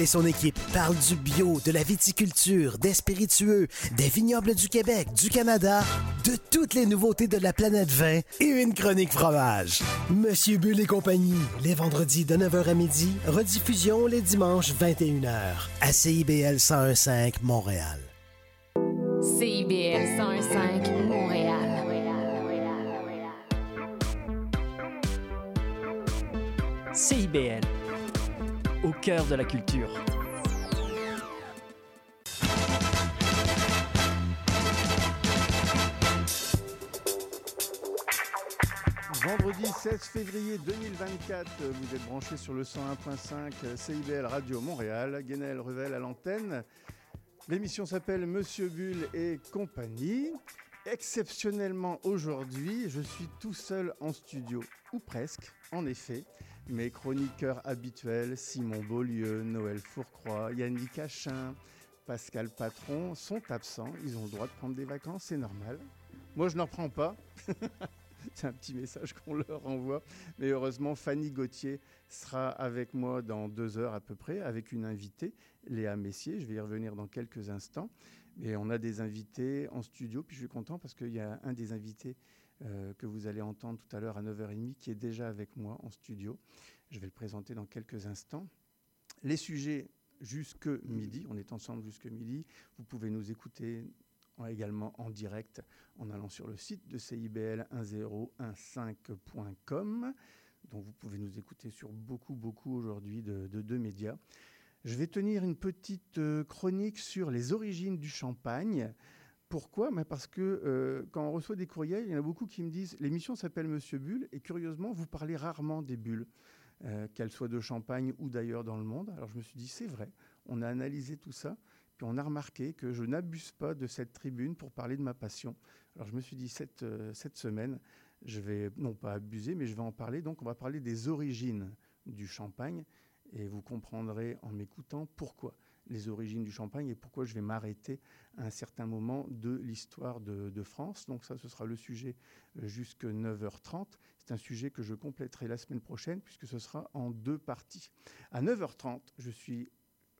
et son équipe parlent du bio, de la viticulture, des spiritueux, des vignobles du Québec, du Canada, de toutes les nouveautés de la planète vin et une chronique fromage. Monsieur Bull et compagnie, les vendredis de 9h à midi, rediffusion les dimanches 21h à CIBL 1015 Montréal. CIBL 1015 Montréal. CIBL, au cœur de la culture. Vendredi 16 février 2024, vous êtes branchés sur le 101.5 CIBL Radio Montréal. Guénel Revel à l'antenne. L'émission s'appelle Monsieur Bull et compagnie. Exceptionnellement aujourd'hui, je suis tout seul en studio, ou presque, en effet. Mes chroniqueurs habituels, Simon Beaulieu, Noël Fourcroy, Yannick Cachin, Pascal Patron, sont absents. Ils ont le droit de prendre des vacances, c'est normal. Moi, je n'en reprends pas. c'est un petit message qu'on leur envoie. Mais heureusement, Fanny Gauthier sera avec moi dans deux heures à peu près, avec une invitée, Léa Messier. Je vais y revenir dans quelques instants. Et on a des invités en studio, puis je suis content parce qu'il y a un des invités euh, que vous allez entendre tout à l'heure à 9h30 qui est déjà avec moi en studio. Je vais le présenter dans quelques instants. Les sujets jusque midi, on est ensemble jusque midi. Vous pouvez nous écouter également en direct en allant sur le site de CIBL1015.com. Donc vous pouvez nous écouter sur beaucoup, beaucoup aujourd'hui de deux médias. Je vais tenir une petite euh, chronique sur les origines du champagne. Pourquoi? Ben, Parce que euh, quand on reçoit des courriels, il y en a beaucoup qui me disent l'émission s'appelle Monsieur Bulle et curieusement, vous parlez rarement des bulles, euh, qu'elles soient de champagne ou d'ailleurs dans le monde. Alors je me suis dit c'est vrai, on a analysé tout ça, puis on a remarqué que je n'abuse pas de cette tribune pour parler de ma passion. Alors je me suis dit cette, cette semaine, je vais non pas abuser, mais je vais en parler. Donc on va parler des origines du champagne et vous comprendrez en m'écoutant pourquoi les origines du champagne et pourquoi je vais m'arrêter à un certain moment de l'histoire de, France. Donc ça, ce sera le sujet euh, jusqu'à 9h30. C'est un sujet que je compléterai la semaine prochaine puisque ce sera en deux parties. À 9h30, je suis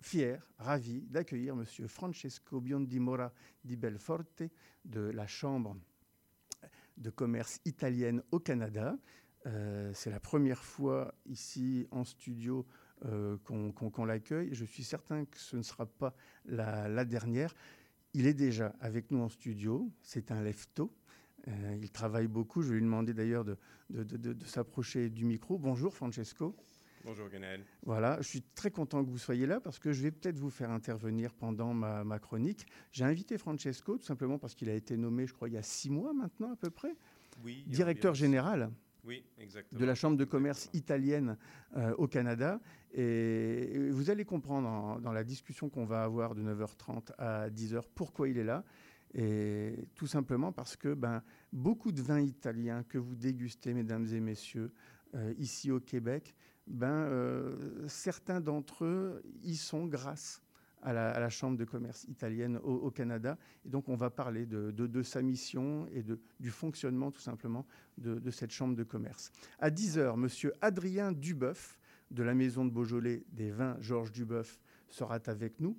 fier, ravi d'accueillir M. Francesco Biondimora di Belforte de la Chambre de commerce italienne au Canada. Euh, c'est la première fois ici en studio euh, qu'on l'accueille. Je suis certain que ce ne sera pas la, dernière. Il est déjà avec nous en studio. C'est un lefto. Euh, il travaille beaucoup. Je vais lui demander d'ailleurs de, s'approcher du micro. Bonjour Francesco. Bonjour Ganel. Voilà, je suis très content que vous soyez là parce que je vais peut-être vous faire intervenir pendant ma, chronique. J'ai invité Francesco tout simplement parce qu'il a été nommé, je crois, il y a six mois maintenant à peu près, oui, directeur général oui, de la Chambre de commerce italienne euh, au Canada. Et vous allez comprendre dans la discussion qu'on va avoir de 9h30 à 10h pourquoi il est là. Et tout simplement parce que ben, beaucoup de vins italiens que vous dégustez, mesdames et messieurs, euh, ici au Québec, ben, euh, certains d'entre eux y sont grâce à la, Chambre de commerce italienne au, Canada. Et donc, on va parler de, sa mission et de, du fonctionnement, tout simplement, de, cette Chambre de commerce. À 10h, M. Adrien Duboeuf, de la Maison de Beaujolais des vins Georges Duboeuf, sera avec nous.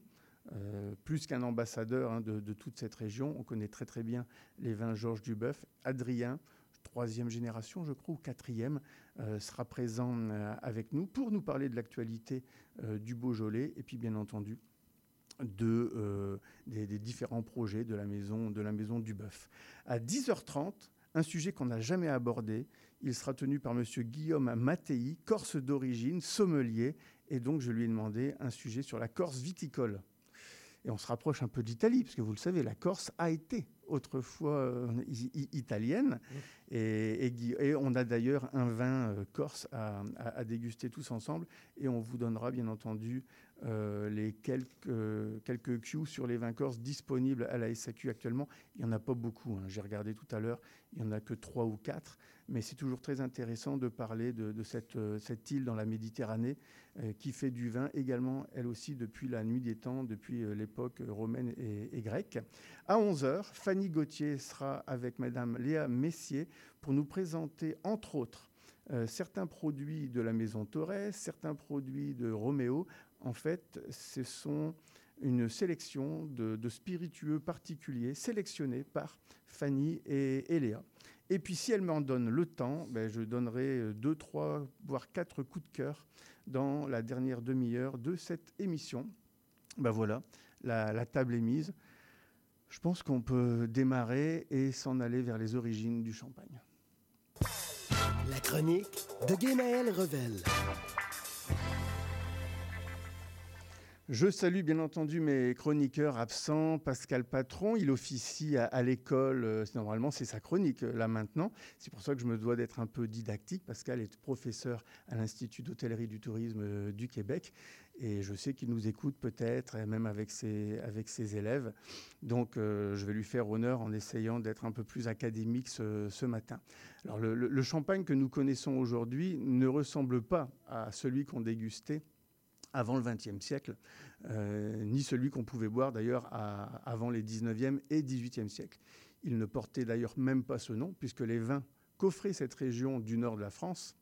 Euh, plus qu'un ambassadeur hein, de, toute cette région, on connaît très très bien les vins Georges Duboeuf. Adrien, troisième génération, je crois, ou quatrième, euh, sera présent euh, avec nous pour nous parler de l'actualité du Beaujolais et puis bien entendu de, euh, des, différents projets de la maison, de la maison du. À 10h30, un sujet qu'on n'a jamais abordé. Il sera tenu par M. Guillaume Mattei, corse d'origine, sommelier, et donc je lui ai demandé un sujet sur la Corse viticole. Et on se rapproche un peu d'Italie, parce que vous le savez, la Corse a été autrefois euh, italienne. Mmh. Et, on a d'ailleurs un vin euh, corse à, à, déguster tous ensemble. Et on vous donnera bien entendu euh, les quelques, quelques cues sur les vins corses disponibles à la SAQ actuellement. Il n'y en a pas beaucoup. Hein. J'ai regardé tout à l'heure, il n'y en a que trois ou quatre. Mais c'est toujours très intéressant de parler de, cette, cette, île dans la Méditerranée euh, qui fait du vin également, elle aussi, depuis la nuit des temps, depuis euh, l'époque romaine et, et, grecque. À 11h, Fanny Gauthier sera avec Madame Léa Messier pour nous présenter, entre autres, certains produits de la maison Torres, certains produits de Roméo, en fait, ce sont une sélection de, spiritueux particuliers sélectionnés par Fanny et, Léa. Et puis, si elle m'en donne le temps, ben, je donnerai deux, trois, voire quatre coups de cœur dans la dernière demi-heure de cette émission. Ben voilà, la, table est mise. Je pense qu'on peut démarrer et s'en aller vers les origines du champagne. La chronique de Guénaël Revel. Je salue bien entendu mes chroniqueurs absents. Pascal Patron, il officie à, l'école. Euh, normalement, c'est sa chronique euh, là maintenant. C'est pour ça que je me dois d'être un peu didactique. Pascal est professeur à l'Institut d'hôtellerie du tourisme euh, du Québec. Et je sais qu'il nous écoute peut-être, même avec ses, élèves. Donc, je vais lui faire honneur en essayant d'être un peu plus académique ce, matin. Alors, le champagne que nous connaissons aujourd'hui ne ressemble pas à celui qu'on dégustait avant le XXe siècle, euh, ni celui qu'on pouvait boire d'ailleurs avant les XIXe et XVIIIe siècles. Il ne portait d'ailleurs même pas ce nom, puisque les vins qu'offrait cette région du nord de la France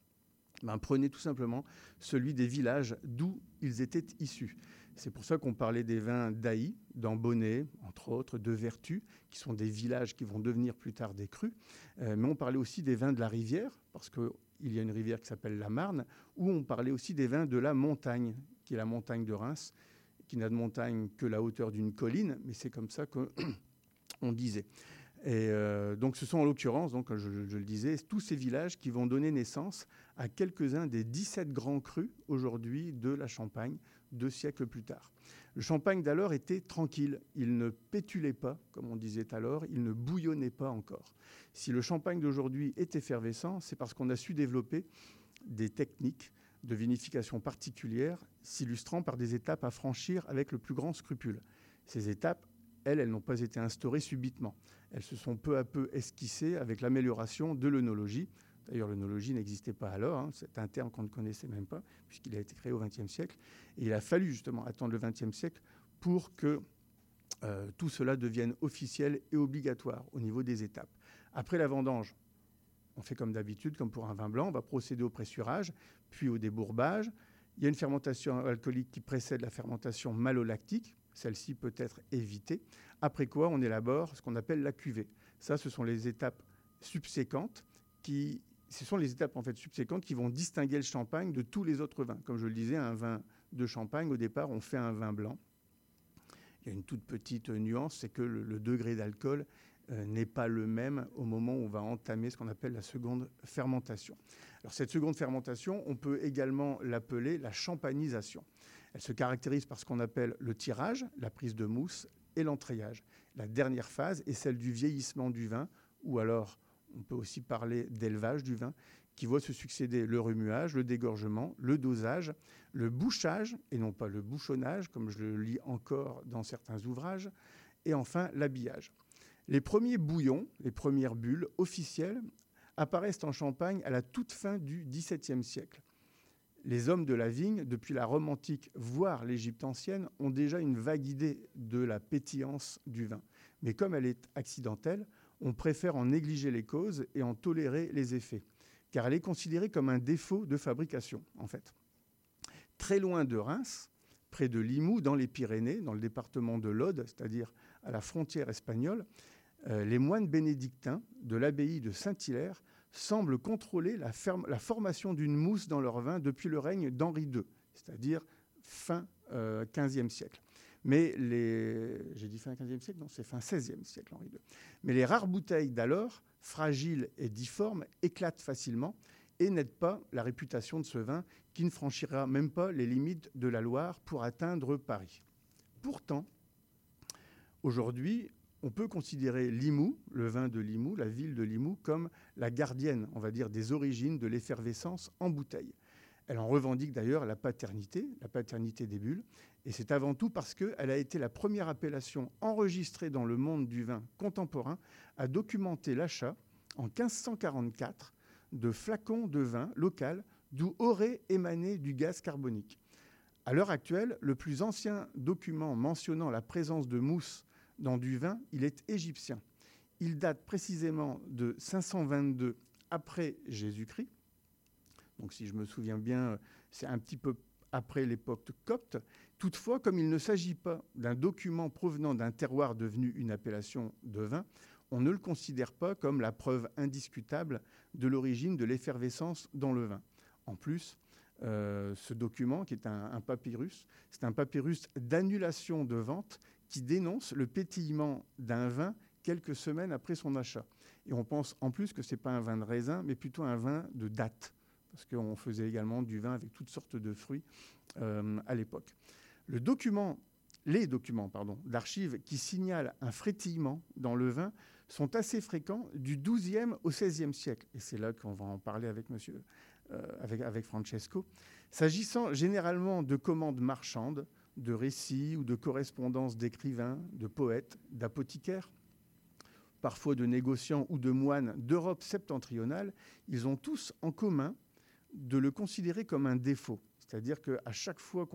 ben, prenaient tout simplement celui des villages d'où ils étaient issus. C'est pour ça qu'on parlait des vins d'Aï, d'Ambonnet, entre autres, de Vertu, qui sont des villages qui vont devenir plus tard des crus. Euh, mais on parlait aussi des vins de la rivière, parce qu'il y a une rivière qui s'appelle la Marne, où on parlait aussi des vins de la montagne, qui est la montagne de Reims, qui n'a de montagne que la hauteur d'une colline, mais c'est comme ça qu'on disait. Et euh, donc ce sont en l'occurrence, donc, je, le disais, tous ces villages qui vont donner naissance à quelques-uns des 17 grands crus aujourd'hui de la Champagne, deux siècles plus tard. Le champagne d'alors était tranquille, il ne pétulait pas, comme on disait alors, il ne bouillonnait pas encore. Si le champagne d'aujourd'hui est effervescent, c'est parce qu'on a su développer des techniques de vinification particulières s'illustrant par des étapes à franchir avec le plus grand scrupule. Ces étapes, elles, elles n'ont pas été instaurées subitement. Elles se sont peu à peu esquissées avec l'amélioration de l'œnologie. D'ailleurs, l'œnologie n'existait pas alors, hein. c'est un terme qu'on ne connaissait même pas, puisqu'il a été créé au XXe siècle. Et il a fallu justement attendre le XXe siècle pour que euh, tout cela devienne officiel et obligatoire au niveau des étapes. Après la vendange, on fait comme d'habitude, comme pour un vin blanc, on va procéder au pressurage, puis au débourbage. Il y a une fermentation alcoolique qui précède la fermentation malolactique. Celle-ci peut être évitée. Après quoi, on élabore ce qu'on appelle la cuvée. Ça, ce sont les étapes subséquentes qui, ce sont les étapes en fait subséquentes qui vont distinguer le champagne de tous les autres vins. Comme je le disais, un vin de champagne, au départ, on fait un vin blanc. Il y a une toute petite nuance, c'est que le degré d'alcool n'est pas le même au moment où on va entamer ce qu'on appelle la seconde fermentation. Alors cette seconde fermentation, on peut également l'appeler la champagnisation. Elle se caractérise par ce qu'on appelle le tirage, la prise de mousse et l'entrayage. La dernière phase est celle du vieillissement du vin, ou alors on peut aussi parler d'élevage du vin, qui voit se succéder le remuage, le dégorgement, le dosage, le bouchage, et non pas le bouchonnage, comme je le lis encore dans certains ouvrages, et enfin l'habillage. Les premiers bouillons, les premières bulles officielles, apparaissent en Champagne à la toute fin du XVIIe siècle. Les hommes de la vigne, depuis la Rome antique, voire l'Égypte ancienne, ont déjà une vague idée de la pétillance du vin. Mais comme elle est accidentelle, on préfère en négliger les causes et en tolérer les effets, car elle est considérée comme un défaut de fabrication, en fait. Très loin de Reims, près de Limoux, dans les Pyrénées, dans le département de l'Aude, c'est-à-dire à la frontière espagnole, euh, les moines bénédictins de l'abbaye de Saint-Hilaire semblent contrôler la, formation d'une mousse dans leur vin depuis le règne d'Henri II, c'est-à-dire fin euh, 15e siècle. Mais les. J'ai dit fin 15e siècle? Non, c'est fin 16e siècle, Henri II. Mais les rares bouteilles d'alors, fragiles et difformes, éclatent facilement et n'aident pas la réputation de ce vin qui ne franchira même pas les limites de la Loire pour atteindre Paris. Pourtant, aujourd'hui, on peut considérer Limoux, le vin de Limoux, la ville de Limoux, comme la gardienne, on va dire, des origines de l'effervescence en bouteille. Elle en revendique d'ailleurs la paternité, la paternité des bulles, et c'est avant tout parce qu'elle a été la première appellation enregistrée dans le monde du vin contemporain à documenter l'achat en 1544 de flacons de vin local d'où aurait émané du gaz carbonique. À l'heure actuelle, le plus ancien document mentionnant la présence de mousse dans du vin, il est égyptien. Il date précisément de 522 après Jésus-Christ. Donc si je me souviens bien, c'est un petit peu après l'époque copte. Toutefois, comme il ne s'agit pas d'un document provenant d'un terroir devenu une appellation de vin, on ne le considère pas comme la preuve indiscutable de l'origine de l'effervescence dans le vin. En plus, euh, ce document, qui est un, papyrus, c'est un papyrus d'annulation de vente qui dénonce le pétillement d'un vin quelques semaines après son achat. Et on pense en plus que ce n'est pas un vin de raisin, mais plutôt un vin de date, parce qu'on faisait également du vin avec toutes sortes de fruits euh, à l'époque. Les documents d'archives qui signalent un frétillement dans le vin sont assez fréquents du XIIe au XVIe siècle. Et c'est là qu'on va en parler avec monsieur, euh, avec Francesco. S'agissant généralement de commandes marchandes, de récits ou de correspondances d'écrivains, de poètes, d'apothicaires, parfois de négociants ou de moines d'Europe septentrionale, ils ont tous en commun de le considérer comme un défaut. C'est-à-dire qu'à chaque fois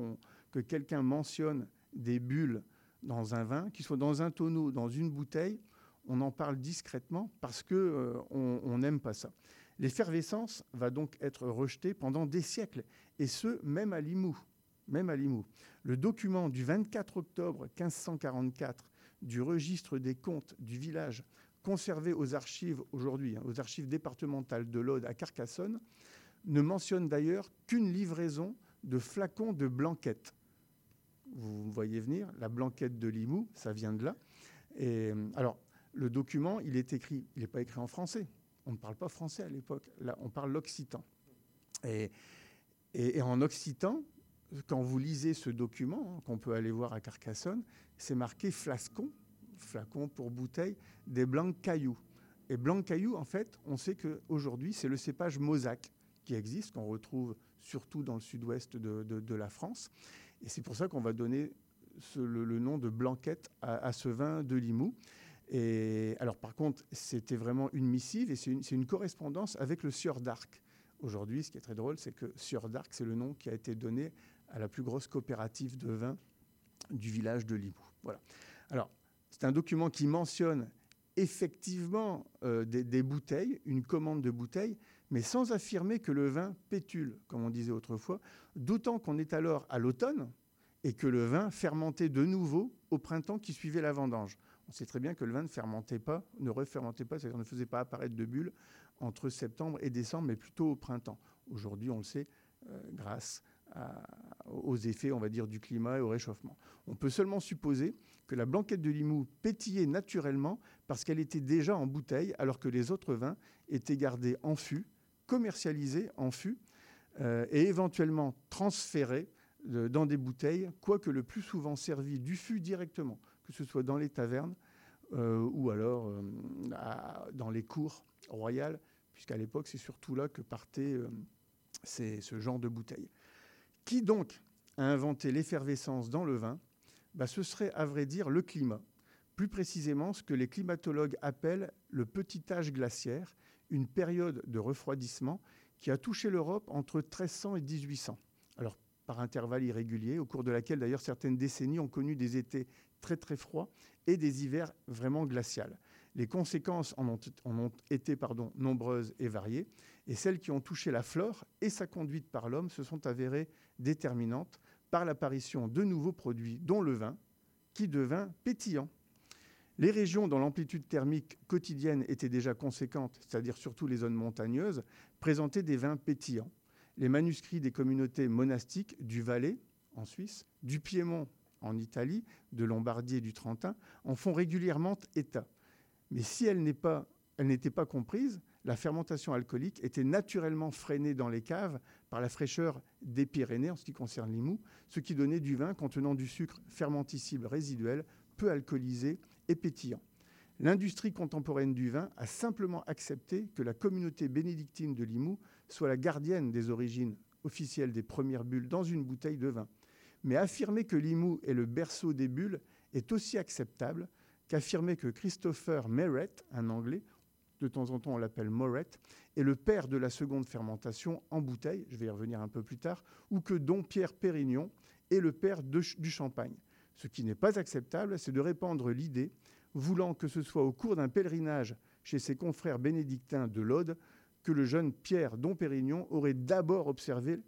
que quelqu'un mentionne des bulles dans un vin, qu'il soit dans un tonneau, dans une bouteille, on en parle discrètement parce qu'on euh, n'aime pas ça. L'effervescence va donc être rejetée pendant des siècles, et ce, même à Limoux. Même à Limoux. Le document du 24 octobre 1544 du registre des comptes du village conservé aux archives aujourd'hui, hein, aux archives départementales de l'Aude à Carcassonne, ne mentionne d'ailleurs qu'une livraison de flacons de blanquette. Vous voyez venir, la blanquette de Limoux, ça vient de là. Et, alors, le document, il est écrit, il n'est pas écrit en français. On ne parle pas français à l'époque. Là, on parle l'occitan. Et, en occitan, quand vous lisez ce document, hein, qu'on peut aller voir à Carcassonne, c'est marqué flascon, flacon pour bouteille, des blancs cailloux. Et blanc caillou, en fait, on sait qu'aujourd'hui, c'est le cépage mosaque qui existe, qu'on retrouve surtout dans le sud-ouest de, la France. Et c'est pour ça qu'on va donner le, nom de blanquette à, ce vin de Limoux. Et alors, par contre, c'était vraiment une missive et c'est une, correspondance avec le Sieur d'Arc. Aujourd'hui, ce qui est très drôle, c'est que Sieur d'Arc, c'est le nom qui a été donné à la plus grosse coopérative de vin du village de Limoux. Voilà. Alors, c'est un document qui mentionne effectivement euh, des, bouteilles, une commande de bouteilles, mais sans affirmer que le vin pétule, comme on disait autrefois, d'autant qu'on est alors à l'automne et que le vin fermentait de nouveau au printemps qui suivait la vendange on sait très bien que le vin ne fermentait pas, ne refermentait pas, c'est-à-dire ne faisait pas apparaître de bulles entre septembre et décembre, mais plutôt au printemps. Aujourd'hui, on le sait, euh, grâce aux effets, on va dire, du climat et au réchauffement. On peut seulement supposer que la blanquette de Limoux pétillait naturellement parce qu'elle était déjà en bouteille, alors que les autres vins étaient gardés en fût, commercialisés en fût, euh, et éventuellement transférés euh, dans des bouteilles, quoique le plus souvent servis du fût directement que ce soit dans les tavernes euh, ou alors euh, dans les cours royales, puisqu'à l'époque, c'est surtout là que partait euh, ce genre de bouteilles. Qui donc a inventé l'effervescence dans le vin? Bah, Ce serait, à vrai dire, le climat. Plus précisément, ce que les climatologues appellent le petit âge glaciaire, une période de refroidissement qui a touché l'Europe entre 1300 et 1800. Alors, par intervalles irréguliers, au cours de laquelle d'ailleurs certaines décennies ont connu des étés très très froid et des hivers vraiment glaciales. Les conséquences en ont, été nombreuses et variées, et celles qui ont touché la flore et sa conduite par l'homme se sont avérées déterminantes par l'apparition de nouveaux produits, dont le vin, qui devint pétillant. Les régions dont l'amplitude thermique quotidienne était déjà conséquente, c'est-à-dire surtout les zones montagneuses, présentaient des vins pétillants. Les manuscrits des communautés monastiques du Valais, en Suisse, du Piémont en Italie, de Lombardie et du Trentin, en font régulièrement état. Mais si elle n'était pas, comprise, la fermentation alcoolique était naturellement freinée dans les caves par la fraîcheur des Pyrénées en ce qui concerne l'imou, ce qui donnait du vin contenant du sucre fermenticible résiduel, peu alcoolisé et pétillant. L'industrie contemporaine du vin a simplement accepté que la communauté bénédictine de Limoux soit la gardienne des origines officielles des premières bulles dans une bouteille de vin. Mais affirmer que Limoux est le berceau des bulles est aussi acceptable qu'affirmer que Christopher Merret, un Anglais, de temps en temps on l'appelle Moret, est le père de la seconde fermentation en bouteille, je vais y revenir un peu plus tard, ou que Don Pierre Pérignon est le père du champagne. Ce qui n'est pas acceptable, c'est de répandre l'idée, voulant que ce soit au cours d'un pèlerinage chez ses confrères bénédictins de l'Aude, que le jeune Pierre Don Pérignon aurait d'abord observé,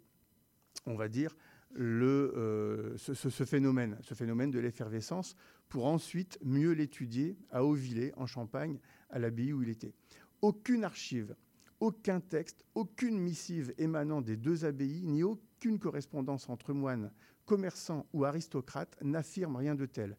on va dire, ce, ce, phénomène, ce phénomène de l'effervescence, pour ensuite mieux l'étudier à Auvillers, en Champagne, à l'abbaye où il était. Aucune archive, aucun texte, aucune missive émanant des deux abbayes, ni aucune correspondance entre moines, commerçants ou aristocrates n'affirme rien de tel.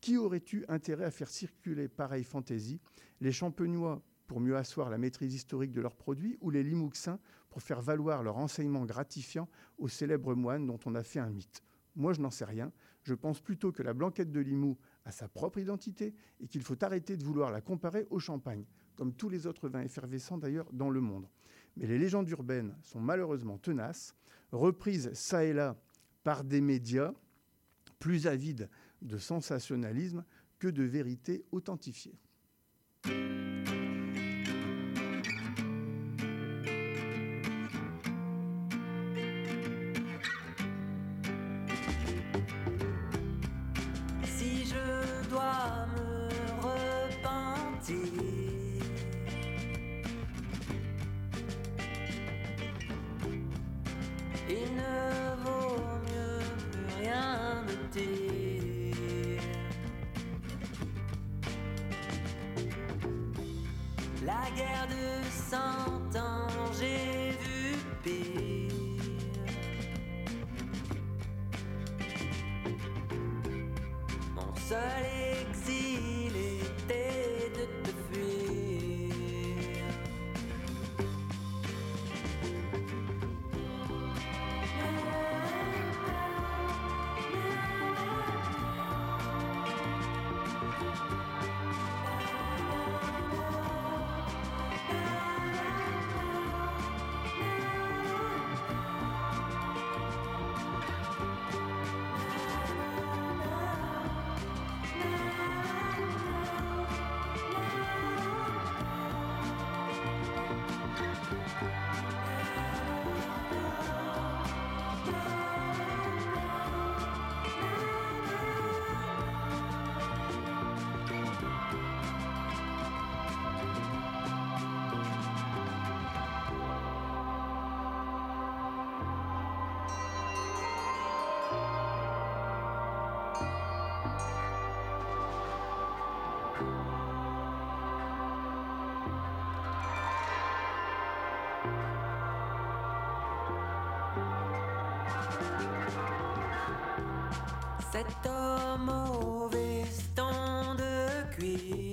Qui aurait eu intérêt à faire circuler pareille fantaisie Les champenois pour mieux asseoir la maîtrise historique de leurs produits ou les limouxins pour faire valoir leur enseignement gratifiant aux célèbres moines dont on a fait un mythe? Moi, je n'en sais rien. Je pense plutôt que la blanquette de Limoux a sa propre identité et qu'il faut arrêter de vouloir la comparer au champagne, comme tous les autres vins effervescents d'ailleurs dans le monde. Mais les légendes urbaines sont malheureusement tenaces, reprises ça et là par des médias plus avides de sensationnalisme que de vérité authentifiée. Cet homme au veston de cuir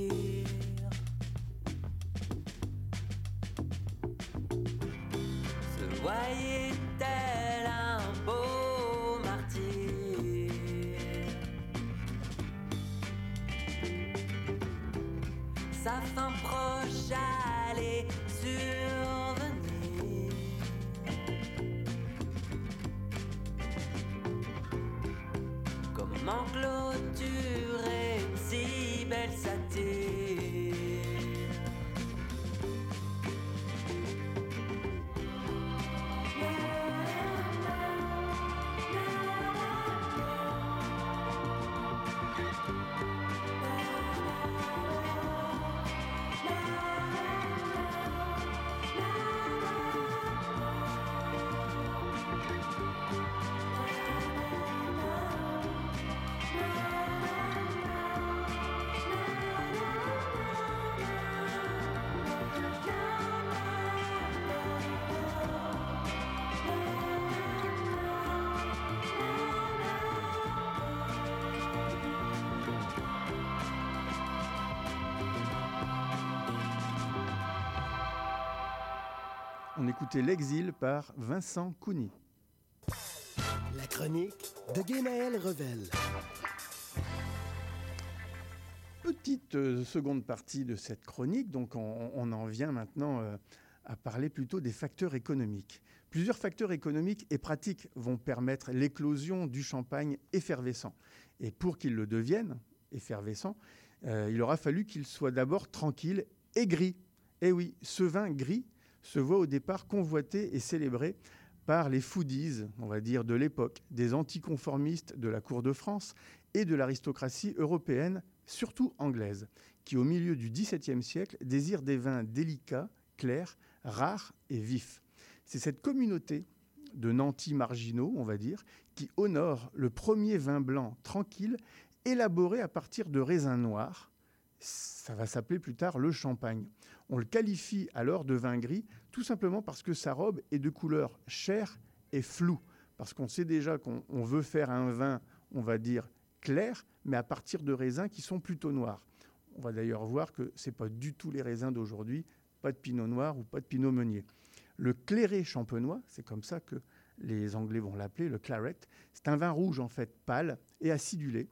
On écoutait L'exil par Vincent Cougny. La chronique de Guénaël Revel. Petite euh, seconde partie de cette chronique, donc on, en vient maintenant euh, à parler plutôt des facteurs économiques. Plusieurs facteurs économiques et pratiques vont permettre l'éclosion du champagne effervescent. Et pour qu'il le devienne effervescent, euh, il aura fallu qu'il soit d'abord tranquille et gris. Eh oui, ce vin gris se voit au départ convoité et célébré par les foodies, on va dire, de l'époque, des anticonformistes de la cour de France et de l'aristocratie européenne, surtout anglaise, qui au milieu du XVIIe siècle désire des vins délicats, clairs, rares et vifs. C'est cette communauté de nantis marginaux, on va dire, qui honore le premier vin blanc tranquille élaboré à partir de raisins noirs. Ça va s'appeler plus tard le champagne. On le qualifie alors de vin gris tout simplement parce que sa robe est de couleur chair et floue. Parce qu'on sait déjà qu'on veut faire un vin, on va dire, clair, mais à partir de raisins qui sont plutôt noirs. On va d'ailleurs voir que ce n'est pas du tout les raisins d'aujourd'hui, pas de pinot noir ou pas de pinot meunier. Le clairé champenois, c'est comme ça que les Anglais vont l'appeler, le claret, c'est un vin rouge en fait pâle et acidulé.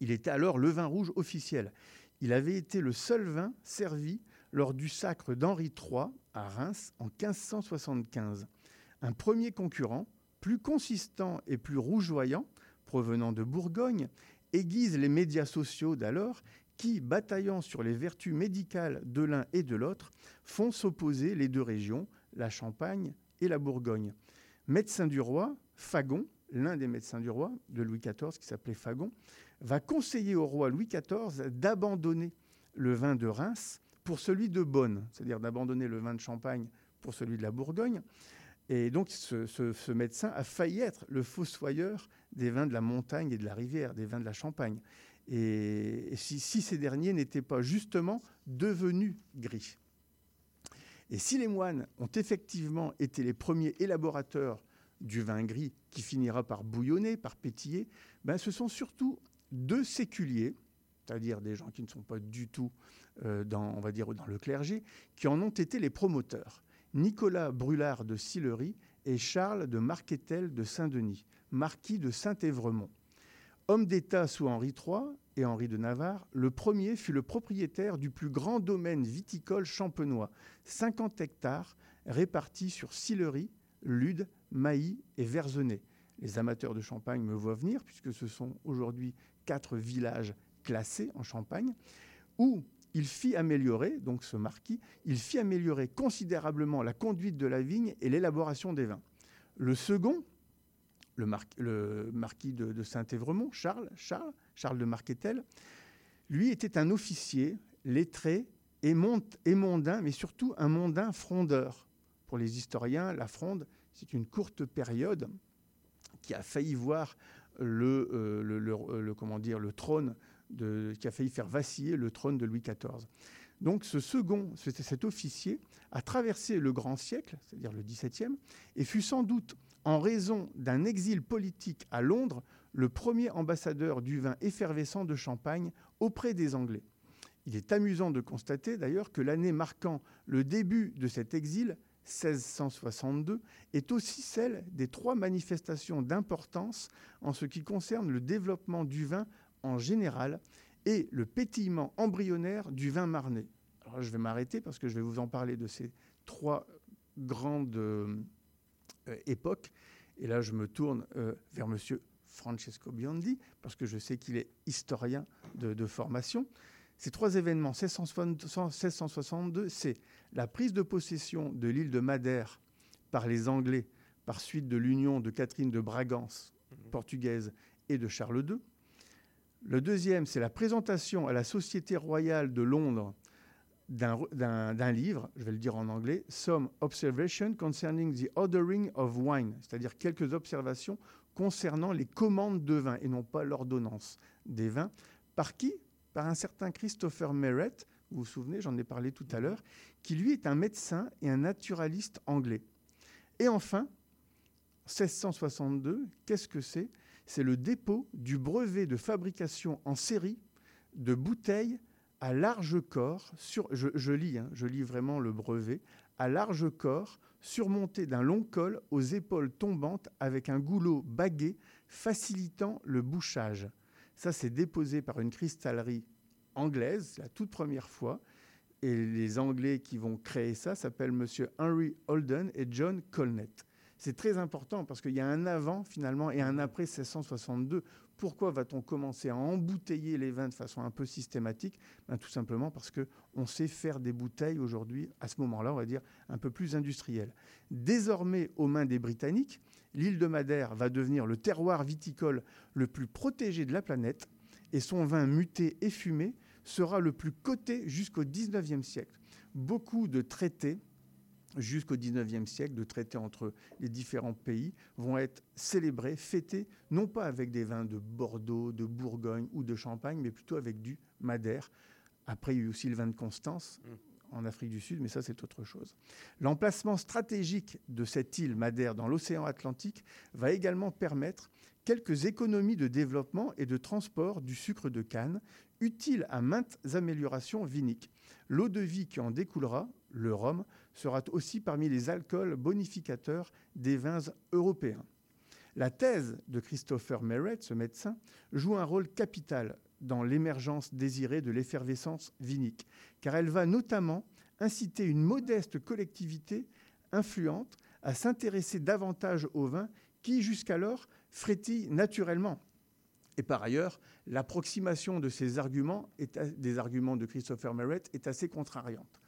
Il était alors le vin rouge officiel. Il avait été le seul vin servi lors du sacre d'Henri III à Reims en 1575. Un premier concurrent, plus consistant et plus rougeoyant, provenant de Bourgogne, aiguise les médias sociaux d'alors qui, bataillant sur les vertus médicales de l'un et de l'autre, font s'opposer les deux régions, la Champagne et la Bourgogne. Médecin du roi, Fagon, l'un des médecins du roi de Louis XIV, qui s'appelait Fagon, va conseiller au roi Louis XIV d'abandonner le vin de Reims pour celui de Bonne, c'est-à-dire d'abandonner le vin de Champagne pour celui de la Bourgogne. Et donc ce, médecin a failli être le fossoyeur des vins de la montagne et de la rivière, des vins de la Champagne. Et, si, ces derniers n'étaient pas justement devenus gris. Et si les moines ont effectivement été les premiers élaborateurs du vin gris qui finira par bouillonner, par pétiller, ben ce sont surtout deux séculiers, c'est-à-dire des gens qui ne sont pas du tout dans, on va dire, dans le clergé, qui en ont été les promoteurs. Nicolas Brulard de Sillery et Charles de Marquetel de Saint-Denis, marquis de Saint-Évremont. Homme d'État sous Henri III et Henri de Navarre, le premier fut le propriétaire du plus grand domaine viticole champenois, 50 hectares répartis sur Sillery, Lude, Mailly et Verzenay. Les amateurs de champagne me voient venir, puisque ce sont aujourd'hui quatre villages classés en Champagne, où il fit améliorer, donc ce marquis, il fit améliorer considérablement la conduite de la vigne et l'élaboration des vins. Le second, le, marquis de, Saint-Évremont, Charles, Charles, Charles de Marquetel, lui était un officier lettré et, et mondain, mais surtout un mondain frondeur. Pour les historiens, la fronde, c'est une courte période qui a failli voir le, euh, le, comment dire, le trône qui a failli faire vaciller le trône de Louis XIV. Donc ce second, cet officier, a traversé le grand siècle, c'est-à-dire le XVIIe, et fut sans doute, en raison d'un exil politique à Londres, le premier ambassadeur du vin effervescent de Champagne auprès des Anglais. Il est amusant de constater d'ailleurs que l'année marquant le début de cet exil, 1662, est aussi celle des trois manifestations d'importance en ce qui concerne le développement du vin en général et le pétillement embryonnaire du vin marnais. Alors je vais m'arrêter parce que je vais vous en parler de ces trois grandes euh, époques. Et là, je me tourne euh, vers M. Francesco Biondi, parce que je sais qu'il est historien de, formation. Ces trois événements, 1662, c'est la prise de possession de l'île de Madère par les Anglais par suite de l'union de Catherine de Bragance, mmh. portugaise, et de Charles II. Le deuxième, c'est la présentation à la Société royale de Londres d'un livre, je vais le dire en anglais, Some Observations Concerning the Ordering of Wine, c'est-à-dire quelques observations concernant les commandes de vin et non pas l'ordonnance des vins. Par qui? Par un certain Christopher Merritt, vous vous souvenez, j'en ai parlé tout à l'heure, qui lui est un médecin et un naturaliste anglais. Et enfin, 1662, qu'est-ce que c'est? C'est le dépôt du brevet de fabrication en série de bouteilles à large corps, sur, je, lis, hein, je lis vraiment le brevet, à large corps, surmonté d'un long col aux épaules tombantes avec un goulot bagué facilitant le bouchage. Ça, c'est déposé par une cristallerie anglaise, la toute première fois. Et les Anglais qui vont créer ça s'appellent M. Henry Holden et John Colnett. C'est très important parce qu'il y a un avant finalement et un après 1662. Pourquoi va-t-on commencer à embouteiller les vins de façon un peu systématique? Ben, Tout simplement parce qu'on sait faire des bouteilles aujourd'hui, à ce moment-là, on va dire, un peu plus industrielles. Désormais, aux mains des Britanniques, l'île de Madère va devenir le terroir viticole le plus protégé de la planète et son vin muté et fumé sera le plus coté jusqu'au 19e siècle. Beaucoup de traités jusqu'au 19e siècle, de traités entre les différents pays, vont être célébrés, fêtés, non pas avec des vins de Bordeaux, de Bourgogne ou de Champagne, mais plutôt avec du Madère. Après, il y a eu aussi le vin de Constance en Afrique du Sud, mais ça, c'est autre chose. L'emplacement stratégique de cette île Madère dans l'océan Atlantique va également permettre quelques économies de développement et de transport du sucre de canne, utiles à maintes améliorations viniques. L'eau de vie qui en découlera, le rhum, sera aussi parmi les alcools bonificateurs des vins européens. La thèse de Christopher Merritt, ce médecin, joue un rôle capital dans l'émergence désirée de l'effervescence vinique, car elle va notamment inciter une modeste collectivité influente à s'intéresser davantage au vin qui, jusqu'alors, frétille naturellement. Et par ailleurs, l'approximation de ces arguments, des arguments de Christopher Merritt, est assez contrariante.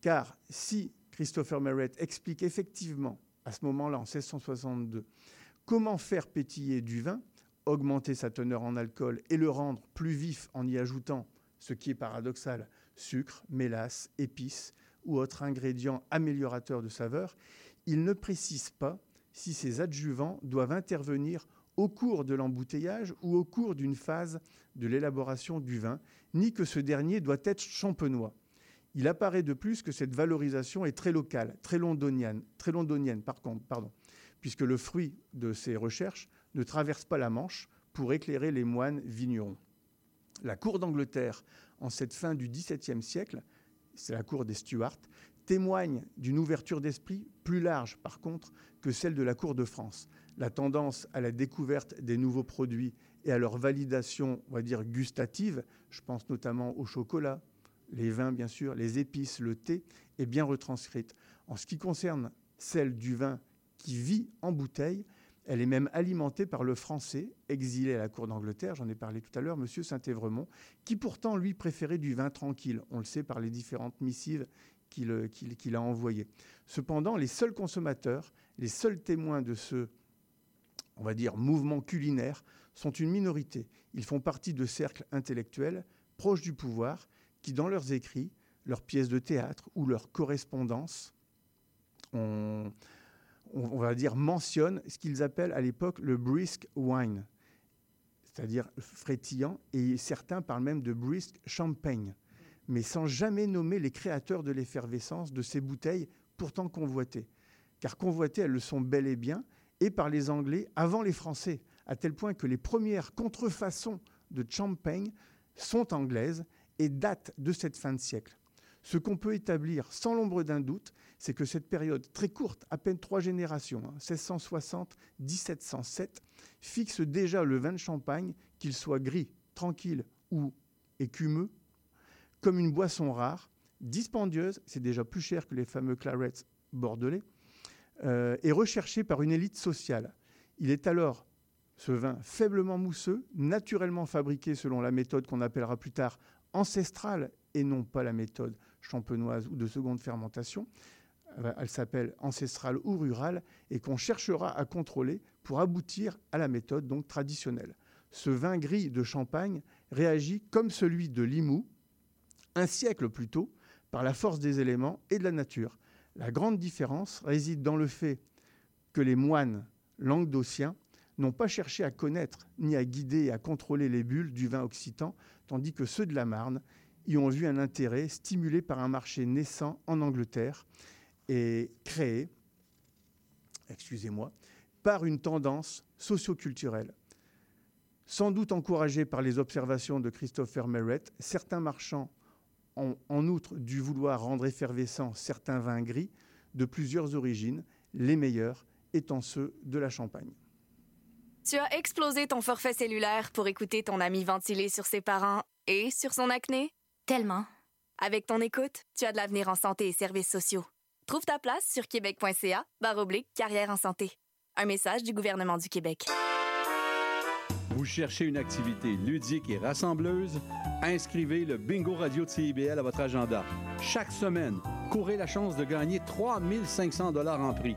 Car si Christopher Merritt explique effectivement, à ce moment-là, en 1662, comment faire pétiller du vin, augmenter sa teneur en alcool et le rendre plus vif en y ajoutant, ce qui est paradoxal, sucre, mélasse, épices ou autres ingrédients améliorateurs de saveur, il ne précise pas si ces adjuvants doivent intervenir au cours de l'embouteillage ou au cours d'une phase de l'élaboration du vin, ni que ce dernier doit être champenois. Il apparaît de plus que cette valorisation est très locale, très londonienne, très londonienne par contre, pardon, puisque le fruit de ces recherches ne traverse pas la Manche pour éclairer les moines vignerons. La cour d'Angleterre, en cette fin du XVIIe siècle, c'est la cour des Stuarts, témoigne d'une ouverture d'esprit plus large, par contre, que celle de la cour de France. La tendance à la découverte des nouveaux produits et à leur validation, on va dire, gustative, je pense notamment au chocolat, les vins bien sûr, les épices, le thé, est bien retranscrite. En ce qui concerne celle du vin qui vit en bouteille, elle est même alimentée par le français, exilé à la cour d'Angleterre, j'en ai parlé tout à l'heure, M. Saint-Évremont, qui pourtant, lui, préférait du vin tranquille. On le sait par les différentes missives qu'il a envoyées. Cependant, les seuls consommateurs, les seuls témoins de ce, on va dire, mouvement culinaire, sont une minorité. Ils font partie de cercles intellectuels proches du pouvoir qui, dans leurs écrits, leurs pièces de théâtre ou leurs correspondances, on va dire, mentionne ce qu'ils appellent à l'époque le brisk wine, c'est-à-dire frétillant, et certains parlent même de brisk champagne, mais sans jamais nommer les créateurs de l'effervescence de ces bouteilles pourtant convoitées. Car convoitées, elles le sont bel et bien, et par les Anglais avant les Français, à tel point que les premières contrefaçons de champagne sont anglaises et datent de cette fin de siècle. Ce qu'on peut établir sans l'ombre d'un doute, c'est que cette période très courte, à peine trois générations, 1660-1707, hein, fixe déjà le vin de champagne, qu'il soit gris, tranquille ou écumeux, comme une boisson rare, dispendieuse, c'est déjà plus cher que les fameux clarets bordelais, euh, et recherché par une élite sociale. Il est alors ce vin faiblement mousseux, naturellement fabriqué selon la méthode qu'on appellera plus tard ancestrale et non pas la méthode champenoise ou de seconde fermentation. Euh, elle s'appelle ancestrale ou rurale et qu'on cherchera à contrôler pour aboutir à la méthode donc traditionnelle. Ce vin gris de Champagne réagit comme celui de Limoux, un siècle plus tôt, par la force des éléments et de la nature. La grande différence réside dans le fait que les moines languedociens n'ont pas cherché à connaître ni à guider et à contrôler les bulles du vin occitan, tandis que ceux de la Marne y ont vu un intérêt stimulé par un marché naissant en Angleterre et créé, excusez-moi, par une tendance socioculturelle. Sans doute encouragé par les observations de Christopher Merritt, certains marchands ont en outre dû vouloir rendre effervescents certains vins gris de plusieurs origines, les meilleurs étant ceux de la Champagne. Tu as explosé ton forfait cellulaire pour écouter ton ami ventiler sur ses parents et sur son acné? Tellement. Avec ton écoute, tu as de l'avenir en santé et services sociaux. Trouve ta place sur québec.ca oblique carrière en santé. Un message du gouvernement du Québec. Vous cherchez une activité ludique et rassembleuse? Inscrivez le Bingo Radio de CIBL à votre agenda. Chaque semaine, courez la chance de gagner 3500 dollars en prix.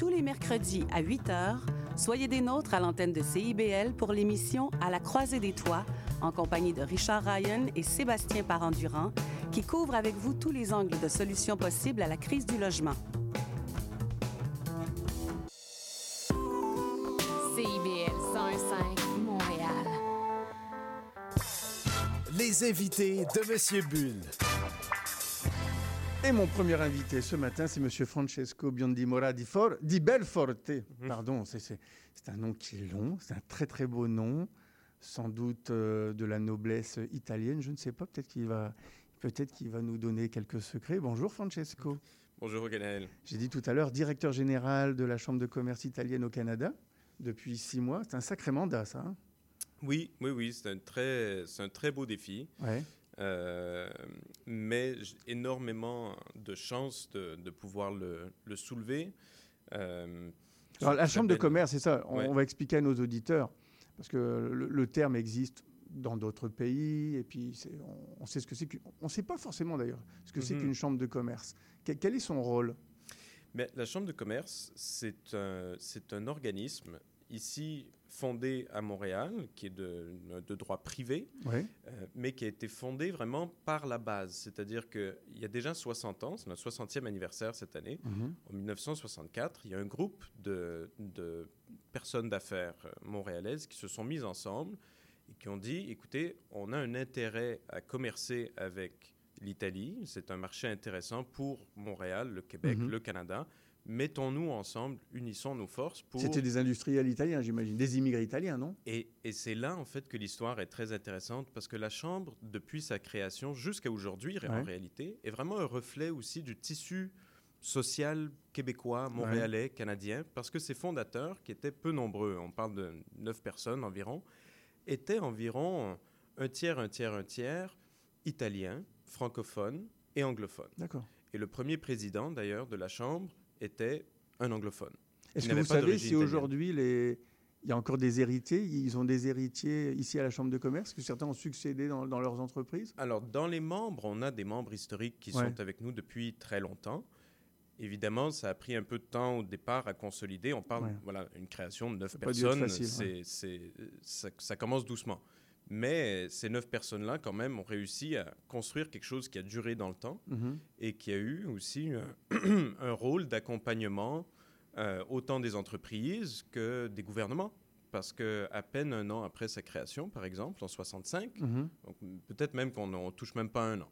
Tous les mercredis à 8 h, soyez des nôtres à l'antenne de CIBL pour l'émission À la croisée des toits, en compagnie de Richard Ryan et Sébastien Parent-Durand, qui couvrent avec vous tous les angles de solutions possibles à la crise du logement. CIBL 101.5 Montréal. Les invités de Monsieur Bull. Et mon premier invité ce matin, c'est Monsieur Francesco Biondimora di, For- di Belforte. Pardon, c'est- un nom qui est long, c'est un très très beau nom, sans doute euh, de la noblesse italienne. Je ne sais pas, peut-être qu'il va, peut-être qu'il va nous donner quelques secrets. Bonjour Francesco. Bonjour Ganaël. J'ai dit tout à l'heure, directeur général de la Chambre de commerce italienne au Canada depuis six mois. C'est un sacré mandat, ça. hein Oui, oui, oui, c'est un très, c'est un très beau défi, ouais. Euh, mais j'ai énormément de chance de, de pouvoir le, le soulever. Euh, Alors, la chambre de commerce, c'est ça. On, Ouais. on va expliquer à nos auditeurs, parce que le, le terme existe dans d'autres pays, et puis on, on sait ce que c'est. On ne sait pas forcément d'ailleurs ce que c'est Mhm. qu'une chambre de commerce. Que- quel est son rôle? Mais la Chambre de commerce, c'est un, c'est un organisme ici fondé à Montréal, qui est de, de droit privé, euh, mais qui a été fondé vraiment par la base. C'est-à-dire qu'il y a déjà 60 ans, c'est notre 60e anniversaire cette année, Mhm. en 1964, il y a un groupe de, de personnes d'affaires montréalaises qui se sont mises ensemble et qui ont dit, écoutez, on a un intérêt à commercer avec l'Italie, c'est un marché intéressant pour Montréal, le Québec, Mhm. le Canada. Mettons-nous ensemble, unissons nos forces pour... C'était des industriels italiens, j'imagine, des immigrés italiens, non? Et, et c'est là, en fait, que l'histoire est très intéressante parce que la Chambre, depuis sa création jusqu'à aujourd'hui, en réalité, est vraiment un reflet aussi du tissu social québécois, montréalais, canadien, parce que ses fondateurs, qui étaient peu nombreux, on parle de neuf personnes environ, étaient environ un tiers, un tiers, un tiers italiens, francophones et anglophones. D'accord. Et le premier président, d'ailleurs, de la Chambre était un anglophone. Est-ce que vous savez si aujourd'hui les... il y a encore des héritiers Ils ont des héritiers ici à la Chambre de commerce que certains ont succédé dans, dans leurs entreprises? Alors, dans les membres, on a des membres historiques qui Ouais. sont avec nous depuis très longtemps. Évidemment, ça a pris un peu de temps au départ à consolider. On parle, Ouais. voilà, une création de neuf personnes. facile, ça, ça commence doucement. Mais ces neuf personnes-là, quand même, ont réussi à construire quelque chose qui a duré dans le temps Mhm. et qui a eu aussi un, un rôle d'accompagnement euh, autant des entreprises que des gouvernements. Parce que à peine un an après sa création, par exemple, en 65, Mhm. peut-être même qu'on ne touche même pas un an.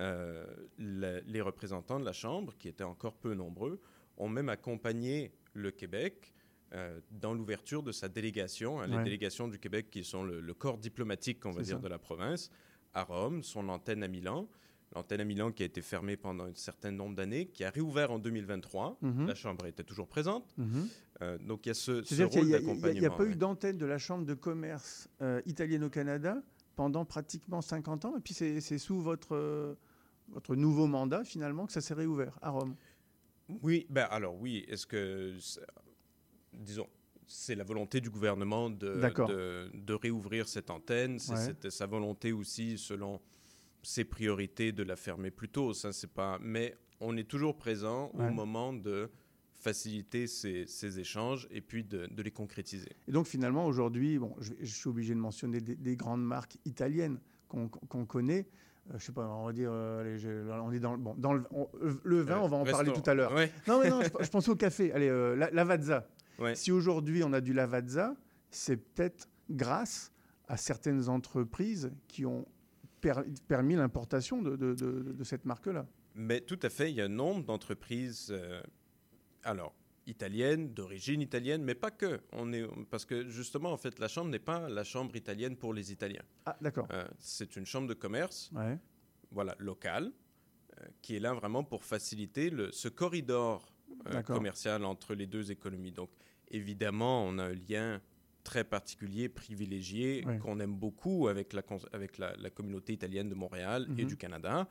Euh, la- les représentants de la Chambre, qui étaient encore peu nombreux, ont même accompagné le Québec euh, dans l'ouverture de sa délégation, hein, les délégations du Québec qui sont le, le corps diplomatique, on va dire, ça. de la province, à Rome, son antenne à Milan. L'antenne à Milan qui a été fermée pendant un certain nombre d'années, qui a réouvert en 2023. Mhm. La Chambre était toujours présente. Mhm. Euh, donc il y a ce, rôle n'y a, il y a- d'accompagnement. pas ouais. eu d'antenne de la Chambre de commerce euh, italienne au Canada pendant pratiquement 50 ans. Et puis c'est sous votre, votre nouveau mandat, finalement, que ça s'est réouvert à Rome? Oui, ben alors oui, est-ce que, disons, c'est la volonté du gouvernement de, de, de réouvrir cette antenne, c'est Ouais. sa volonté aussi, selon ses priorités, de la fermer plus tôt, ça c'est pas... Mais on est toujours présent Ouais. au moment de faciliter ces, ces échanges et puis de, de les concrétiser. Et donc finalement, aujourd'hui, bon, je, je suis obligé de mentionner des, des grandes marques italiennes qu'on connaît. Euh, je sais pas, on va dire, euh, allez, on est dans, le- bon, dans le, on- le vin, on va en parler tout à l'heure. Ouais, Non, mais non, je, je pense au café. Allez, euh, la- Lavazza. Ouais. Si aujourd'hui on a du Lavazza, c'est peut-être grâce à certaines entreprises qui ont per- permis l'importation de, de- de- de cette marque-là. Mais tout à fait, il y a un nombre d'entreprises, euh, alors italiennes, d'origine italienne, mais pas que. On est, parce que justement, en fait, la chambre n'est pas la chambre italienne pour les Italiens. Ah, d'accord. Euh, c'est une chambre de commerce, Ouais. voilà, locale, euh, qui est là vraiment pour faciliter le, ce corridor. Commercial entre les deux économies. Donc, évidemment, on a un lien très particulier, privilégié, qu'on aime beaucoup avec la, cons- avec la, la communauté italienne de Montréal et Mhm. du Canada,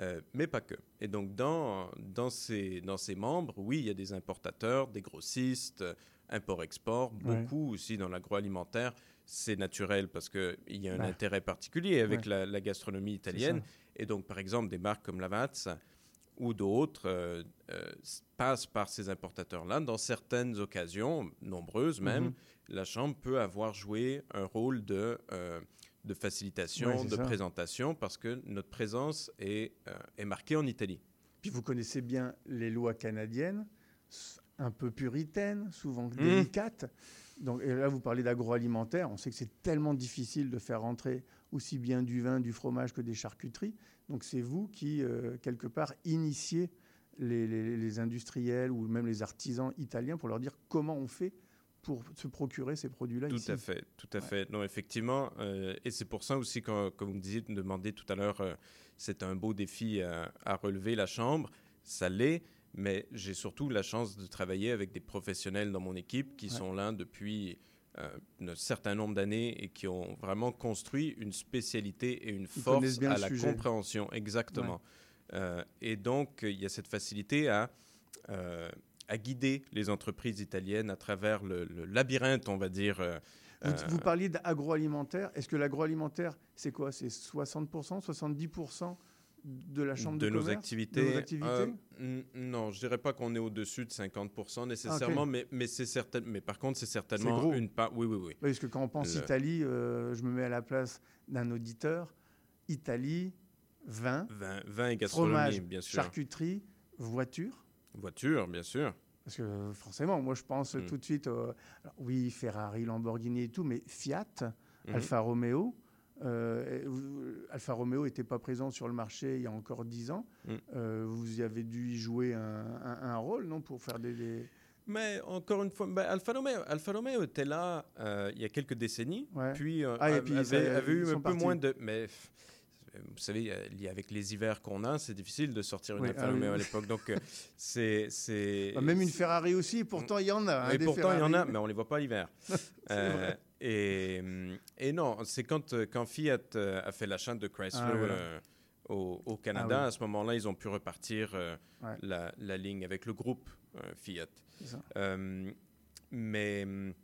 euh, mais pas que. Et donc, dans, dans, ces, dans ces membres, oui, il y a des importateurs, des grossistes, euh, import-export, beaucoup aussi dans l'agroalimentaire. C'est naturel parce qu'il y a un Bah. intérêt particulier avec la, la gastronomie italienne. Et donc, par exemple, des marques comme Lavazza ou d'autres euh, euh, passent par ces importateurs-là. Dans certaines occasions, nombreuses même, Mhm. la Chambre peut avoir joué un rôle de, euh, de facilitation, Ouais, de ça. présentation, parce que notre présence est, est marquée en Italie. Puis vous connaissez bien les lois canadiennes, un peu puritaines, souvent Mmh. délicates. Donc, et là, vous parlez d'agroalimentaire. On sait que c'est tellement difficile de faire rentrer aussi bien du vin, du fromage que des charcuteries. Donc, c'est vous qui, euh, quelque part, initiez les, les- les industriels ou même les artisans italiens pour leur dire comment on fait pour se procurer ces produits-là Tout ici. à fait, tout à Ouais. fait. Non, effectivement, euh, et c'est pour ça aussi, quand, comme vous me disiez, me demandiez tout à l'heure, euh, c'est un beau défi à, à relever la chambre. Ça l'est, mais j'ai surtout la chance de travailler avec des professionnels dans mon équipe qui Ouais. sont là depuis un certain nombre d'années et qui ont vraiment construit une spécialité et une Ils force à la sujet. compréhension. Exactement. Euh, et donc, il y a cette facilité à, euh, à guider les entreprises italiennes à travers le, le labyrinthe, on va dire. euh, Vous, euh, vous parliez d'agroalimentaire. Est-ce que l'agroalimentaire, c'est quoi? C'est 60%, 70% de la chambre de, de nos commerce activités. De vos activités Euh, non, je dirais pas qu'on est au-dessus de 50% nécessairement, mais, mais c'est certain. Mais par contre, c'est certainement gros. une part. Oui, oui, oui. Parce que quand on pense Le- Italie, euh, je me mets à la place d'un auditeur. Italie, vin, Vin, vin et gastronomie, fromage, bien sûr. charcuterie, voiture. Voiture, bien sûr. Parce que forcément, moi je pense Mm. tout de suite, euh, alors, oui, Ferrari, Lamborghini et tout, mais Fiat, Mhm. Alfa Romeo. Euh, Alfa Romeo n'était pas présent sur le marché il y a encore 10 ans. Mm. Euh, vous y avez dû y jouer un, un- un rôle, non, pour faire des... des- Mais encore une fois, ben, Alfa, Romeo, Alfa Romeo était là euh, il y a quelques décennies, Ouais. puis, Ah, et avait, puis ça, avait eu un peu partis. moins de. Mais vous savez, avec les hivers qu'on a, c'est difficile de sortir une Oui, Alfa ah oui. Romeo à l'époque. Donc, c'est. c'est- Bah, même une Ferrari aussi, pourtant il y en a. hein, Et des pourtant, il y en a, mais on les voit pas l'hiver. Euh. Et, hum, et non, c'est quand, euh, quand Fiat euh, a fait l'achat de Chrysler Ah, voilà. euh, au, au Canada, Ah oui. à ce moment-là, ils ont pu repartir euh, Ouais. la, la ligne avec le groupe euh, Fiat. Euh, mais hum,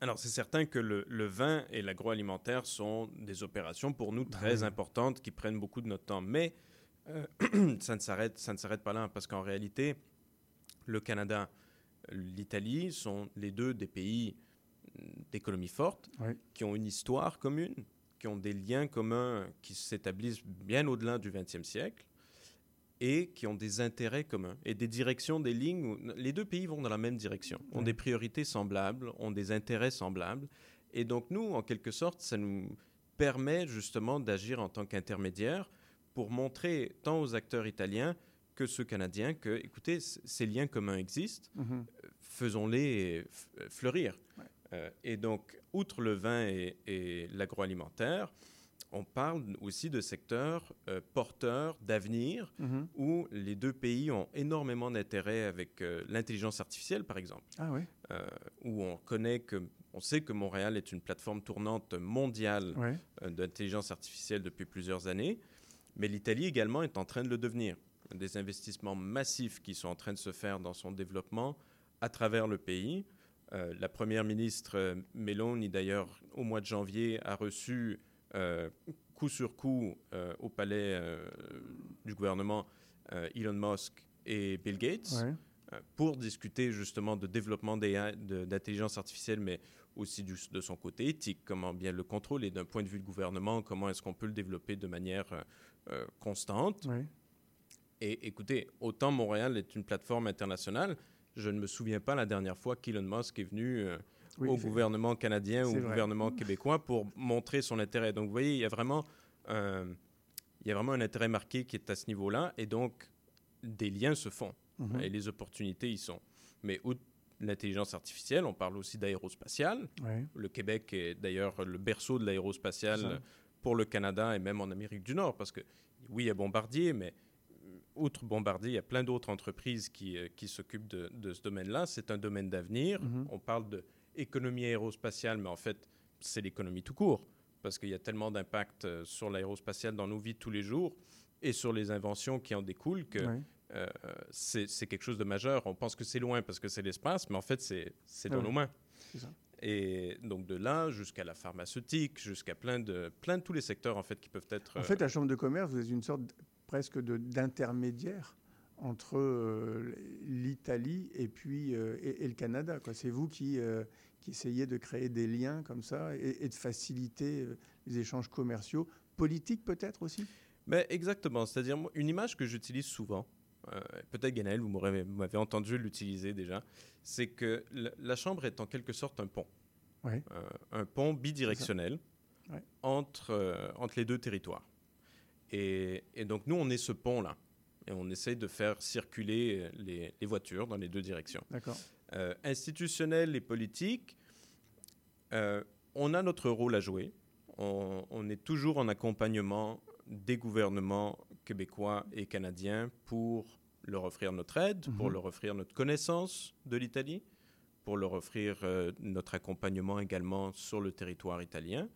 alors, c'est certain que le, le vin et l'agroalimentaire sont des opérations pour nous très Bah oui. importantes qui prennent beaucoup de notre temps. Mais euh, ça ne s'arrête, ça ne s'arrête pas là parce qu'en réalité, le Canada, l'Italie sont les deux des pays hum, d'économie forte Oui. qui ont une histoire commune, qui ont des liens communs qui s'établissent bien au-delà du XXe siècle et qui ont des intérêts communs et des directions, des lignes. Où les deux pays vont dans la même direction, ont des priorités semblables, ont des intérêts semblables. Et donc nous, en quelque sorte, ça nous permet justement d'agir en tant qu'intermédiaire pour montrer tant aux acteurs italiens que ceux canadiens que, écoutez, ces liens communs existent, Mhm. faisons-les f- fleurir. Ouais. Euh, et donc, outre le vin et, et l'agroalimentaire, on parle aussi de secteurs euh, porteurs d'avenir Mhm. où les deux pays ont énormément d'intérêt avec euh, l'intelligence artificielle, par exemple, Ah oui, euh, où on connaît que, on sait que Montréal est une plateforme tournante mondiale d'intelligence artificielle depuis plusieurs années, mais l'Italie également est en train de le devenir. Des investissements massifs qui sont en train de se faire dans son développement à travers le pays. Euh, la première ministre euh, Meloni, d'ailleurs, au mois de janvier, a reçu euh, coup sur coup euh, au palais du gouvernement Elon Musk et Bill Gates ouais. pour discuter justement de développement d'intelligence artificielle, mais aussi du- de son côté éthique, comment bien le contrôler d'un point de vue du gouvernement, comment est-ce qu'on peut le développer de manière constante. ouais. Et écoutez, autant Montréal est une plateforme internationale, je ne me souviens pas la dernière fois qu'Elon Musk est venu euh, Oui, au gouvernement canadien ou au vrai. gouvernement québécois pour montrer son intérêt. Donc vous voyez, il y a vraiment, euh, il y a vraiment un intérêt marqué qui est à ce niveau-là, et donc des liens se font, Mhm. et les opportunités y sont. Mais outre l'intelligence artificielle, on parle aussi d'aérospatiale. Le Québec est d'ailleurs le berceau de l'aérospatiale pour le Canada et même en Amérique du Nord, parce que oui, il y a Bombardier, mais outre Bombardier, il y a plein d'autres entreprises qui, euh, qui s'occupent de, de ce domaine-là. C'est un domaine d'avenir. Mhm. On parle d'économie aérospatiale, mais en fait, c'est l'économie tout court, parce qu'il y a tellement d'impact euh, sur l'aérospatiale dans nos vies de tous les jours et sur les inventions qui en découlent que Ouais. euh, c'est quelque chose de majeur. On pense que c'est loin parce que c'est l'espace, mais en fait, c'est dans ouais. nos mains. Ça. Et donc de là jusqu'à la pharmaceutique, jusqu'à plein de, plein de tous les secteurs en fait qui peuvent être. En fait, la Chambre de commerce, vous êtes une sorte presque de- d'intermédiaire entre euh, l'Italie et puis euh, et, et le Canada. C'est vous qui, euh, qui essayez de créer des liens comme ça et, et de faciliter les échanges commerciaux, politiques peut-être aussi? Mais exactement, c'est-à-dire une image que j'utilise souvent, peut-être Ganaël, vous m'avez entendu l'utiliser déjà, c'est que la, la Chambre est en quelque sorte un pont. Ouais. Un pont bidirectionnel Ouais. entre, entre les deux territoires. Et, et donc nous, on est ce pont-là. Et on essaye de faire circuler les, les voitures dans les deux directions. D'accord. euh, institutionnel et politique, euh, on a notre rôle à jouer. On, on est toujours en accompagnement des gouvernements québécois et canadiens pour leur offrir notre aide, pour Mhm. leur offrir notre connaissance de l'Italie, pour leur offrir euh, notre accompagnement également sur le territoire italien.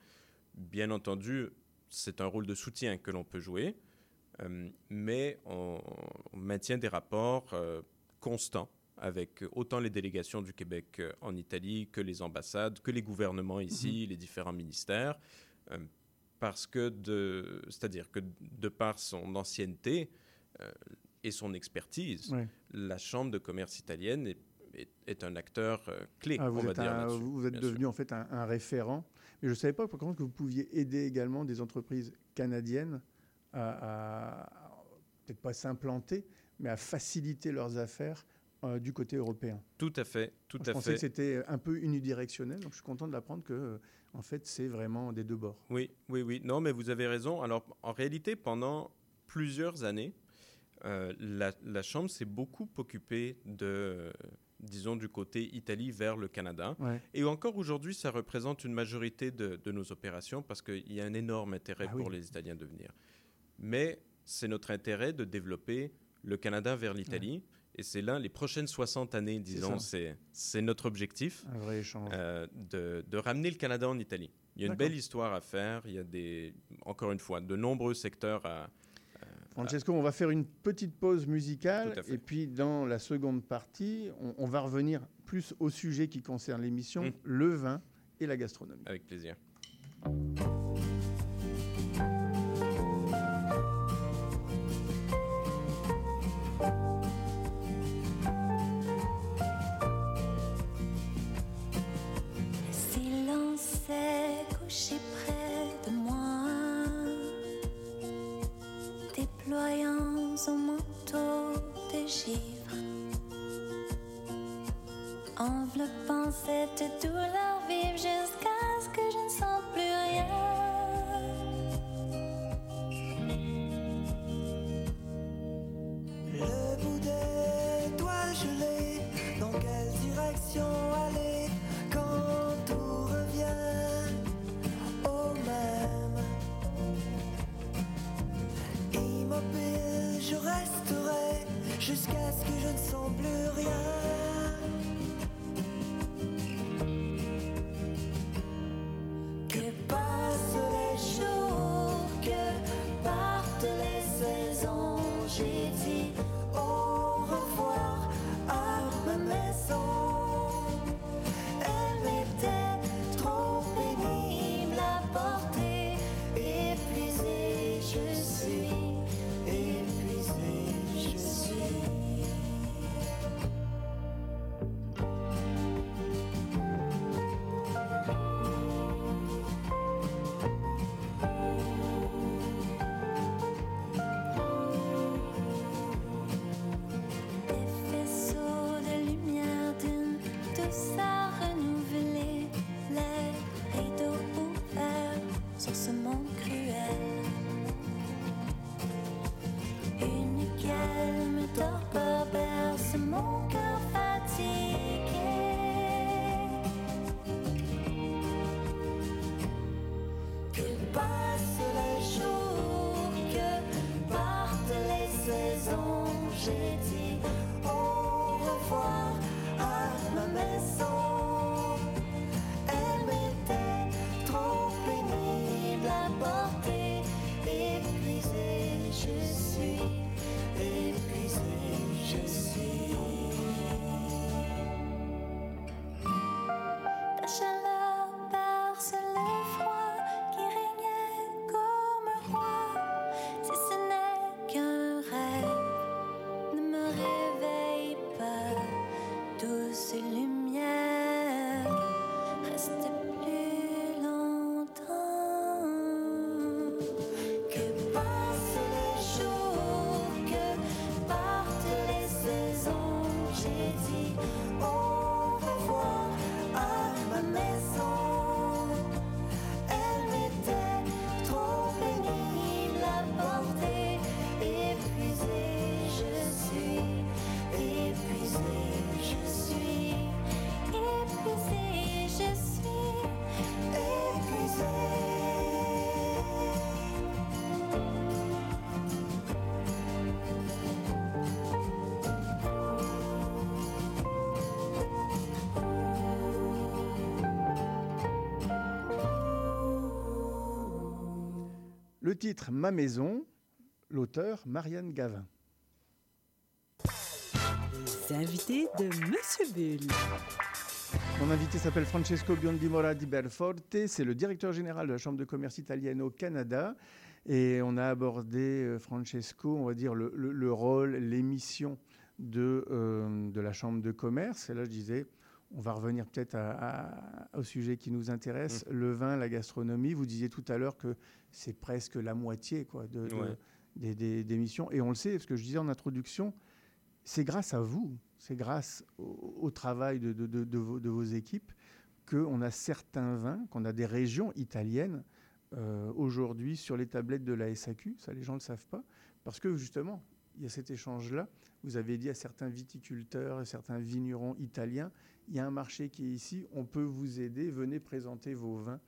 Bien entendu, c'est un rôle de soutien que l'on peut jouer, euh, mais on, on maintient des rapports euh, constants avec autant les délégations du Québec euh, en Italie que les ambassades, que les gouvernements ici, les différents ministères, euh, parce que de, c'est-à-dire que de par son ancienneté et son expertise, la Chambre de commerce italienne est, est- est un acteur clé, Ah, vous on va êtes, dire un- là-dessus. vous êtes bien devenu en fait un, un référent. Mais je ne savais pas par contre que vous pouviez aider également des entreprises canadiennes à, à- peut-être pas s'implanter, mais à faciliter leurs affaires euh, du côté européen. Tout à fait, tout je à pensais fait. que c'était un peu unidirectionnel, donc je suis content d'apprendre que euh, en fait c'est vraiment des deux bords. Oui, oui, oui. Non, mais vous avez raison. Alors, en réalité, pendant plusieurs années, euh, la, la Chambre s'est beaucoup occupée de, disons, du côté Italie vers le Canada. Ouais. Et encore aujourd'hui, ça représente une majorité de, de nos opérations parce qu'il y a un énorme intérêt Ah pour oui. les Italiens de venir. Mais c'est notre intérêt de développer le Canada vers l'Italie. Et c'est là, les prochaines 60 années, disons, c'est notre objectif. Un vrai échange. Euh, de, de ramener le Canada en Italie. Il y a une belle histoire à faire. Il y a des, encore une fois, de nombreux secteurs à. Francesco, on va faire une petite pause musicale et puis dans la seconde partie, on, on va revenir plus au sujet qui concerne l'émission, Mm. le vin et la gastronomie. Avec plaisir. Cette douleur vive jusqu'à ce que je ne sens plus rien. Le bout des doigts gelés, dans quelle direction aller quand tout revient au même? Immobile, je resterai jusqu'à ce que je ne sens plus rien. Titre Ma maison, l'auteur Marianne Gavin. Les invités de Monsieur Bull. Mon invité s'appelle Francesco Biondimora di Belforte, c'est le directeur général de la Chambre de commerce italienne au Canada. Et on a abordé, euh, Francesco, on va dire, le, le- le rôle, l'émission de, euh, de la Chambre de commerce. Et là, je disais, on va revenir peut-être à- à- au sujet qui nous intéresse, le vin, la gastronomie. Vous disiez tout à l'heure que c'est presque la moitié quoi, de, de- Ouais. des, des- des missions. Et on le sait, parce que je disais en introduction, c'est grâce à vous, c'est grâce au, au travail de, vos, de vos équipes qu'on a certains vins, qu'on a des régions italiennes euh, aujourd'hui sur les tablettes de la SAQ. Ça, les gens ne le savent pas. Parce que justement, il y a cet échange-là. Vous avez dit à certains viticulteurs et certains vignerons italiens, il y a un marché qui est ici, on peut vous aider, venez présenter vos vins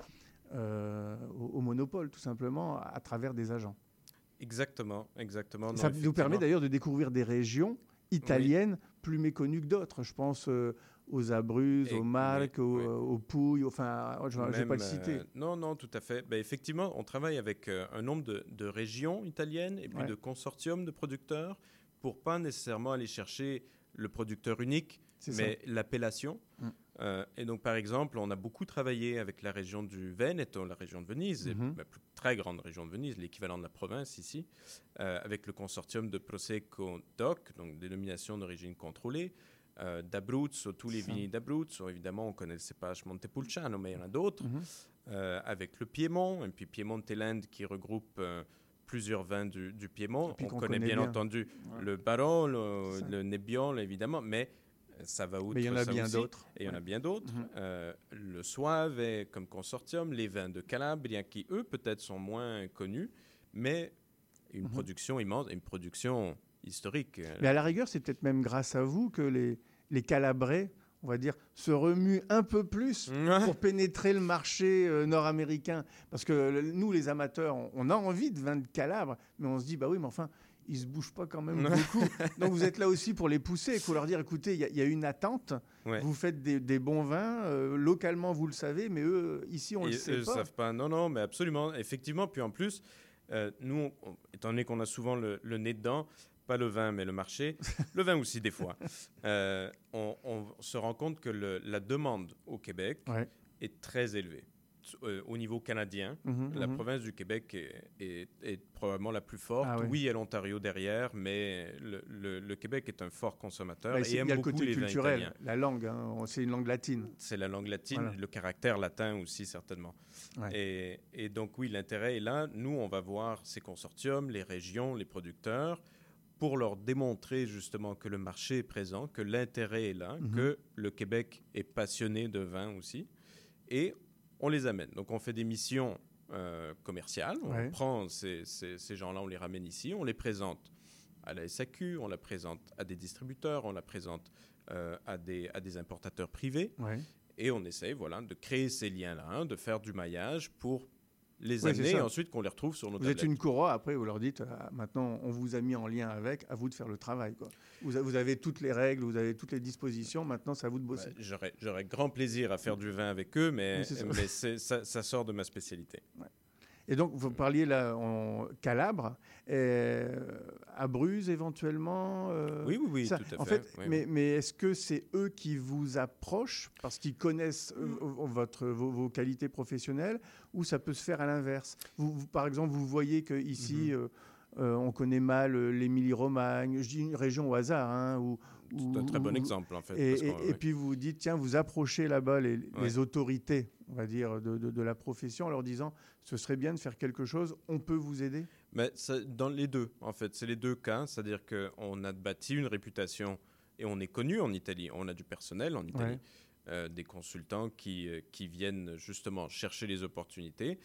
euh, au, au monopole, tout simplement, à, travers des agents. Exactement, exactement. Ça nous permet d'ailleurs de découvrir des régions italiennes plus méconnues que d'autres. Je pense euh, aux Abruzzes, aux Marques, oui, aux, oui. aux Pouilles, enfin, je ne vais pas le citer. euh, non, non, tout à fait. Ben, effectivement, on travaille avec euh, un nombre de, de régions italiennes et puis Ouais. de consortiums de producteurs pour pas nécessairement aller chercher le producteur unique. Mais l'appellation. Mm. Euh, et donc, par exemple, on a beaucoup travaillé avec la région du Veneto, la région de Venise, Mhm. la plus très grande région de Venise, l'équivalent de la province ici, euh, avec le consortium de Prosecco DOC, donc dénomination d'origine contrôlée, euh, d'Abruzzo, tous les vignes d'Abruzzo. Évidemment, on connaît le cépage Montepulciano, mais il y en a d'autres. Mhm. Euh, avec le Piémont, et puis Piemonte-Land qui regroupe plusieurs vins du, du Piémont. On qu'on connaît, connaît bien, bien. entendu Ouais. le Barolo, Ça. le Nebbiolo, évidemment, mais ça va outre Mais il y en a bien d'autres. Et il y en a bien d'autres. Mhm. Euh, le Soave est comme consortium, les vins de Calabria qui, eux, peut-être sont moins connus, mais une Mhm. production immense, une production historique. Mais à la rigueur, c'est peut-être même grâce à vous que les, les Calabrais, on va dire, se remuent un peu plus Ouais. pour pénétrer le marché euh, nord-américain. Parce que le- nous, les amateurs, on, on a envie de vin de Calabre, mais on se dit, bah oui, mais enfin, ils se bougent pas quand même beaucoup. Donc vous êtes là aussi pour les pousser. Faut leur dire, écoutez, il y, a- il y a une attente. Ouais. Vous faites des, des bons vins. euh, localement, vous le savez, mais eux, ici, on Et le sait eux pas. savent pas. Non, non, mais absolument, effectivement. Puis en plus, euh, nous, on- étant donné qu'on a souvent le, le nez dedans, pas le vin, mais le marché, le vin aussi des fois, euh, on, on se rend compte que le- la demande au Québec Ouais. est très élevée. Euh, au niveau canadien, Mhm, la mhm. province du Québec est, est- est probablement la plus forte. Ah ouais. Oui, il y a l'Ontario derrière, mais le, le- le Québec est un fort consommateur Bah, et il aime y a le beaucoup côté les vins culturel, la langue. hein, c'est une langue latine. C'est la langue latine, Voilà. le caractère latin aussi certainement. Ouais. Et, et donc oui, l'intérêt est là. Nous, on va voir ces consortiums, les régions, les producteurs, pour leur démontrer justement que le marché est présent, que l'intérêt est là, Mhm. que le Québec est passionné de vin aussi. Et on les amène. Donc on fait des missions euh, commerciales. On Ouais. prend ces, ces- ces gens-là, on les ramène ici, on les présente à la SAQ, on la présente à des distributeurs, on la présente euh, à, des, à des importateurs privés. Ouais. Et on essaye voilà, de créer ces liens-là, hein, de faire du maillage pour les amener et ensuite qu'on les retrouve sur nos Vous êtes une courroie, après vous leur dites, ah, maintenant on vous a mis en lien avec, à vous de faire le travail. Quoi. Vous, a- vous avez toutes les règles, vous avez toutes les dispositions, maintenant c'est à vous de bosser. Ouais, J'aurais grand plaisir à faire du vin avec eux, mais, Oui, c'est ça. mais c'est- ça, ça sort de ma spécialité. Et donc, vous parliez là en Calabre, à Bruges éventuellement euh, Oui, oui, oui, tout à en fait. mais, mais est-ce que c'est eux qui vous approchent parce qu'ils connaissent euh, mm. votre, vos, qualités professionnelles ou ça peut se faire à l'inverse? Vous, Par exemple, vous voyez qu'ici, mm-hmm. euh, on connaît mal l'Émilie-Romagne, je dis une région au hasard, hein, où, c'est un très bon exemple, en fait. Et, puis vous dites, tiens, vous approchez là-bas les, autorités, on va dire, de, la profession en leur disant, ce serait bien de faire quelque chose, on peut vous aider? Mais Dans les deux, en fait. C'est les deux cas. C'est-à-dire qu'on a bâti une réputation et on est connu en Italie. On a du personnel en Italie. Euh, des consultants qui, euh, qui viennent justement chercher les opportunités,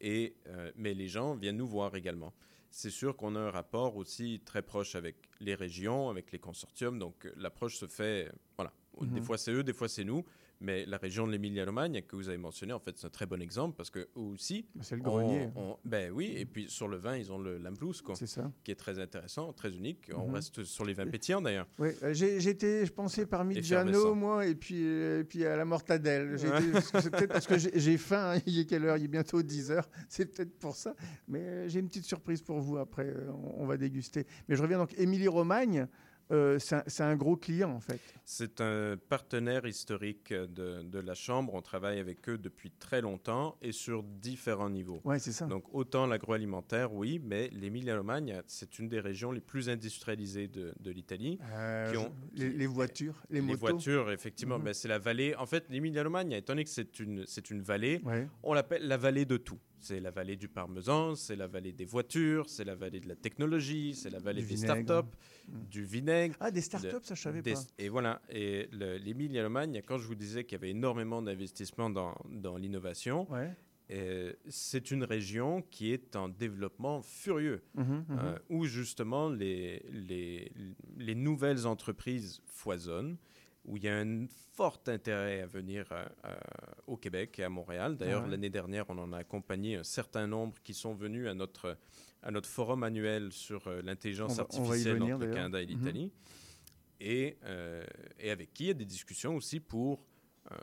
et, euh, mais les gens viennent nous voir également c'est sûr qu'on a un rapport aussi très proche avec les régions, avec les consortiums. Donc l'approche se fait, voilà, des mhm. fois c'est eux, des fois c'est nous. Mais la région de l'Émilie-Romagne que vous avez mentionné, en fait, c'est un très bon exemple parce que aussi, c'est le grenier. ben oui, et puis sur le vin, ils ont le quoi, ça. qui est très intéressant, très unique. On mhm. reste sur les vins pétillants d'ailleurs. Oui, euh, j'étais, je pensais parmi Midiano, moi, et puis et puis à la mortadelle. C'est peut-être parce que j'ai faim. Hein, il est quelle heure? Il est bientôt 10 heures. C'est peut-être pour ça. Mais euh, j'ai une petite surprise pour vous après. Euh, on, va déguster. Mais je reviens donc Émilie-Romagne. Euh, c'est un, gros client en fait. C'est un partenaire historique de, la Chambre. On travaille avec eux depuis très longtemps et sur différents niveaux. Ouais, c'est ça. Donc autant l'agroalimentaire, oui, mais l'Émilie-Romagne, c'est une des régions les plus industrialisées de, l'Italie. Euh, les, voitures, les, motos. Les voitures, effectivement. Ben, c'est la vallée. En fait, l'Émilie-Romagne, étant donné que c'est une, une vallée, on l'appelle la vallée de tout. C'est la vallée du parmesan, c'est la vallée des voitures, c'est la vallée de la technologie, c'est la vallée des startups, du vinaigre. Ah, des startups, ça je savais pas. Et voilà. Et l'Émilie-Romagne, quand je vous disais qu'il y avait énormément d'investissements dans, dans l'innovation, c'est une région qui est en développement furieux, mmh mmh euh, où justement les, les, les nouvelles entreprises foisonnent où il y a un fort intérêt à venir euh, euh, au Québec et à Montréal. D'ailleurs, l'année dernière, on en a accompagné un certain nombre qui sont venus à notre, à notre forum annuel sur euh, l'intelligence artificielle entre le Canada et mhm. l'Italie, et, et, avec qui il y a des discussions aussi pour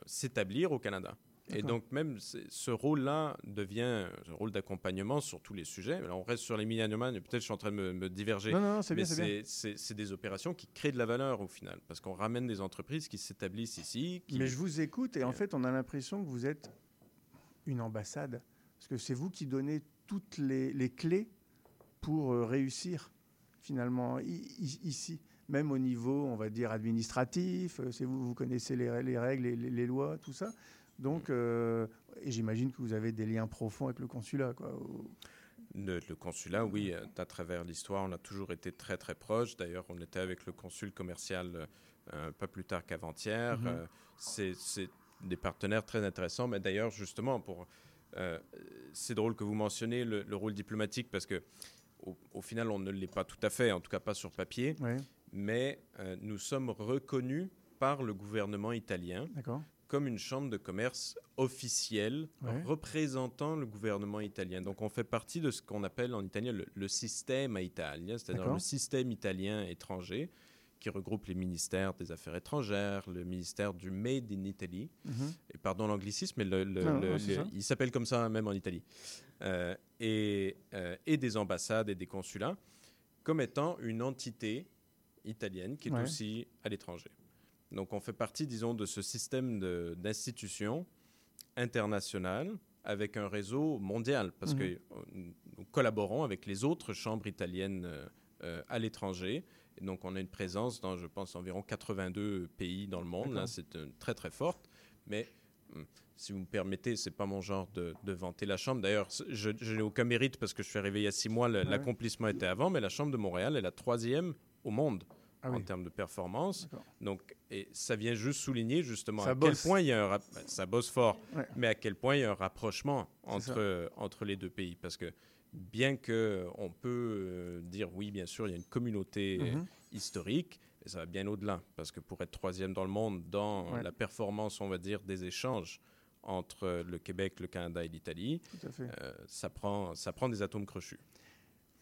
s'établir au Canada. Et donc même ce rôle-là devient un rôle d'accompagnement sur tous les sujets. Alors, on reste sur les et peut-être je suis en train de me, diverger. Non, non, c'est bien, c'est des opérations qui créent de la valeur au final, parce qu'on ramène des entreprises qui s'établissent ici. Mais je vous écoute et en fait on a l'impression que vous êtes une ambassade, parce que c'est vous qui donnez toutes les, clés pour euh, réussir finalement ici même au niveau, on va dire, administratif, euh, c'est vous, vous connaissez les, les règles, les, les, lois, tout ça. Donc, euh, et j'imagine que vous avez des liens profonds avec le consulat. Quoi. Le, consulat, oui, à travers l'histoire, on a toujours été très très proche. D'ailleurs, on était avec le consul commercial euh, pas plus tard qu'avant-hier. Mhm. Euh, c'est des partenaires très intéressants. Mais d'ailleurs, justement, pour c'est drôle que vous mentionnez le, rôle diplomatique parce que au, final, on ne l'est pas tout à fait, en tout cas pas sur papier. Mais nous sommes reconnus par le gouvernement italien comme une chambre de commerce officielle représentant le gouvernement italien. Donc on fait partie de ce qu'on appelle en italien le, système italien, c'est-à-dire le système italien étranger qui regroupe les ministères des Affaires étrangères, le ministère du Made in Italy, mhm. et pardon l'anglicisme, mais le, il s'appelle comme ça même en Italie, euh, et, euh, et, des ambassades et des consulats, comme étant une entité italienne qui est aussi à l'étranger. Donc on fait partie, disons, de ce système d'institutions internationales avec un réseau mondial, parce mhm. que nous collaborons avec les autres chambres italiennes euh, euh, à l'étranger. Donc on a une présence dans, je pense, environ 82 pays dans le monde. C'est très très forte. Mais si vous me permettez, c'est pas mon genre de, vanter la chambre. D'ailleurs, je, n'ai aucun mérite parce que je suis arrivé il y a six mois, l'accomplissement était avant, mais la chambre de Montréal est la troisième au monde ah en termes de performance. Donc, et ça vient juste souligner justement à quel point il y a un ben, ça bosse fort, mais à quel point il y a un rapprochement entre entre les deux pays. Parce que bien que on peut euh, dire oui, bien sûr, il y a une communauté mhm. historique, mais ça va bien au-delà parce que pour être troisième dans le monde dans la performance, on va dire des échanges entre le Québec, le Canada et l'Italie, euh, ça prend ça prend des atomes crochus.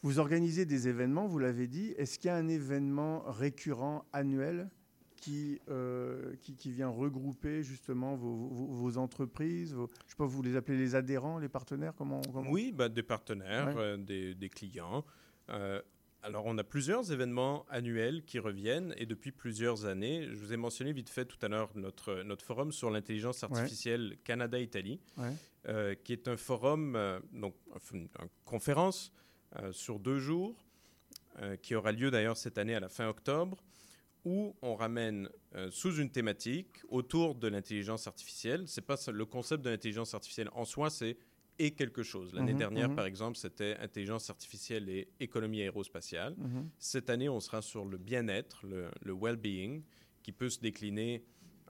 Vous organisez des événements, vous l'avez dit. Est-ce qu'il y a un événement récurrent annuel qui, euh, qui, qui vient regrouper justement vos, vos- vos entreprises vos- Je sais pas, vous les appelez les adhérents, les partenaires comment, comment- Oui, bah, des partenaires, Ouais. euh, des, des clients. Euh, alors, on a plusieurs événements annuels qui reviennent et depuis plusieurs années. Je vous ai mentionné vite fait tout à l'heure notre, notre forum sur l'intelligence Ouais. artificielle Canada-Italie, Ouais. euh, qui est un forum, euh, donc une, une conférence euh, sur deux jours, qui aura lieu d'ailleurs cette année à la fin octobre, où on ramène sous une thématique autour de l'intelligence artificielle. C'est pas le concept de l'intelligence artificielle en soi, c'est et quelque chose. L'année Mhm, dernière, mhm. par exemple, c'était intelligence artificielle et économie aérospatiale. Mhm. Cette année, on sera sur le bien-être, le, le well-being, qui peut se décliner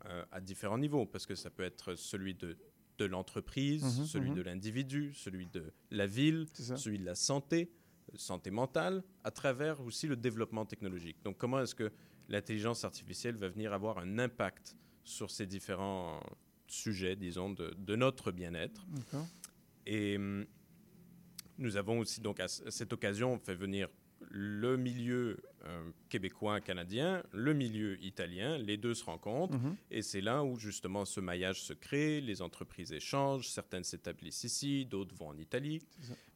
euh, à différents niveaux, parce que ça peut être celui de, de l'entreprise, celui de l'individu, celui de la ville, celui de la santé, euh, santé mentale, à travers aussi le développement technologique. Donc, comment est-ce que l'intelligence artificielle va venir avoir un impact sur ces différents sujets, disons, de, de notre bien-être? Et hum, nous avons aussi, donc, à, cette occasion, fait venir le milieu euh, québécois, canadien, le milieu italien. Les deux se rencontrent. Mhm. Et c'est là où, justement, ce maillage se crée. Les entreprises échangent. Certaines s'établissent ici, d'autres vont en Italie.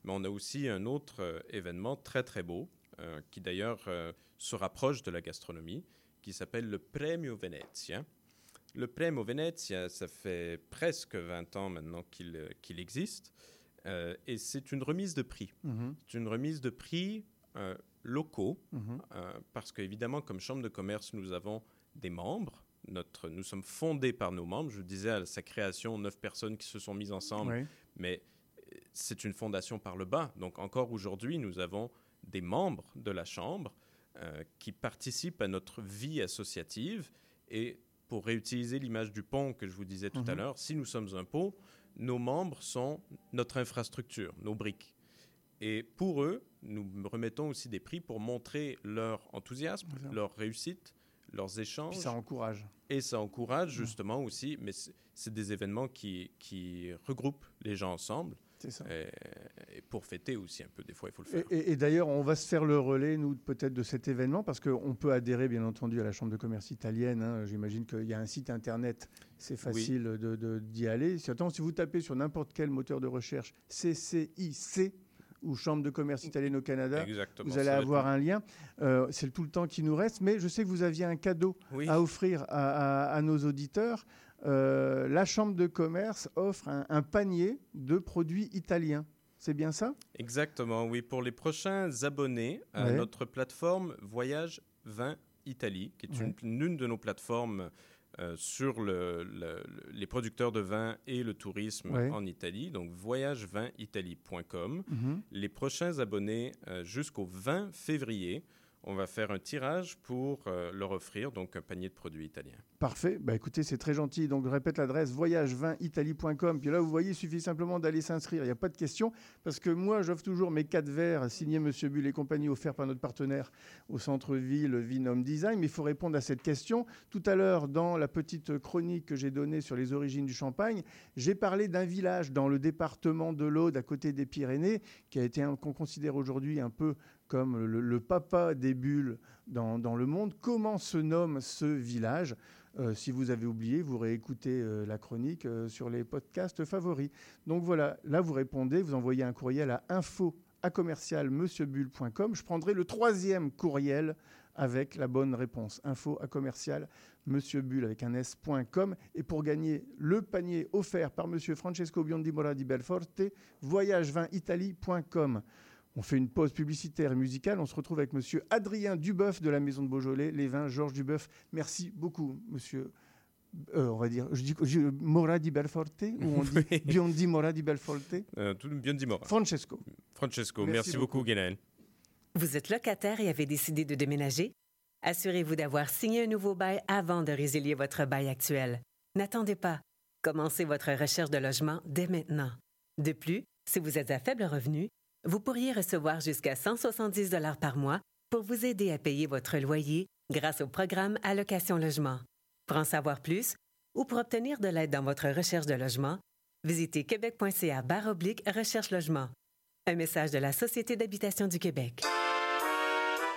Mais on a aussi un autre euh, événement très, très beau, euh, qui d'ailleurs se rapproche de la gastronomie, qui s'appelle le Premio Venezia. Le Premio Venezia, ça fait presque 20 ans maintenant qu'il euh, existe. Euh, et c'est une remise de prix. Mhm. C'est une remise de prix euh, locaux, Mhm. euh, parce qu'évidemment, comme Chambre de commerce, nous avons des membres. Notre, nous sommes fondés par nos membres. Je vous disais à sa création, neuf personnes qui se sont mises ensemble, mais c'est une fondation par le bas. Donc encore aujourd'hui, nous avons des membres de la Chambre qui participent à notre vie associative. Et pour réutiliser l'image du pont que je vous disais tout à Mhm. l'heure, si nous sommes un pont, nos membres sont notre infrastructure, nos briques. Et pour eux, nous remettons aussi des prix pour montrer leur enthousiasme, leur réussite, leurs échanges. Puis ça encourage. Et ça encourage justement aussi, mais c'est- c'est des événements qui, qui regroupent les gens ensemble. Ça. Et, et pour fêter aussi un peu, des fois, il faut le faire. et- et d'ailleurs, on va se faire le relais, nous, peut-être de cet événement, parce qu'on peut adhérer, bien entendu, à la Chambre de commerce italienne. hein. J'imagine qu'il y a un site internet, c'est facile de- de- d'y aller. Surtout si vous tapez sur n'importe quel moteur de recherche CCIC ou Chambre de commerce italienne au Canada, Exactement. vous allez avoir un lien. Euh, c'est tout le temps qui nous reste, mais je sais que vous aviez un cadeau Oui. à offrir à, à- à nos auditeurs. Euh, la Chambre de commerce offre un, un panier de produits italiens. C'est bien ça? Exactement, oui. Pour les prochains abonnés à Ouais. notre plateforme Voyage 20 Italie, qui est Ouais. une, une de nos plateformes euh, sur le- le- le- les producteurs de vin et le tourisme Ouais. en Italie, donc voyage20italie.com. Mhm. Les prochains abonnés euh, jusqu'au 20 février, on va faire un tirage pour euh, leur offrir donc un panier de produits italiens. Parfait. Bah écoutez, c'est très gentil. Donc je répète l'adresse voyage20italie.com. Puis là, vous voyez, il suffit simplement d'aller s'inscrire. Il n'y a pas de question parce que moi, j'offre toujours mes quatre verres signés Monsieur Bull et compagnie offerts par notre partenaire au centre-ville Vinom Design. Mais il faut répondre à cette question. Tout à l'heure, dans la petite chronique que j'ai donnée sur les origines du champagne, j'ai parlé d'un village dans le département de l'Aude, à côté des Pyrénées, qui a été qu'on considère aujourd'hui un peu comme le, papa des bulles dans, dans le monde. Comment se nomme ce village? Euh, Si vous avez oublié, vous réécoutez euh, la chronique euh, sur les podcasts favoris. Donc voilà, là vous répondez, vous envoyez un courriel à info à. Je prendrai le troisième courriel avec la bonne réponse. Info à monsieurbulle avec un s.com. Et pour gagner le panier offert par monsieur Francesco Biondi Mora di Belforte, voyage20italie.com. On fait une pause publicitaire et musicale. On se retrouve avec monsieur Adrien Duboeuf de la Maison de Beaujolais, les vins Georges Duboeuf. Merci beaucoup, monsieur. euh, on va dire, je dis je- Mora di Belforte ou on dit Oui. Biondi Mora di Belforte? Euh, tout dit, Mora. Francesco. Francesco, Merci merci, beaucoup, beaucoup. Guénaël. Vous êtes locataire et avez décidé de déménager? Assurez-vous d'avoir signé un nouveau bail avant de résilier votre bail actuel. N'attendez pas. Commencez votre recherche de logement dès maintenant. De plus, si vous êtes à faible revenu, vous pourriez recevoir jusqu'à 170 dollars par mois pour vous aider à payer votre loyer grâce au programme Allocation Logement. Pour en savoir plus ou pour obtenir de l'aide dans votre recherche de logement, visitez québec.ca recherche logement. Un message de la Société d'habitation du Québec.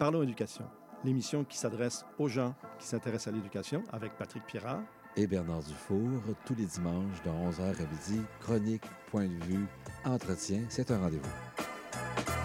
Parlons éducation, l'émission qui s'adresse aux gens qui s'intéressent à l'éducation avec Patrick Pirard et Bernard Dufour, tous les dimanches de 11h à midi, chronique, point de vue, entretien, c'est un rendez-vous.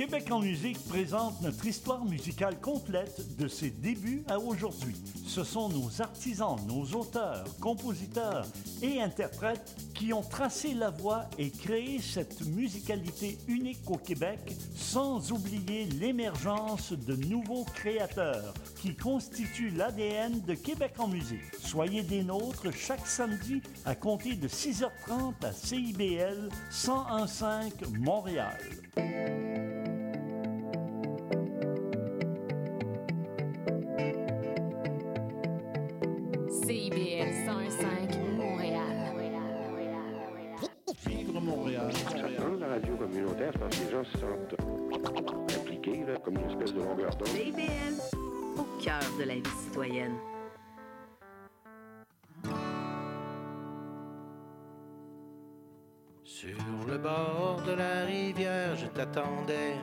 Québec en musique présente notre histoire musicale complète de ses débuts à aujourd'hui. Ce sont nos artisans, nos auteurs, compositeurs et interprètes qui ont tracé la voie et créé cette musicalité unique au Québec, sans oublier l'émergence de nouveaux créateurs qui constituent l'ADN de Québec en musique. Soyez des nôtres chaque samedi à compter de 6h30 à CIBL 1015 Montréal. Radio communautaire, parce que les gens se sentent impliqués, là, comme une espèce de longueur d'onde. CIBL, au cœur de la vie citoyenne. Sur le bord de la rivière, je t'attendais.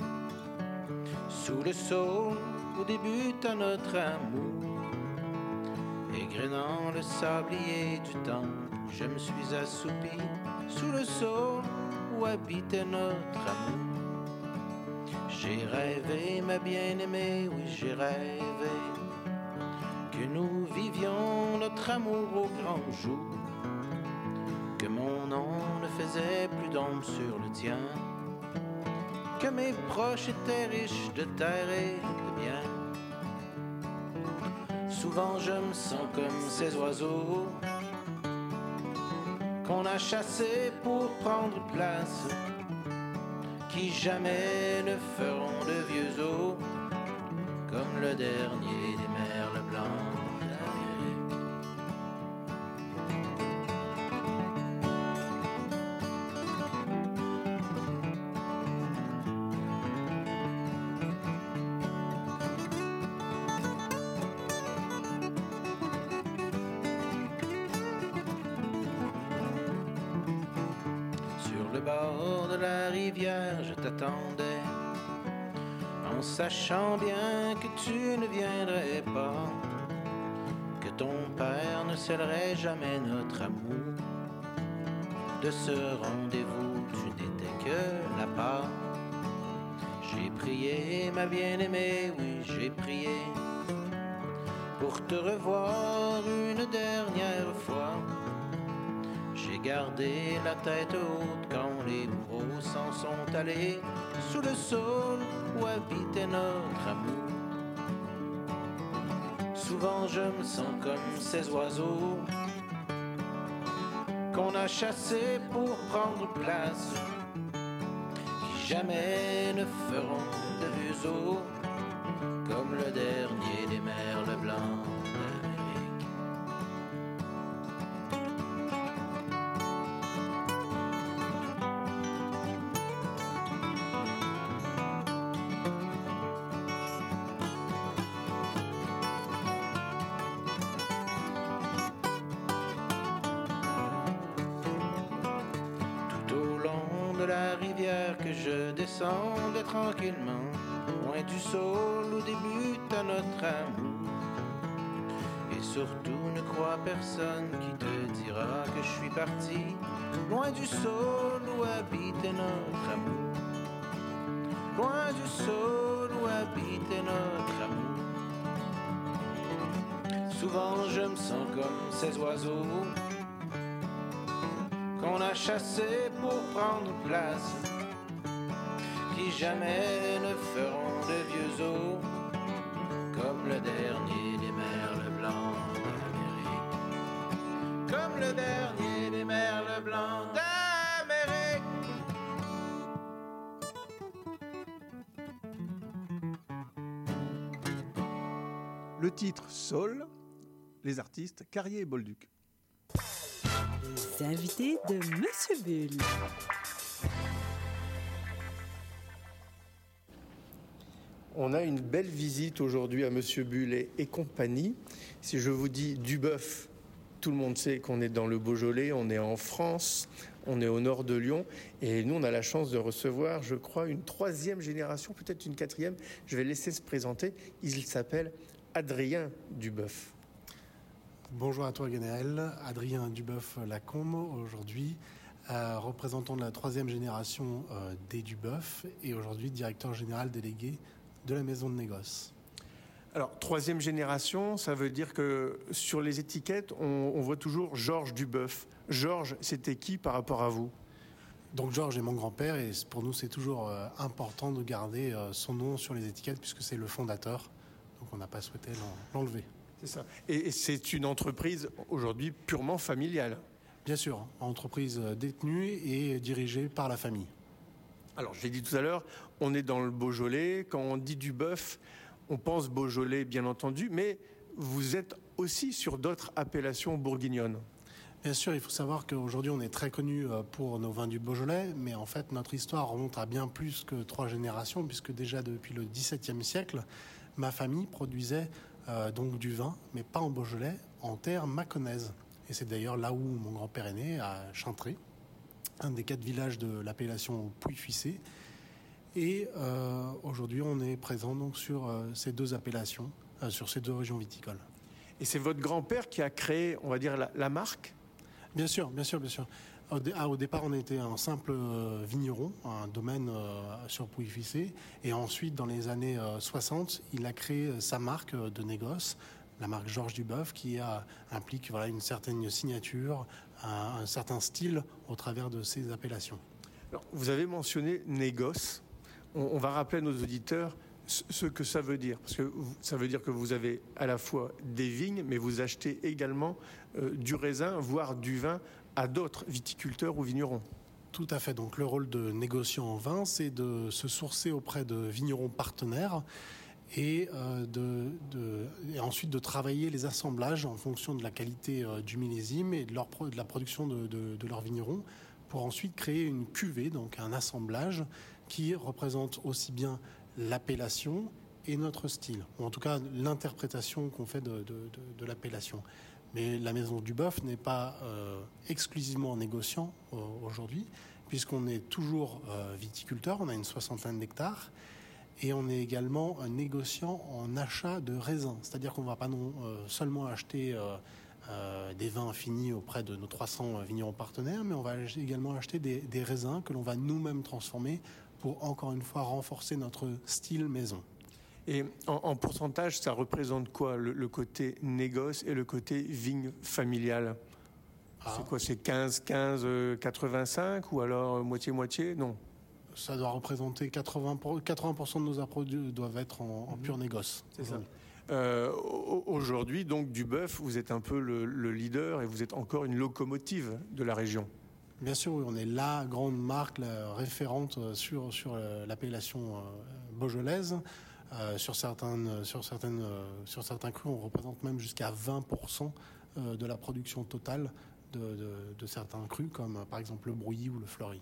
Sous le saule où débute notre amour. Égrenant le sablier du temps, je me suis assoupi sous le saule où habitait notre amour. J'ai rêvé, ma bien-aimée, oui, j'ai rêvé que nous vivions notre amour au grand jour que mon nom ne faisait plus d'ombre sur le tien, que mes proches étaient riches de terre et de biens. Souvent je me sens comme ces oiseaux qu'on a chassés pour prendre place, qui jamais ne feront de vieux os comme le dernier des merles blancs. Sachant bien que tu ne viendrais pas, que ton père ne scellerait jamais notre amour. De ce rendez-vous, tu n'étais que la part. J'ai prié, ma bien-aimée, oui, j'ai prié, pour te revoir une dernière fois. J'ai gardé la tête haute quand les bourreaux s'en sont allés sous le sol où notre amour. Souvent je me sens comme ces oiseaux qu'on a chassés pour prendre place, qui jamais ne feront de vieux rivière que je descendais tranquillement, loin du sol où débute notre amour. Et surtout ne crois personne qui te dira que je suis parti, loin du sol où habitait notre amour. Loin du sol où habitait notre amour. Souvent je me sens comme ces oiseaux qu'on a chassé pour prendre place, qui jamais ne feront de vieux os, comme le dernier des merles blancs d'Amérique. Comme le dernier des merles blancs d'Amérique. Le titre Sol, les artistes Carrier et Bolduc. Les invités de Monsieur Bull. On a une belle visite aujourd'hui à Monsieur Bull et, compagnie. Si je vous dis Duboeuf, tout le monde sait qu'on est dans le Beaujolais, on est en France, on est au nord de Lyon. Et nous, on a la chance de recevoir, je crois, une troisième génération, peut-être une quatrième. Je vais laisser se présenter. Il s'appelle Adrien Duboeuf. Bonjour à toi, Ganéel. Adrien Duboeuf-Lacombe, aujourd'hui, euh, représentant de la troisième génération euh, des Duboeuf et aujourd'hui directeur général délégué de la maison de négoce. Alors, troisième génération, ça veut dire que sur les étiquettes, on, voit toujours Georges Duboeuf. Georges, c'était qui par rapport à vous? Donc Georges est mon grand-père et pour nous c'est toujours euh, important de garder son nom sur les étiquettes puisque c'est le fondateur. Donc on n'a pas souhaité l'enlever. C'est ça. Et c'est une entreprise aujourd'hui purement familiale. Bien sûr, entreprise euh, détenue et dirigée par la famille. Alors je l'ai dit tout à l'heure, on est dans le Beaujolais. Quand on dit du bœuf, on pense Beaujolais, bien entendu, mais vous êtes aussi sur d'autres appellations bourguignonnes. Bien sûr, il faut savoir qu'aujourd'hui on est très connu euh, pour nos vins du Beaujolais, mais en fait notre histoire remonte à bien plus que trois générations, puisque déjà depuis le XVIIe siècle, ma famille produisait euh, donc du vin, mais pas en Beaujolais, en terre mâconnaise. Et c'est d'ailleurs là où mon grand-père est né, à Chantré, un des quatre villages de l'appellation Puy-Fuissé. Et euh, aujourd'hui, on est présent donc sur euh, ces deux appellations, sur ces deux régions viticoles. Et c'est votre grand-père qui a créé, on va dire, la, marque? Bien sûr, bien sûr, bien sûr. Au, ah, départ, on était un simple vigneron, un domaine sur Pouilly-Fissé. Et ensuite, dans les années 60, il a créé sa marque de négoce, la marque Georges Duboeuf, qui implique une certaine signature, un, certain style au travers de ces appellations. Vous avez mentionné négoce on, va rappeler à nos auditeurs ce que ça veut dire. Parce que ça veut dire que vous avez à la fois des vignes, mais vous achetez également euh, du raisin, voire du vin à d'autres viticulteurs ou vignerons. Tout à fait. Donc le rôle de négociant en vin, c'est de se sourcer auprès de vignerons partenaires et, euh, ensuite de travailler les assemblages en fonction de la qualité euh, du millésime et de, la production de, de leurs vignerons pour ensuite créer une cuvée, donc un assemblage qui représente aussi bien l'appellation et notre style, ou en tout cas l'interprétation qu'on fait de, l'appellation. Mais la maison du n'est pas euh, exclusivement négociant euh, aujourd'hui, puisqu'on est toujours euh, viticulteur, on a une soixantaine d'hectares, et on est également négociant en achat de raisins. C'est-à-dire qu'on ne va pas non seulement acheter des vins finis auprès de nos 300 vignerons partenaires, mais on va également acheter des raisins que l'on va nous-mêmes transformer pour encore une fois renforcer notre style maison. Et en, pourcentage, ça représente quoi le, côté négoce et le côté vigne familiale? C'est ah. quoi C'est 15, 15, 85 ou alors moitié-moitié? Non. Ça doit représenter 80, 80% de nos produits doivent être en, mhm. pur négoce. C'est ça. Euh, aujourd'hui, donc, du bœuf, vous êtes un peu le leader et vous êtes encore une locomotive de la région. Bien sûr, on est la grande marque référente sur, sur euh, l'appellation euh, beaujolaise. Euh, sur, certaines, sur, sur certains crus, on représente même jusqu'à 20% de la production totale de, certains crus, comme par exemple le Brouilly ou le Fleury.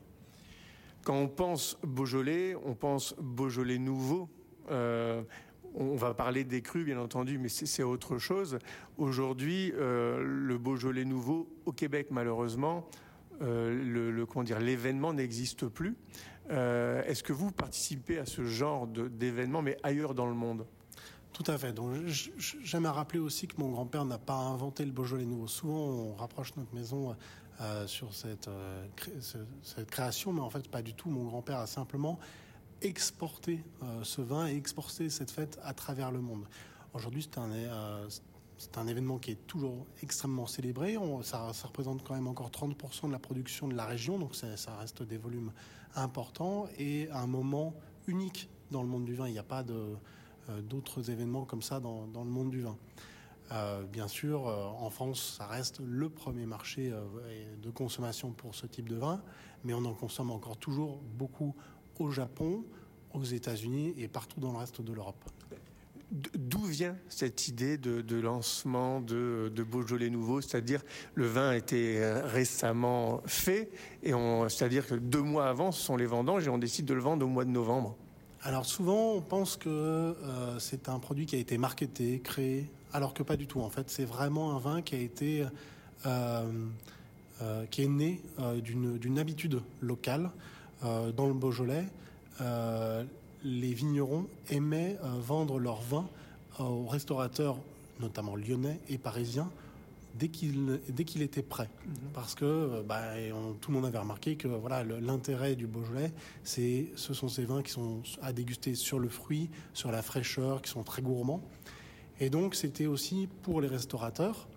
Quand on pense Beaujolais, on pense Beaujolais nouveau. on va parler des crus, bien entendu, mais c'est autre chose. Aujourd'hui, le Beaujolais nouveau, au Québec, malheureusement, euh, le, comment dire, l'événement n'existe plus. Euh, est-ce que vous participez à ce genre d'événement, mais ailleurs dans le monde? Tout à fait. Donc, j'aime à rappeler aussi que mon grand-père n'a pas inventé le Beaujolais nouveau. Souvent, on rapproche notre maison euh, sur cette, cette, création, mais en fait, pas du tout. Mon grand-père a simplement exporté ce vin et exporté cette fête à travers le monde. Aujourd'hui, c'est un événement qui est toujours extrêmement célébré. ça, représente quand même encore 30% de la production de la région, donc ça, reste des volumes importants et un moment unique dans le monde du vin. Il n'y a pas euh, d'autres événements comme ça dans, le monde du vin. Euh, bien sûr, euh, en France, ça reste le premier marché de consommation pour ce type de vin, mais on en consomme encore toujours beaucoup au Japon, aux États-Unis et partout dans le reste de l'Europe d'où vient cette idée de, lancement de, Beaujolais nouveau? C'est-à-dire le vin a été euh, récemment fait, et c'est-à-dire que deux mois avant, ce sont les vendanges, et on décide de le vendre au mois de novembre. Alors souvent, on pense que euh, c'est un produit qui a été marketé, créé, alors que pas du tout. En fait, c'est vraiment un vin qui a été, euh, qui est né d'une habitude locale dans le Beaujolais les vignerons aimaient euh, vendre leur vin euh, aux restaurateurs, notamment lyonnais et parisiens, dès qu'il dès qu'il était prêt, mhm. parce que euh, bah, tout le monde avait remarqué que voilà l'intérêt du Beaujolais, c'est ce sont ces vins qui sont à déguster sur le fruit, sur la fraîcheur, qui sont très gourmands, et donc c'était aussi pour les restaurateurs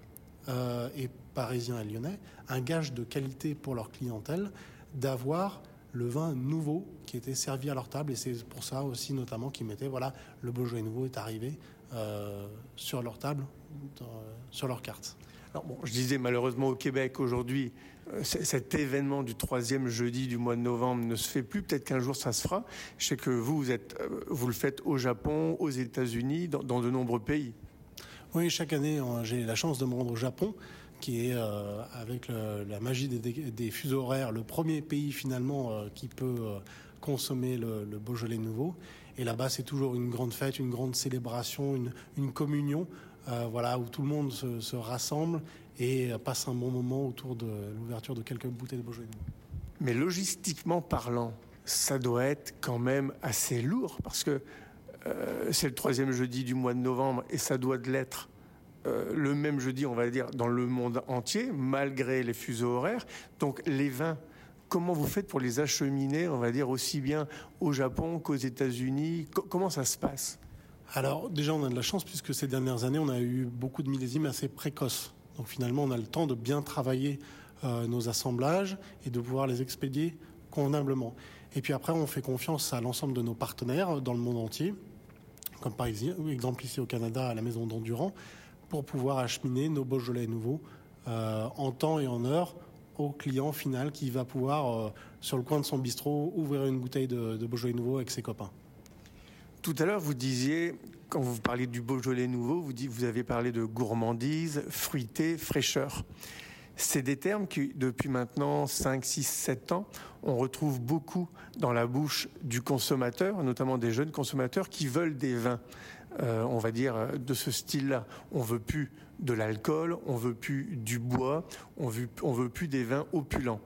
et parisiens et lyonnais un gage de qualité pour leur clientèle d'avoir le vin nouveau qui était servi à leur table. Et c'est pour ça aussi notamment qu'ils mettaient, voilà, le Beaujolais nouveau est arrivé euh, sur leur table, sur leur carte. Alors bon, je disais malheureusement au Québec aujourd'hui, euh, cet événement du troisième jeudi du mois de novembre ne se fait plus. Peut-être qu'un jour ça se fera. Je sais que vous, vous, êtes, euh, vous le faites au Japon, aux États-Unis, dans, de nombreux pays. Oui, chaque année, j'ai la chance de me rendre au Japon qui est, euh, avec la magie des, fuseaux horaires, le premier pays finalement euh, qui peut euh, consommer le, Beaujolais nouveau. Et là-bas, c'est toujours une grande fête, une grande célébration, une, communion, voilà, où tout le monde se, rassemble et passe un bon moment autour de l'ouverture de quelques bouteilles de Beaujolais nouveau. Mais logistiquement parlant, ça doit être quand même assez lourd parce que c'est le troisième jeudi du mois de novembre et ça doit de l'être euh, le même jeudi, on va dire, dans le monde entier, malgré les fuseaux horaires. Donc les vins, comment vous faites pour les acheminer, on va dire, aussi bien au Japon qu'aux États-Unis? Comment ça se passe? Alors déjà, on a de la chance puisque ces dernières années, on a eu beaucoup de millésimes assez précoces. Donc finalement, on a le temps de bien travailler euh, nos assemblages et de pouvoir les expédier convenablement. Et puis après, on fait confiance à l'ensemble de nos partenaires dans le monde entier, comme par exemple ici au Canada à la Maison d'Endurant, pour pouvoir acheminer nos Beaujolais nouveaux euh, en temps et en heure au client final qui va pouvoir, euh, sur le coin de son bistrot, ouvrir une bouteille de, Beaujolais nouveau avec ses copains. Tout à l'heure, vous disiez, quand vous parliez du Beaujolais nouveau, vous, vous avez parlé de gourmandise, fruité, fraîcheur. C'est des termes qui, depuis maintenant 5, 6, 7 ans, on retrouve beaucoup dans la bouche du consommateur, notamment des jeunes consommateurs qui veulent des vins euh, on va dire, de ce style-là. On veut plus de l'alcool, on veut plus du bois, on veut, veut plus des vins opulents.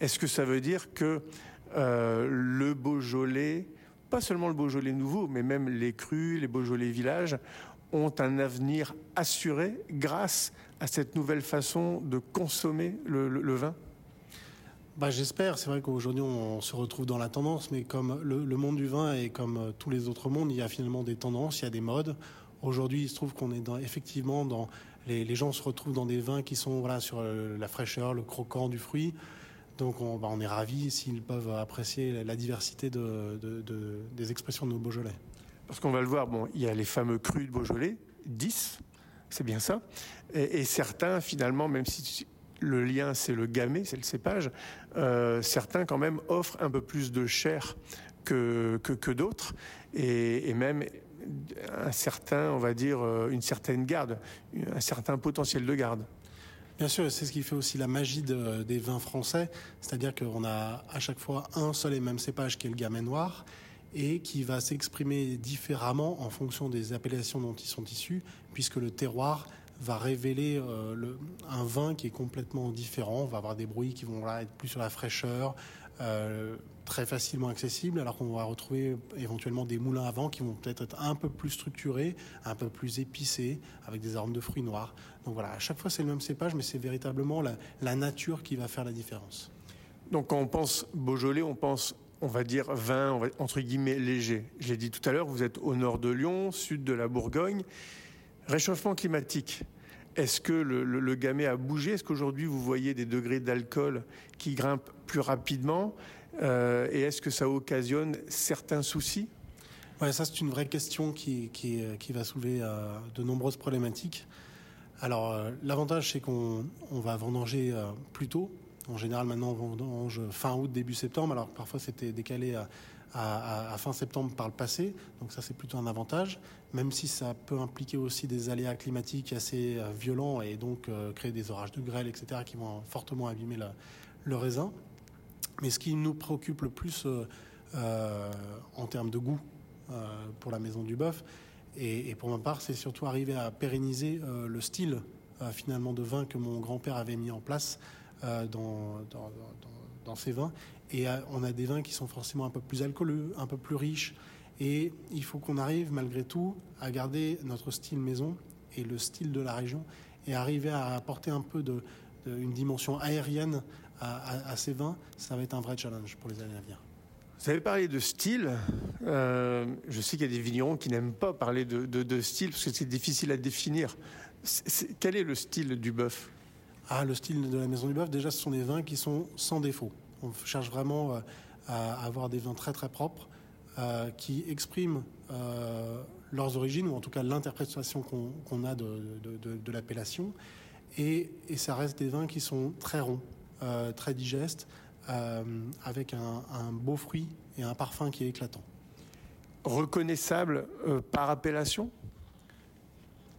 Est-ce que ça veut dire que euh, le Beaujolais, pas seulement le Beaujolais nouveau, mais même les crus, les Beaujolais villages, ont un avenir assuré grâce à cette nouvelle façon de consommer le vin? Bah, J'espère. C'est vrai qu'aujourd'hui, on se retrouve dans la tendance, mais comme le, monde du vin et comme euh, tous les autres mondes, il y a finalement des tendances, il y a des modes. Aujourd'hui, il se trouve qu'on est effectivement dans. Les, gens se retrouvent dans des vins qui sont voilà, sur euh, la fraîcheur, le croquant du fruit. Donc on, bah, on est ravis s'ils peuvent apprécier la diversité de, des expressions de nos Beaujolais. Parce qu'on va le voir, bon, il y a les fameux crus de Beaujolais, 10, c'est bien ça. Et, certains, finalement, même si le lien, c'est le gamay, c'est le cépage. Euh, certains, quand même, offrent un peu plus de chair que, que, d'autres, et, même un certain, on va dire, euh, une certaine garde, un certain potentiel de garde. Bien sûr, c'est ce qui fait aussi la magie des vins français, c'est-à-dire qu'on a à chaque fois un seul et même cépage qui est le gamay noir, et qui va s'exprimer différemment en fonction des appellations dont ils sont issus, puisque le terroir va révéler euh, un vin qui est complètement différent. On va avoir des bruits qui vont être plus sur la fraîcheur, euh, très facilement accessibles, alors qu'on va retrouver éventuellement des moulins à vent qui vont peut-être être un peu plus structurés, un peu plus épicés, avec des arômes de fruits noirs. Donc voilà, à chaque fois c'est le même cépage, mais c'est véritablement la, nature qui va faire la différence. Donc quand on pense Beaujolais, on pense on va dire vin, entre guillemets, léger. Je l'ai dit tout à l'heure, vous êtes au nord de Lyon, sud de la Bourgogne. Réchauffement climatique. Est-ce que le, gamay a bougé? Est-ce qu'aujourd'hui vous voyez des degrés d'alcool qui grimpent plus rapidement? Euh, Et est-ce que ça occasionne certains soucis? Ouais, ça c'est une vraie question qui, qui, va soulever euh, de nombreuses problématiques. Alors euh, l'avantage c'est qu'on va vendanger plus tôt. En général maintenant on vendange fin août, début septembre. Alors parfois c'était décalé à, fin septembre par le passé. Donc ça, c'est plutôt un avantage, même si ça peut impliquer aussi des aléas climatiques assez euh, violents et donc euh, créer des orages de grêle, etc., qui vont fortement abîmer le raisin. Mais ce qui nous préoccupe le plus euh, en termes de goût pour la maison du bœuf, et, pour ma part, c'est surtout arriver à pérenniser le style finalement de vin que mon grand-père avait mis en place dans, dans ses vins et on a des vins qui sont forcément un peu plus alcooleux, un peu plus riches. Et il faut qu'on arrive malgré tout à garder notre style maison et le style de la région et arriver à apporter un peu de, une dimension aérienne à, ces vins. Ça va être un vrai challenge pour les années à venir. Vous avez parlé de style. Euh, je sais qu'il y a des vignerons qui n'aiment pas parler de, style parce que c'est difficile à définir. quel est le style du bœuf? Ah, le style de la maison du bœuf, déjà, ce sont des vins qui sont sans défaut. On cherche vraiment euh, à avoir des vins très très propres euh, qui expriment euh, leurs origines, ou en tout cas l'interprétation qu'on a de, l'appellation. Et, ça reste des vins qui sont très ronds, très digestes, avec un, beau fruit et un parfum qui est éclatant. Reconnaissable par appellation?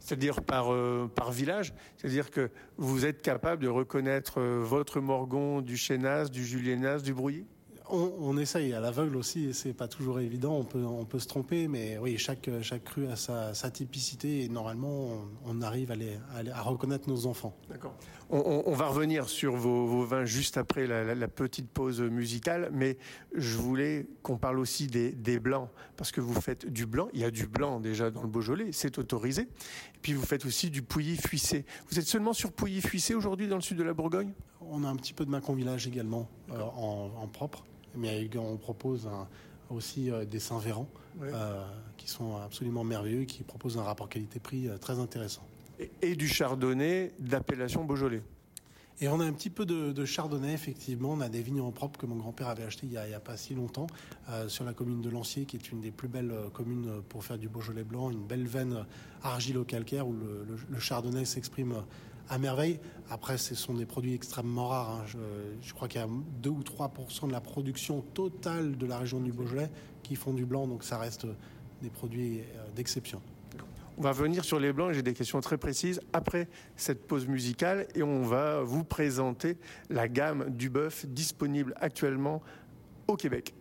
C'est-à-dire par, euh, village? C'est-à-dire que vous êtes capable de reconnaître euh, votre Morgon du Chénas, du Julienas, du Brouilly? On, essaye à l'aveugle aussi, c'est pas toujours évident. On peut, on peut se tromper, mais oui, chaque, chaque cru a sa, typicité et normalement, on, arrive à, les, à, reconnaître nos enfants. D'accord. On, va revenir sur vos, vins juste après la, petite pause musicale, mais je voulais qu'on parle aussi des, blancs, parce que vous faites du blanc. Il y a du blanc déjà dans le Beaujolais, c'est autorisé. Et puis vous faites aussi du Pouilly-Fuissé. Vous êtes seulement sur Pouilly-Fuissé aujourd'hui dans le sud de la Bourgogne? On a un petit peu de Macon Village également, euh, en propre mais on propose aussi euh, des Saint-Véran euh, qui sont absolument merveilleux, qui proposent un rapport qualité-prix euh, très intéressant. Et, du chardonnay d'appellation Beaujolais et on a un petit peu de, chardonnay, effectivement. On a des vignes propres que mon grand-père avait acheté il n'y a, pas si longtemps sur la commune de Lancier, qui est une des plus belles communes pour faire du Beaujolais blanc, une belle veine argilo-calcaire où le chardonnay s'exprime à merveille. Après, ce sont des produits extrêmement rares. Hein. Je, crois qu'il y a 2 ou 3 de la production totale de la région du Beaujolais qui font du blanc, donc ça reste des produits euh, d'exception. On va venir sur les blancs j'ai des questions très précises après cette pause musicale et on va vous présenter la gamme du bœuf disponible actuellement au Québec.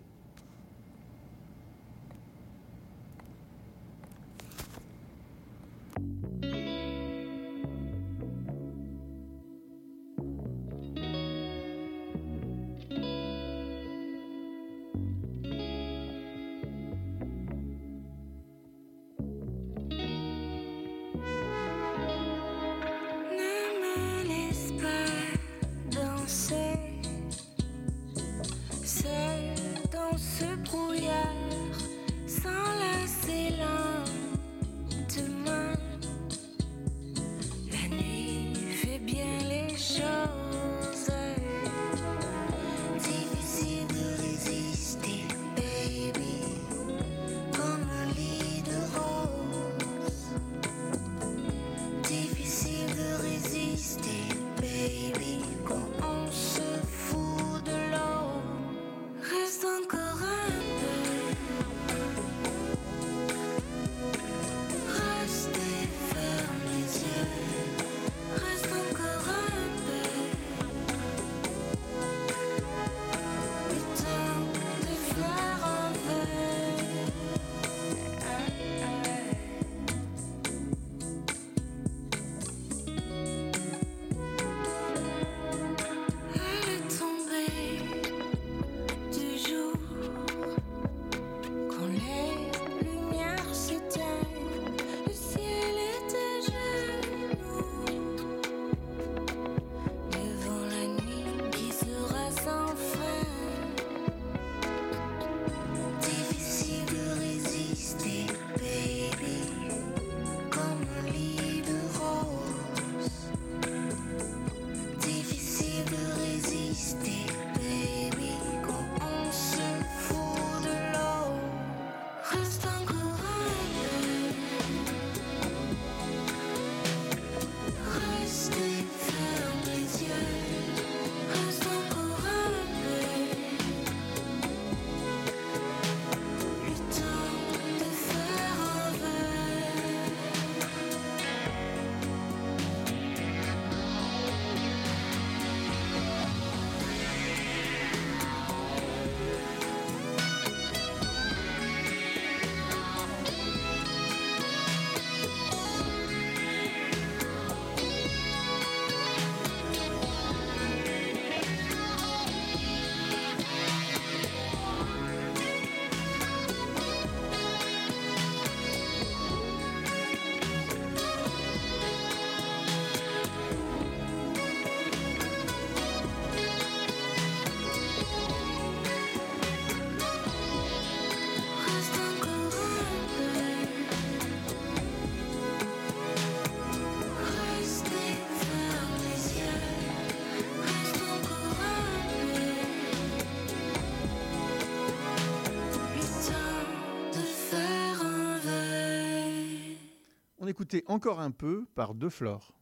Écouter encore un peu par deux flores.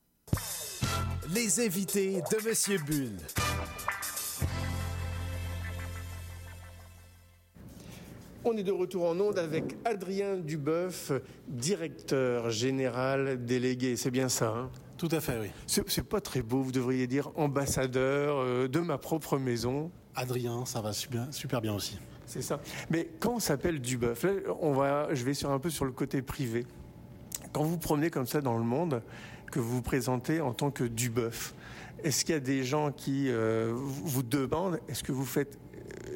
Les invités de Monsieur Bull. On est de retour en onde avec Adrien Duboeuf, directeur général délégué. C'est bien ça hein? Tout à fait, oui. C'est pas très beau, vous devriez dire ambassadeur euh, de ma propre maison. Adrien, ça va super, super bien aussi. C'est ça. Mais quand on s'appelle Duboeuf, là, on va, je vais sur un peu sur le côté privé. Quand vous promenez comme ça dans le monde, que vous vous présentez en tant que Duboeuf, est-ce qu'il y a des gens qui euh, vous demandent est-ce que vous faites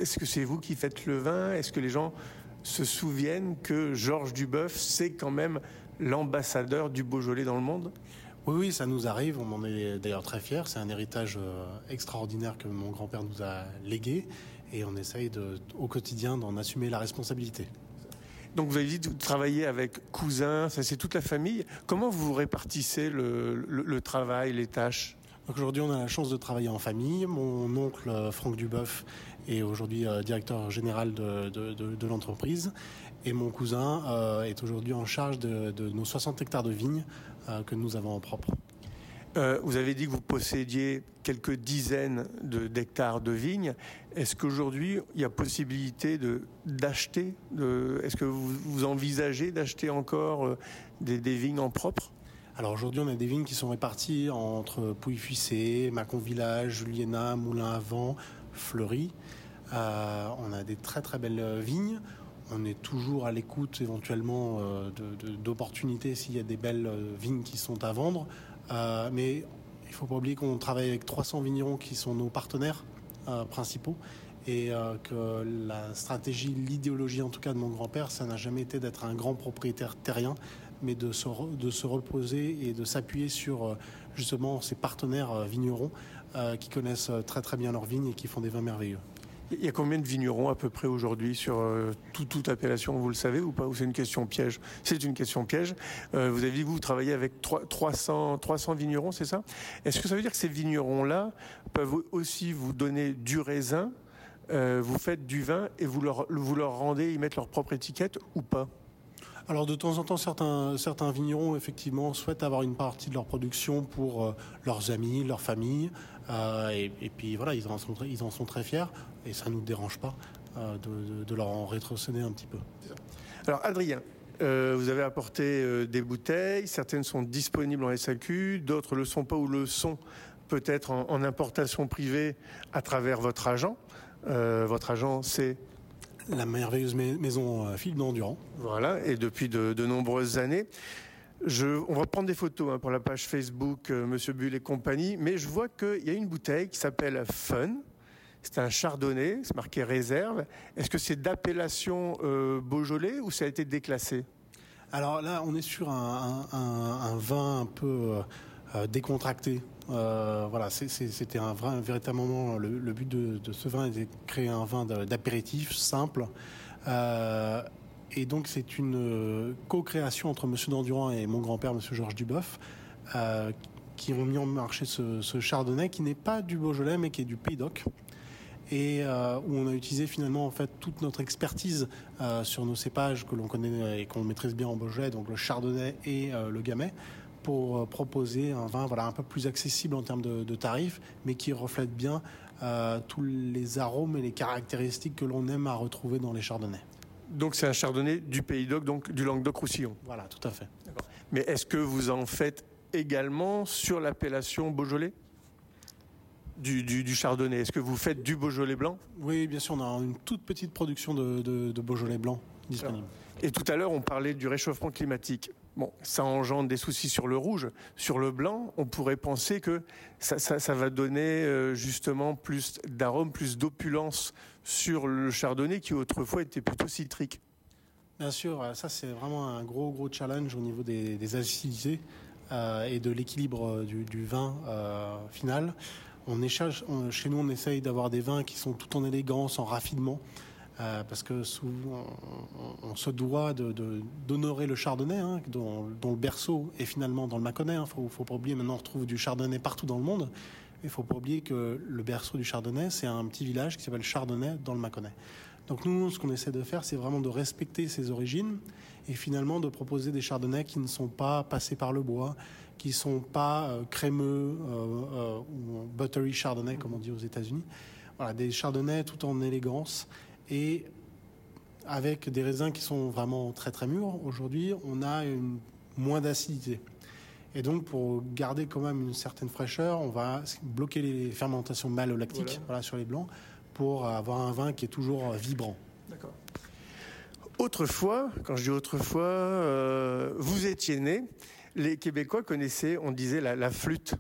est-ce que c'est vous qui faites le vin? Est-ce que les gens se souviennent que Georges Duboeuf, c'est quand même l'ambassadeur du Beaujolais dans le monde? Oui, oui, ça nous arrive. On en est d'ailleurs très fiers. C'est un héritage euh, extraordinaire que mon grand-père nous a légué. Et on essaye au quotidien d'en assumer la responsabilité. Donc vous avez dit de travailler avec cousins, ça c'est toute la famille. Comment vous répartissez le, travail, les tâches? Aujourd'hui, on a la chance de travailler en famille. Mon oncle euh, Franck Duboeuf est aujourd'hui euh, directeur général de, l'entreprise. Et mon cousin euh, est aujourd'hui en charge de, nos 60 hectares de vignes que nous avons en propre. Vous avez dit que vous possédiez quelques dizaines d'hectares de, vignes. Est-ce qu'aujourd'hui, il y a possibilité d'acheter Est-ce que vous, envisagez d'acheter encore des, vignes en propre? Alors aujourd'hui, on a des vignes qui sont réparties entre Pouilly-Fuissé, Macon Village, Juliena, Moulin à Fleury. Euh, on a des très très belles vignes. On est toujours à l'écoute éventuellement euh, d'opportunités s'il y a des belles euh, vignes qui sont à vendre. Mais il ne faut pas oublier qu'on travaille avec 300 vignerons qui sont nos partenaires principaux et que la stratégie, l'idéologie en tout cas de mon grand-père, ça n'a jamais été d'être un grand propriétaire terrien, mais de se, de se reposer et de s'appuyer sur justement ces partenaires vignerons qui connaissent très très bien leurs vignes et qui font des vins merveilleux. Il y a combien de vignerons à peu près aujourd'hui sur euh, toute appellation, vous le savez ou pas Ou c'est une question piège? C'est une question piège. Euh, vous avez dit que vous travaillez avec 300, 300 vignerons, c'est ça? Est-ce que ça veut dire que ces vignerons-là peuvent aussi vous donner du raisin euh, vous faites du vin et vous leur, vous leur rendez, ils mettent leur propre étiquette ou pas? Alors de temps en temps, certains, certains vignerons effectivement souhaitent avoir une partie de leur production pour leurs amis, leur famille, et, et, puis voilà, ils en, sont, ils en sont très fiers et ça ne nous dérange pas euh, de, leur en rétrocéder un petit peu. Alors Adrien, euh, vous avez apporté euh, des bouteilles, certaines sont disponibles en SAQ, d'autres le sont pas ou le sont peut-être en, importation privée à travers votre agent. votre agent, c'est la merveilleuse maison Philippe d'Endurant. Voilà, et depuis de, nombreuses années. Je, on va prendre des photos hein, pour la page Facebook Monsieur Bull et compagnie, mais je vois qu'il y a une bouteille qui s'appelle Fun, c'est un chardonnay, c'est marqué réserve. Est-ce que c'est d'appellation euh, Beaujolais ou ça a été déclassé? Alors là, on est sur un, vin un peu euh, euh, décontracté. voilà, c'était un vin véritablement le, le but de, ce vin était de créer un vin d'apéritif simple. Et donc c'est une co-création entre Monsieur d'Endurant et mon grand-père, Monsieur Georges Duboeuf, qui ont mis en marché ce, chardonnay qui n'est pas du Beaujolais mais qui est du Pays d'Oc et euh, où on a utilisé finalement en fait toute notre expertise euh, sur nos cépages que l'on connaît et qu'on maîtrise bien en Beaujolais, donc le Chardonnay et euh, le Gamay, pour proposer un vin voilà un peu plus accessible en termes de, tarifs, mais qui reflète bien tous les arômes et les caractéristiques que l'on aime à retrouver dans les Chardonnays. Donc c'est un Chardonnay du Pays d'Oc, donc du Languedoc-Roussillon. Voilà, tout à fait. Mais est-ce que vous en faites également sur l'appellation Beaujolais? Du, chardonnay. Est-ce que vous faites du Beaujolais blanc? Oui, bien sûr, on a une toute petite production de, Beaujolais blanc disponible. Et tout à l'heure, on parlait du réchauffement climatique. Bon, ça engendre des soucis sur le rouge. Sur le blanc, on pourrait penser que ça, va donner euh, justement plus d'arômes, plus d'opulence sur le chardonnay qui autrefois était plutôt citrique. Bien sûr, ça c'est vraiment un gros gros challenge au niveau des, acidités euh, et de l'équilibre du, vin euh, final. Chez nous, on essaye d'avoir des vins qui sont tout en élégance, en raffinement, euh, parce que souvent, on, se doit d'honorer le chardonnay, hein, dont, le berceau est finalement dans le Mâconnais. Il hein. faut, pas oublier, maintenant on retrouve du chardonnay partout dans le monde. Il ne faut pas oublier que le berceau du chardonnay, c'est un petit village qui s'appelle Chardonnay dans le Mâconnais. Donc nous, ce qu'on essaie de faire, c'est vraiment de respecter ces origines et finalement de proposer des chardonnays qui ne sont pas passés par le bois, qui ne sont pas euh, crémeux euh, ou buttery chardonnay, comme on dit aux États-Unis. Voilà, des chardonnays tout en élégance et avec des raisins qui sont vraiment très très mûrs. Aujourd'hui, on a une, moins d'acidité. Et donc, pour garder quand même une certaine fraîcheur, on va bloquer les fermentations malolactiques voilà. Voilà, sur les blancs pour avoir un vin qui est toujours vibrant. D'accord. Autrefois, quand je dis autrefois, euh, vous étiez né, les Québécois connaissaient, on disait, la, la flûte.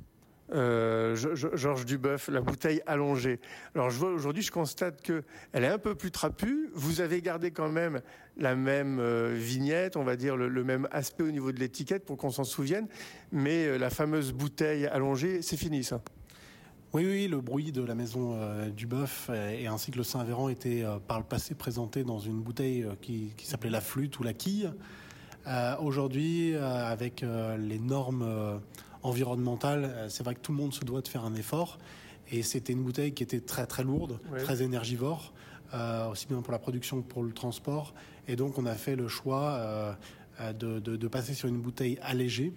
Euh, Georges Duboeuf, la bouteille allongée. Alors aujourd'hui, je constate que elle est un peu plus trapue. Vous avez gardé quand même la même euh, vignette, on va dire le, même aspect au niveau de l'étiquette pour qu'on s'en souvienne. Mais euh, la fameuse bouteille allongée, c'est fini ça. Oui, oui, le bruit de la maison euh, et ainsi que le Saint-Véran était par le passé présenté dans une bouteille qui, qui s'appelait la flûte ou la quille. Aujourd'hui, avec les normes environnementales, c'est vrai que tout le monde se doit de faire un effort. Et c'était une bouteille qui était très très lourde, très énergivore, aussi bien pour la production que pour le transport. Et donc on a fait le choix de, de, de passer sur une bouteille allégée.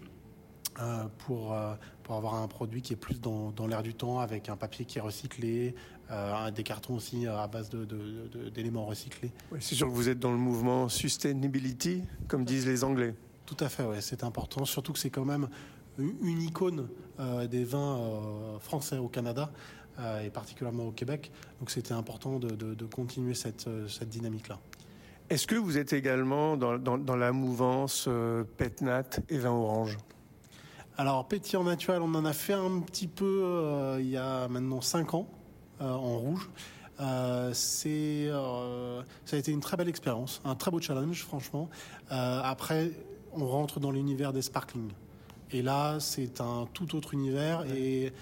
Euh, pour, euh, pour avoir un produit qui est plus dans, dans l'air du temps, avec un papier qui est recyclé, euh, des cartons aussi à base d'éléments de, recyclés. C'est sûr que vous êtes dans le mouvement sustainability, comme disent les Anglais. Tout à fait, ouais, c'est important, surtout que c'est quand même une icône euh, des vins français au Canada. et particulièrement au Québec. Donc c'était important de, de, de, continuer cette, cette dynamique-là. Est-ce que vous êtes également dans, dans, dans la mouvance euh, Petnat et vin orange? Alors, pétillant naturel, on en a fait un petit peu euh, il y a maintenant 5 ans euh, en rouge. Euh, c'est, ça a été une très belle expérience, un très beau challenge, franchement. après, on rentre dans l'univers des sparkling. Et là, c'est un tout autre univers. Et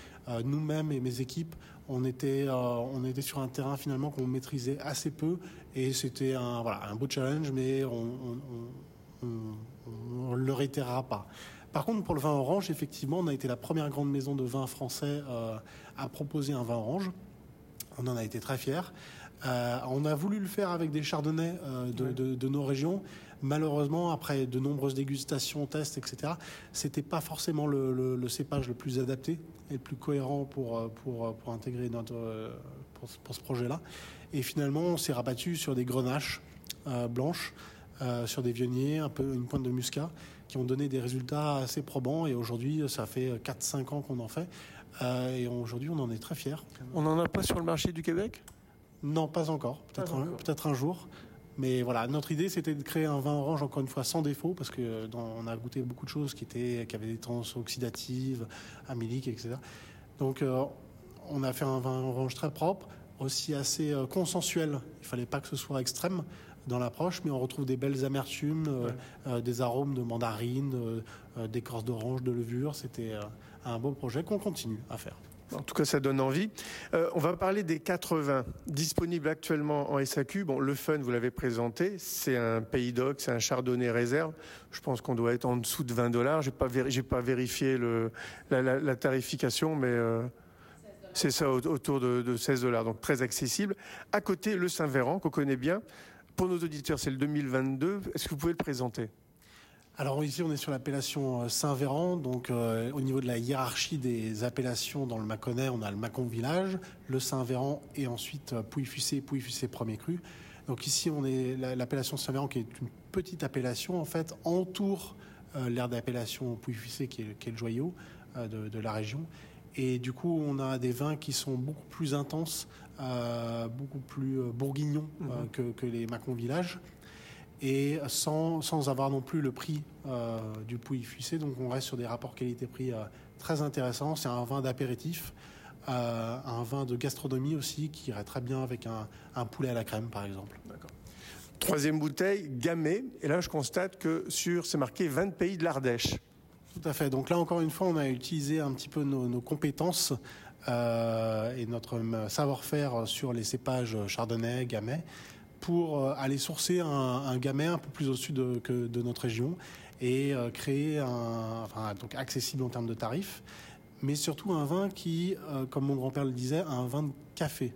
nous-mêmes et mes équipes, on était, on était sur un terrain finalement qu'on maîtrisait assez peu. Et c'était un, voilà, un beau challenge, mais on ne le réitérera pas. Par contre, pour le vin orange, effectivement, on a été la première grande maison de vin français euh, à proposer un vin orange. On en a été très fiers. Euh, on a voulu le faire avec des chardonnays euh, de, ouais. de, de, nos régions. Malheureusement, après de nombreuses dégustations, tests, etc., c'était pas forcément le, le, le, cépage le plus adapté et le plus cohérent pour, pour, pour intégrer notre, pour, pour ce projet-là. Et finalement, on s'est rabattu sur des grenaches blanches, sur des vionniers, un peu une pointe de muscat qui ont donné des résultats assez probants. Et aujourd'hui, ça fait 4-5 ans qu'on en fait. Euh, et aujourd'hui, on en est très fiers. On n'en a pas sur le marché du Québec? Non, pas encore. Peut-être un, peut un jour. Mais voilà, notre idée, c'était de créer un vin orange, encore une fois, sans défaut, parce que dans, on a goûté beaucoup de choses qui, étaient, qui avaient des tendances oxydatives, amyliques, etc. Donc, euh, on a fait un vin orange très propre, aussi assez euh, consensuel. Il fallait pas que ce soit extrême dans l'approche, mais on retrouve des belles amertumes, ouais. euh, des arômes de mandarine, euh, d'écorce d'orange, de levure. C'était euh, un beau projet qu'on continue à faire. En tout cas, ça donne envie. Euh, on va parler des 80 disponibles actuellement en SAQ. Bon, le Fun, vous l'avez présenté, c'est un pays d'oc, c'est un chardonnay réserve. Je pense qu'on doit être en dessous de 20 dollars. J'ai pas, pas vérifié la tarification, mais euh, c'est ça autour de, de 16 dollars, donc très accessible. À côté, le Saint-Véran qu'on connaît bien. Pour nos auditeurs, c'est le 2022. Est-ce que vous pouvez le présenter? Alors ici, on est sur l'appellation Saint-Véran. Donc, euh, au niveau de la hiérarchie des appellations dans le Mâconnais, on a le Mâcon Village, le Saint-Véran et ensuite Pouilly-Fussé, Pouilly-Fussé premier cru. Donc ici, on est l'appellation Saint-Véran qui est une petite appellation en fait entoure euh, l'aire d'appellation Pouilly-Fussé qui, qui, est le joyau euh, de, de, la région. Et du coup, on a des vins qui sont beaucoup plus intenses, euh, beaucoup plus bourguignons mmh. que, que, les Mâcon Village et sans, sans, avoir non plus le prix euh, du Pouilly Fuissé. Donc on reste sur des rapports qualité-prix euh, très intéressants. C'est un vin d'apéritif, euh, un vin de gastronomie aussi qui irait très bien avec un, un poulet à la crème par exemple. Troisième bouteille, Gamay. Et là je constate que sur, c'est marqué 20 pays de l'Ardèche. Tout à fait. Donc là encore une fois, on a utilisé un petit peu nos, nos compétences euh, et notre savoir-faire sur les cépages chardonnay, gamay pour euh, aller sourcer un, un gamay un peu plus au sud de, que de notre région et euh, créer un, enfin, donc accessible en termes de tarifs, mais surtout un vin qui, euh, comme mon grand-père le disait, un vin de café.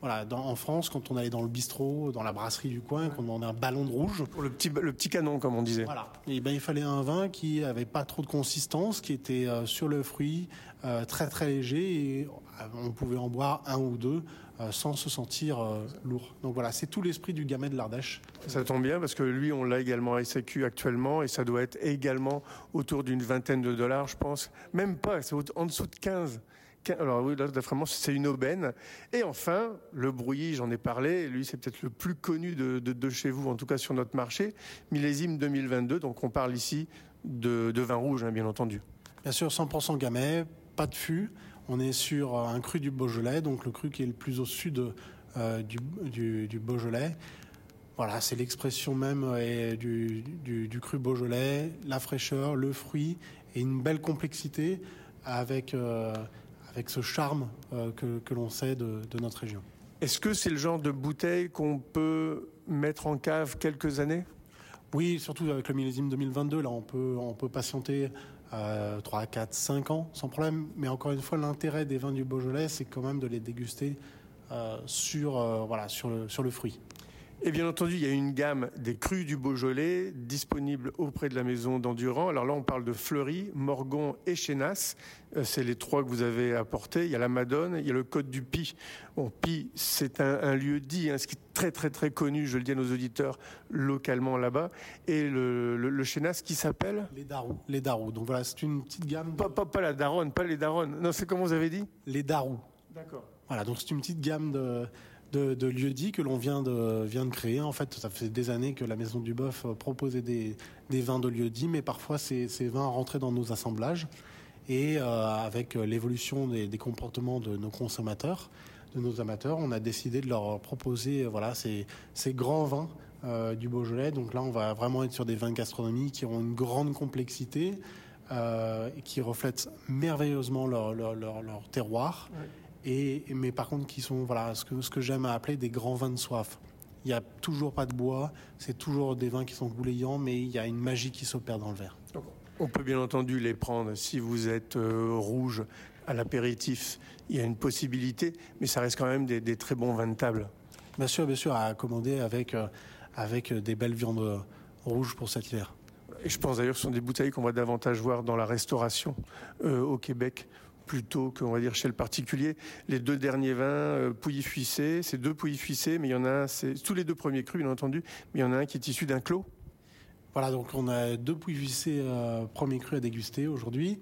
voilà, dans- en France, quand on allait dans le bistrot, dans la brasserie du coin, qu'on demandait un ballon de rouge. Le petit, le petit canon, comme on disait. Voilà. Et ben, il fallait un vin qui avait pas trop de consistance, qui était euh, sur le fruit, euh, très très léger, et euh, on pouvait en boire un ou deux euh, sans se sentir euh, lourd. Donc voilà, c'est tout l'esprit du gamet de l'Ardèche. Ça tombe bien parce que lui, on l'a également à SAQ actuellement et ça doit être également autour d'une vingtaine de dollars, je pense. Même pas, c'est en dessous de 15. Quin- Alors oui, là, là, vraiment, c'est une aubaine. Et enfin, le brouillis, j'en ai parlé. Lui, c'est peut-être le plus connu de, de- de chez vous, en tout cas sur notre marché. Millésime 2022. Donc, on parle ici de, de vin rouge, hein, bien entendu. Bien sûr, 100% gamay, pas de fût. On est sur euh, un cru du Beaujolais, donc le cru qui est le plus au sud euh, du, du- du Beaujolais. Voilà, c'est l'expression même euh, du, cru Beaujolais, la fraîcheur, le fruit et une belle complexité avec, euh, avec ce charme que, que l'on sait de, de notre région. Est-ce que c'est le genre de bouteille qu'on peut mettre en cave quelques années? Oui, surtout avec le millésime 2022, là on peut, on peut patienter euh, 3, 4, 5 ans sans problème. Mais encore une fois, l'intérêt des vins du Beaujolais, c'est quand même de les déguster euh, euh, sur le fruit. Et bien entendu, il y a une gamme des crus du Beaujolais disponible auprès de la maison d'Endurant. Alors là, on parle de Fleury, Morgon et Chénas. Euh, C'est les trois que vous avez apportés. Il y a la Madone, il y a le Côte du Pi. Bon, Pi, c'est un, un lieu dit, hein, ce qui est très très très connu, je le dis à nos auditeurs, localement là-bas. Et le, le, le Chénas qui s'appelle Les Darous. Les Darous. Donc voilà, c'est une petite gamme. pas, pas, pas la Daronne, pas les Daronnes. Non, c'est comme vous avez dit? Les Darous. D'accord. Voilà, donc c'est une petite gamme de, de, lieux-dits que l'on vient de, créer. En fait, ça fait des années que la Maison du Bœuf euh, proposait des, vins de lieux-dits, mais parfois ces, vins rentraient dans nos assemblages. Et euh, avec euh, l'évolution des, comportements de nos consommateurs, de nos amateurs, on a décidé de leur proposer voilà, ces, grands vins du Beaujolais. Donc là, on va vraiment être sur des vins de gastronomie qui ont une grande complexité, euh, qui reflètent merveilleusement leur terroir. Et, mais par contre, qui sont voilà, ce que, ce que j'aime appeler des grands vins de soif. Il n'y a toujours pas de bois, c'est toujours des vins qui sont goulayants, mais il y a une magie qui s'opère dans le verre. On peut bien entendu les prendre si vous êtes euh, rouge à l'apéritif. Il y a une possibilité, mais ça reste quand même des, des très bons vins de table. Bien sûr, bien sûr, à accommoder avec, euh, avec des belles viandes euh, rouges pour cet hiver. Et je pense d'ailleurs que ce sont des bouteilles qu'on va davantage voir dans la restauration euh, au Québec plutôt qu'on va dire chez le particulier. Les deux derniers vins, euh, Pouilly-Fuissé, c'est deux Pouilly-Fuissé, mais il y en a un, c'est tous les deux premiers crus bien entendu, mais il y en a un qui est issu d'un clos. Voilà, donc on a deux Pouilly-Fuissé euh, premier cru à déguster aujourd'hui.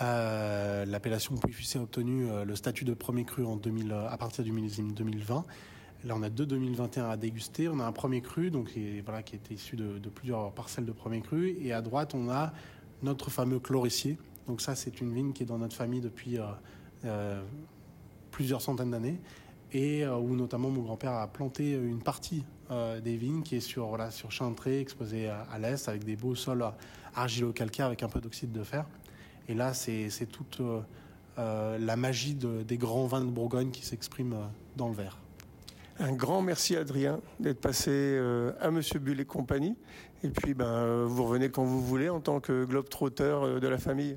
Euh, L'appellation Pouilly-Fuissé a obtenu le statut de premier cru en 2000, à partir du millésime 2020. Là, on a deux 2021 à déguster. On a un premier cru, donc voilà, qui était issu de, plusieurs parcelles de premier cru. Et à droite, on a notre fameux Chloricier. Donc ça, c'est une vigne qui est dans notre famille depuis euh, euh, plusieurs centaines d'années et euh, où notamment mon grand-père a planté une partie des vignes qui est sur voilà sur Chantré, exposée à, l'est avec des beaux sols argilo-calcaires avec un peu d'oxyde de fer. Et là, c'est toute la magie de- des grands vins de Bourgogne qui s'exprime dans le verre. Un grand merci Adrien d'être passé à Monsieur Bull et compagnie. Et puis ben, vous revenez quand vous voulez en tant que globe-trotteur de la famille.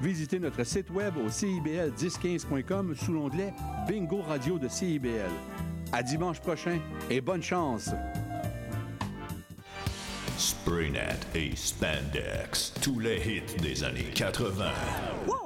visitez notre site web au cibl1015.com sous l'onglet Bingo Radio de CIBL. À dimanche prochain et bonne chance! Spraynet et Spandex, tous les hits des années 80. Wow,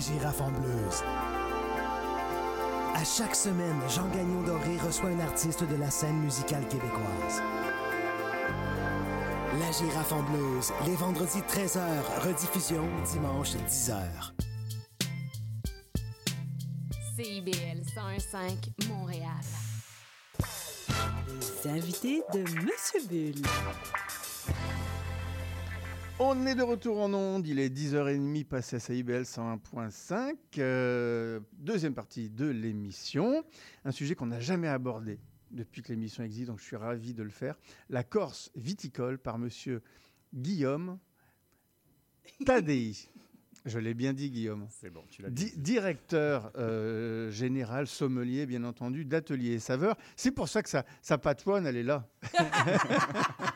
La girafe en bleuse. À chaque semaine, Jean Gagnon Doré reçoit un artiste de la scène musicale québécoise. La girafe en blues, les vendredis 13h, rediffusion dimanche 10h. CIBL 101.5 Montréal. Les invités de Monsieur Bull. On est de retour en onde, il est 10h30 passé à CIBL 101.5. Euh, deuxième partie de l'émission, un sujet qu'on n'a jamais abordé depuis que l'émission existe, donc je suis ravi de le faire. La Corse viticole par monsieur Guillaume Tadei. Je l'ai bien dit, Guillaume. C'est bon, tu l'as Di- dit. directeur euh, général, sommelier, bien entendu, d'Atelier et Saveurs. C'est pour ça que sa, sa patronne, elle est là.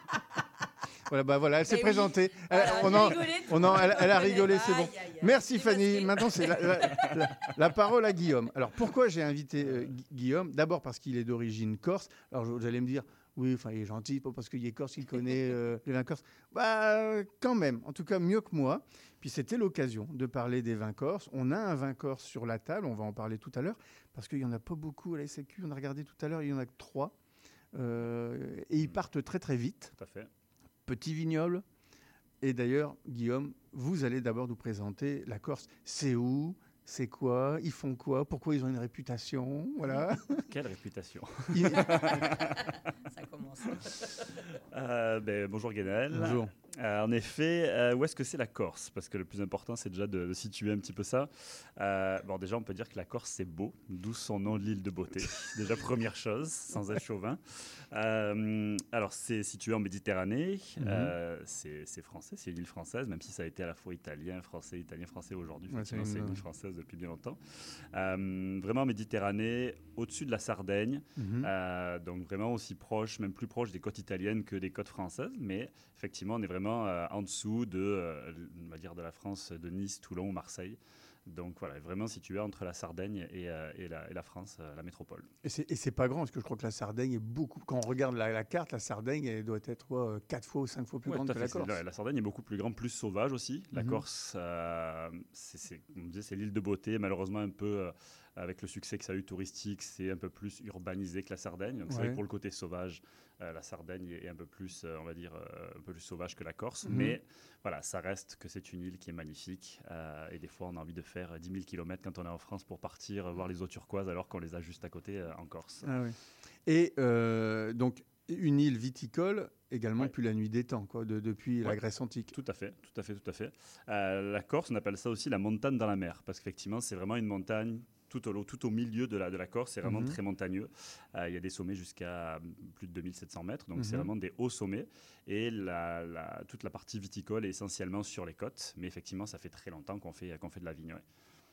voilà, bah voilà, elle s'est Eh oui. présentée. Voilà, Elle- on j'ai en- rigolé on en- elle, elle a rigolé, c'est bon. Aïe, aïe, aïe. Merci Fanny. Maintenant, c'est la, la- la- la parole à Guillaume. Alors, pourquoi j'ai invité euh, Gu- Guillaume? D'abord parce qu'il est d'origine corse. Alors, vous allez me dire, oui, enfin, il est gentil, pas parce qu'il est corse qu'il connaît euh, les vins corses. Bah, quand même, en tout cas, mieux que moi. Puis c'était l'occasion de parler des vins corses. On a un vin corse sur la table, on va en parler tout à l'heure, parce qu'il n'y en a pas beaucoup à la SAQ. On a regardé tout à l'heure, il y en a que trois. Euh, et ils partent très très vite. Tout à fait. Petit vignoble. Et d'ailleurs, Guillaume, vous allez d'abord nous présenter la Corse. C'est où? C'est quoi? Ils font quoi? Pourquoi ils ont une réputation? Voilà. Quelle réputation? Ça commence. Euh, ben, bonjour Guénel. Bonjour. Euh, en effet, euh, où est-ce que c'est la Corse? Parce que le plus important, c'est déjà de, de situer un petit peu ça. Euh, bon, déjà, on peut dire que la Corse, c'est beau, d'où son nom l'île de beauté. déjà, première chose, sans être chauvin. Alors, c'est situé en Méditerranée. Mhm. C'est français, c'est une île française, même si ça a été à la fois italien, français, italien, français aujourd'hui. Ouais, c'est une- île française depuis bien longtemps. Vraiment Méditerranée, au-dessus de la Sardaigne. Mhm. Donc vraiment aussi proche, même plus proche des côtes italiennes que des côtes françaises, mais effectivement on est vraiment euh, en dessous de, euh, on va dire de la France, de Nice, Toulon, Marseille. Donc voilà, vraiment situé entre la Sardaigne et, euh, et la, et la France, euh, la métropole. Et c'est pas grand, parce que je crois que la Sardaigne est beaucoup. Quand on regarde la, la carte, la Sardaigne elle doit être quoi, euh, quatre fois ou cinq fois plus Ouais, grande que la Corse. La, la Sardaigne est beaucoup plus grande, plus sauvage aussi. La Mhm. Corse, euh, c'est- l'île de beauté. Malheureusement, un peu avec le succès que ça a eu touristique, c'est un peu plus urbanisé que la Sardaigne. Donc c'est vrai Ouais. que pour le côté sauvage, euh, la Sardaigne est, un peu plus, euh, on va dire, euh, un peu plus sauvage que la Corse. Mhm. Mais voilà, ça reste que c'est une île qui est magnifique. et des fois, on a envie de faire 10 000 km quand on est en France pour partir voir les eaux turquoises, alors qu'on les a juste à côté en Corse. Ah oui. Et donc, une île viticole également depuis la nuit des temps, quoi, de- depuis la Ouais. Grèce antique. Tout à fait, tout à fait, tout à fait. La Corse, on appelle ça aussi la montagne dans la mer, parce qu'effectivement, c'est vraiment une montagne tout au, tout au milieu de la, de la Corse, c'est vraiment Mhm. très montagneux. Euh, il y a des sommets jusqu'à plus de 2700 mètres, donc c'est Mhm. vraiment des hauts sommets. Et la, la- toute la partie viticole est essentiellement sur les côtes, mais effectivement, ça fait très longtemps qu'on fait, qu'on fait de la vigne. ouais.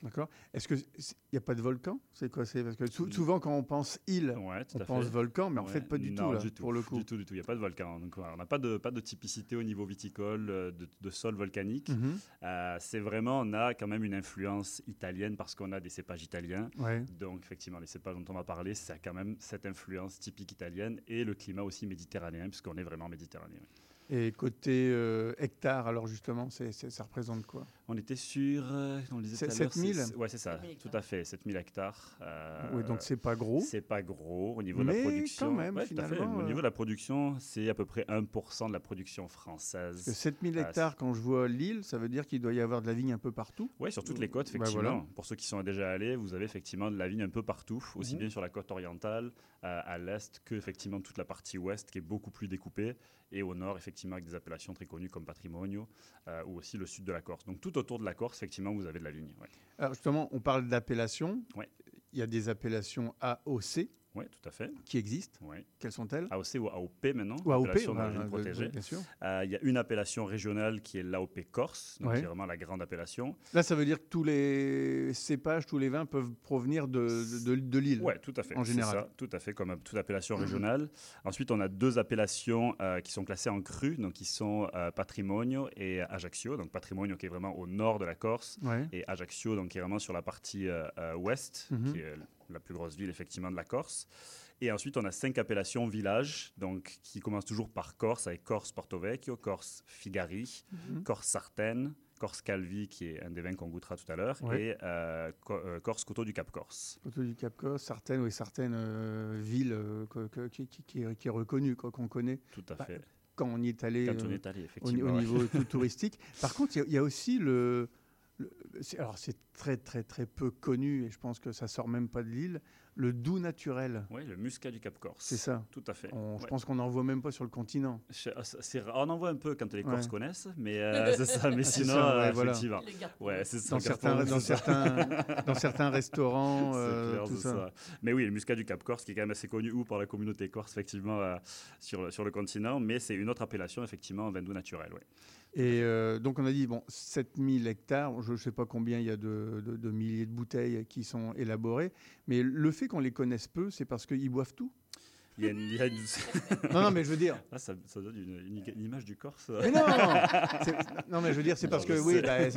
D'accord. Est-ce qu'il n'y a pas de volcan? C'est quoi C'est parce que sou- souvent quand on pense île, Ouais, tout on pense fait. volcan, mais en fait pas du non, tout là, du pour le coup. Du tout, du tout. Il n'y a pas de volcan. Donc, on n'a pas de, pas de typicité au niveau viticole, euh, de, de sol volcanique. Mhm. Euh, c'est vraiment, on a quand même une influence italienne parce qu'on a des cépages italiens. Ouais. Donc, effectivement, les cépages dont on va parler, ça a quand même cette influence typique italienne et le climat aussi méditerranéen, puisqu'on est vraiment méditerranéen. Et côté euh, hectare, alors justement, ça représente quoi? On était sur, euh, on le disait C'est tout à l'heure, 7000? c'est- Ouais, c'est ça, tout à fait, 7000 hectares. euh, Oui, donc c'est pas gros. C'est pas gros au niveau de la production. quand même, Ouais, finalement, Au euh, niveau de la production, c'est à peu près 1% de la production française. Parce que 7000 Ah, hectares, quand je vois l'île, ça veut dire qu'il doit y avoir de la vigne un peu partout. Oui, sur toutes les côtes, Bah effectivement. voilà. Pour ceux qui sont déjà allés, vous avez effectivement de la vigne un peu partout, aussi Mhm. bien sur la côte orientale, euh, à l'est, que effectivement toute la partie ouest qui est beaucoup plus découpée, et au nord, effectivement, avec des appellations très connues comme Patrimonio, euh, ou aussi le sud de la Corse. Donc tout autour de la Corse, effectivement, vous avez de la vigne. ouais. Alors justement, on parle d'appellation. Ouais. Il y a des appellations AOC Oui, tout à fait. qui existent. Ouais. Quelles sont-elles? AOC ou AOP maintenant, Ou AOP, appellation bah, d'origine de- protégée. bien sûr. Euh, Il y a une appellation régionale qui est l'AOP Corse, donc Ouais. qui est vraiment la grande appellation. Là, ça veut dire que tous les cépages, tous les vins peuvent provenir de, de, de l'île. Ouais, tout à fait. En c'est général. ça, tout à fait, comme toute appellation régionale. Ensuite, on a deux appellations euh, qui sont classées en cru, donc qui sont euh, Patrimonio et Ajaccio. Donc Patrimonio qui est vraiment au nord de la Corse Ouais. et Ajaccio donc qui est vraiment sur la partie ouest, Mhm. qui est la plus grosse ville effectivement de la Corse. Et ensuite, on a cinq appellations villages, donc qui commencent toujours par Corse, avec Corse Porto Vecchio, Corse Figari, Mhm. Corse Sartène, Corse Calvi, qui est un des vins qu'on goûtera tout à l'heure, Ouais. et euh, Co- euh, Corse Coteau du Cap Corse. Coteau du Cap Corse, certaines, oui, certaines euh, villes euh, que- que- qui, qui- qui est- qui est reconnue, qu'on connaît. Tout à Bah, fait. quand on y est allé, on est allé, au, effectivement, au ouais. niveau tout touristique. Par contre, il y a- il y, a aussi le. Alors, c'est très, très, très peu connu et je pense que ça sort même pas de l'île. Le doux naturel. Oui, le muscat du Cap Corse. C'est ça. Tout à fait. On- Je pense qu'on n'en voit même pas sur le continent. Ah, on en voit un peu quand les Corses Ouais. connaissent, mais euh, c'est ça. Mais C'est sinon, ça, ouais, euh, voilà. effectivement. Ouais, c'est ça, Dans le certains- dans certains- dans certains restaurants, euh, clair, tout c'est ça. Mais oui, le muscat du Cap Corse, qui est quand même assez connu, ou par la communauté corse, effectivement, euh, sur, le- sur le continent, mais c'est une autre appellation, effectivement, vin doux naturel. Ouais. Et euh, donc on a dit, bon, 7000 hectares, je ne sais pas combien il y a de, de- de milliers de bouteilles qui sont élaborées, mais le fait qu'on les connaisse peu, c'est parce qu'ils boivent tout. Il y a une, il y a une- Non, non, mais je veux dire- Ah, ça, ça donne une, image du Corse. Mais non Non, mais je veux dire, c'est parce que oui, bah,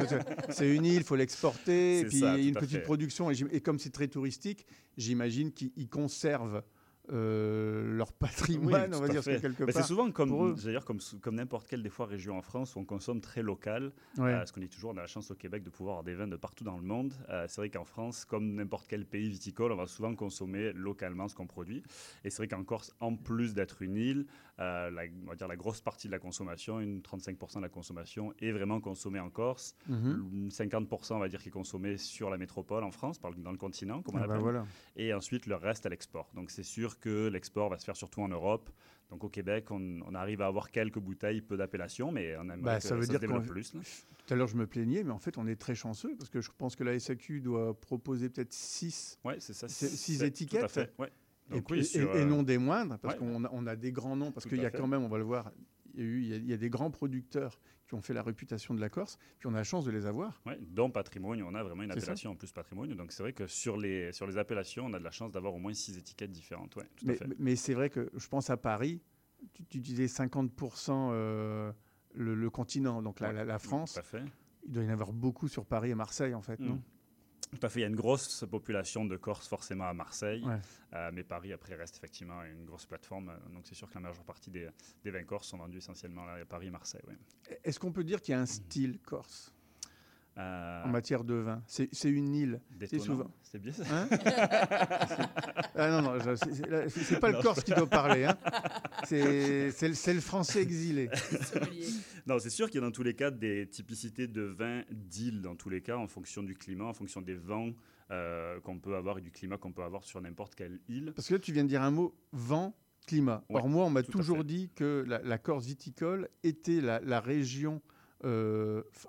c'est- une île, il faut l'exporter, et puis ça, il y a une petite fait. production, et comme c'est très touristique, j'imagine qu'ils conservent euh, leur patrimoine, Oui, on va dire fait. quelque part. C'est souvent comme, d'ailleurs, comme, comme n'importe quelle des fois région en France où on consomme très local. Ouais. Euh, parce qu'on dit toujours, on a la chance au Québec de pouvoir avoir des vins de partout dans le monde. Euh, c'est vrai qu'en France, comme n'importe quel pays viticole, on va souvent consommer localement ce qu'on produit. Et c'est vrai qu'en Corse, en plus d'être une île, euh, la, on va dire la grosse partie de la consommation, une 35% de la consommation, est vraiment consommée en Corse. Mhm. Une 50% on va dire qui est consommé sur la métropole en France, dans le continent, comme on Ah bah voilà. Et ensuite le reste à l'export. Donc c'est sûr que l'export va se faire surtout en Europe. Donc au Québec, on, on arrive à avoir quelques bouteilles, peu d'appellations, mais on aimerait Bah, que ça veut se dire développe plus. là. Tout à l'heure, je me plaignais, mais en fait, on est très chanceux parce que je pense que la SAQ doit proposer peut-être 6 Ouais, c'est- tout à étiquettes. fait, ouais. Et, Donc oui, et- sur, et euh, non des moindres, parce ouais. qu'on a, on a des grands noms, parce qu'il y a fait. quand même, on va le voir, il y, a eu, il y a- il y a des grands producteurs qui ont fait la réputation de la Corse, puis on a la chance de les avoir. Ouais, dans patrimoine, on a vraiment une appellation en plus patrimoine. Donc c'est vrai que sur les, sur les appellations, on a de la chance d'avoir au moins six étiquettes différentes. Ouais, tout à Mais, fait. mais c'est vrai que je pense à Paris, tu, tu disais 50% euh, le, le continent, donc la, Ouais, la- la France. Tout à fait. Il doit y en avoir beaucoup sur Paris et Marseille, en fait, non? Mm. Tout à fait. Il y a une grosse population de Corse forcément à Marseille, Ouais. Euh, mais Paris après reste effectivement une grosse plateforme. Donc c'est sûr que la majeure partie des, des vins corses sont vendus essentiellement là, à Paris et Marseille. ouais. Est-ce qu'on peut dire qu'il y a un style corse? Euh, en matière de vin C'est une île. C'est souvent. C'est bien ça. Hein ah non, non, c'est- pas le Non, Corse je- qui doit parler. Hein. C'est le, le français exilé. non, c'est sûr qu'il y a dans tous les cas des typicités de vins d'île, dans tous les cas, en fonction du climat, en fonction des vents euh, qu'on peut avoir et du climat qu'on peut avoir sur n'importe quelle île. Parce que là, tu viens de dire un mot vent, climat. Ouais, Or, moi, on m'a toujours dit que la, la Corse viticole était la, la région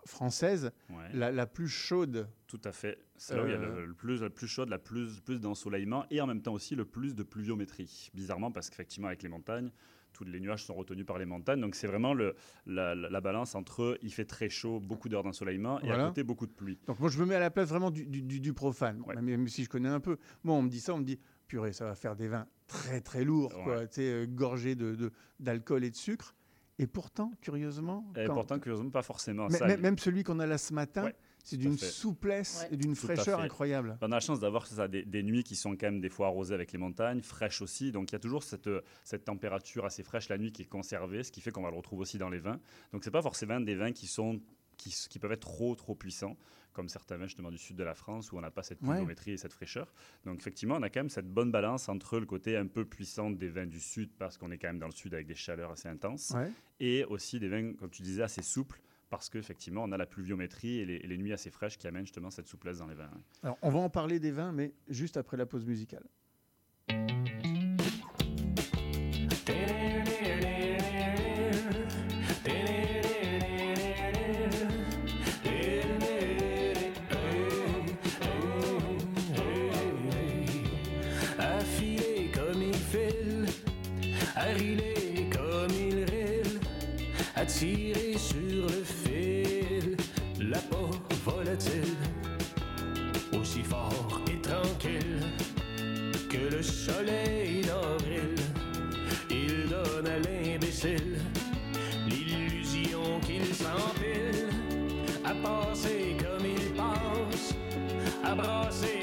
française Ouais. la, la plus chaude. Tout à fait. C'est là où il y a Euh, le, le plus, la plus chaude, la plus, plus d'ensoleillement et en même temps aussi le plus de pluviométrie. Bizarrement, parce qu'effectivement, avec les montagnes, tous les nuages sont retenus par les montagnes. Donc, c'est vraiment le, la, la- la balance entre il fait très chaud, beaucoup d'heures d'ensoleillement et Voilà. à côté beaucoup de pluie. Donc, moi, je me mets à la place vraiment du, du- du- du profane, même, si je connais un peu. Moi, on me dit ça, on me dit, purée, ça va faire des vins très, très lourds, quoi, Ouais. euh, gorgés de- de- d'alcool et de sucre. Et pourtant, curieusement, Et quand- pourtant, curieusement, pas forcément. Mais- Ça, même, même celui qu'on a là ce matin, Ouais, c'est d'une souplesse et d'une fraîcheur incroyable. On a la chance d'avoir ça, des, des nuits qui sont quand même des fois arrosées avec les montagnes, fraîches aussi. Donc il y a toujours cette, cette température assez fraîche la nuit qui est conservée, ce qui fait qu'on va le retrouver aussi dans les vins. Donc c'est pas forcément des vins qui sont qui peuvent être trop trop puissants, comme certains vins justement du sud de la France où on n'a pas cette Ouais. pluviométrie et cette fraîcheur. Donc effectivement, on a quand même cette bonne balance entre le côté un peu puissant des vins du sud parce qu'on est quand même dans le sud avec des chaleurs assez intenses, Ouais. et aussi des vins, comme tu disais, assez souples. Parce qu'effectivement, on a la pluviométrie et les, et les nuits assez fraîches qui amènent justement cette souplesse dans les vins. Alors, on va en parler des vins, mais juste après la pause musicale. À tirer sur le fil, la peau volatile, aussi fort et tranquille que le soleil d'avril. Il donne à l'imbécile l'illusion qu'il s'empile, à passer comme il passe, à brasser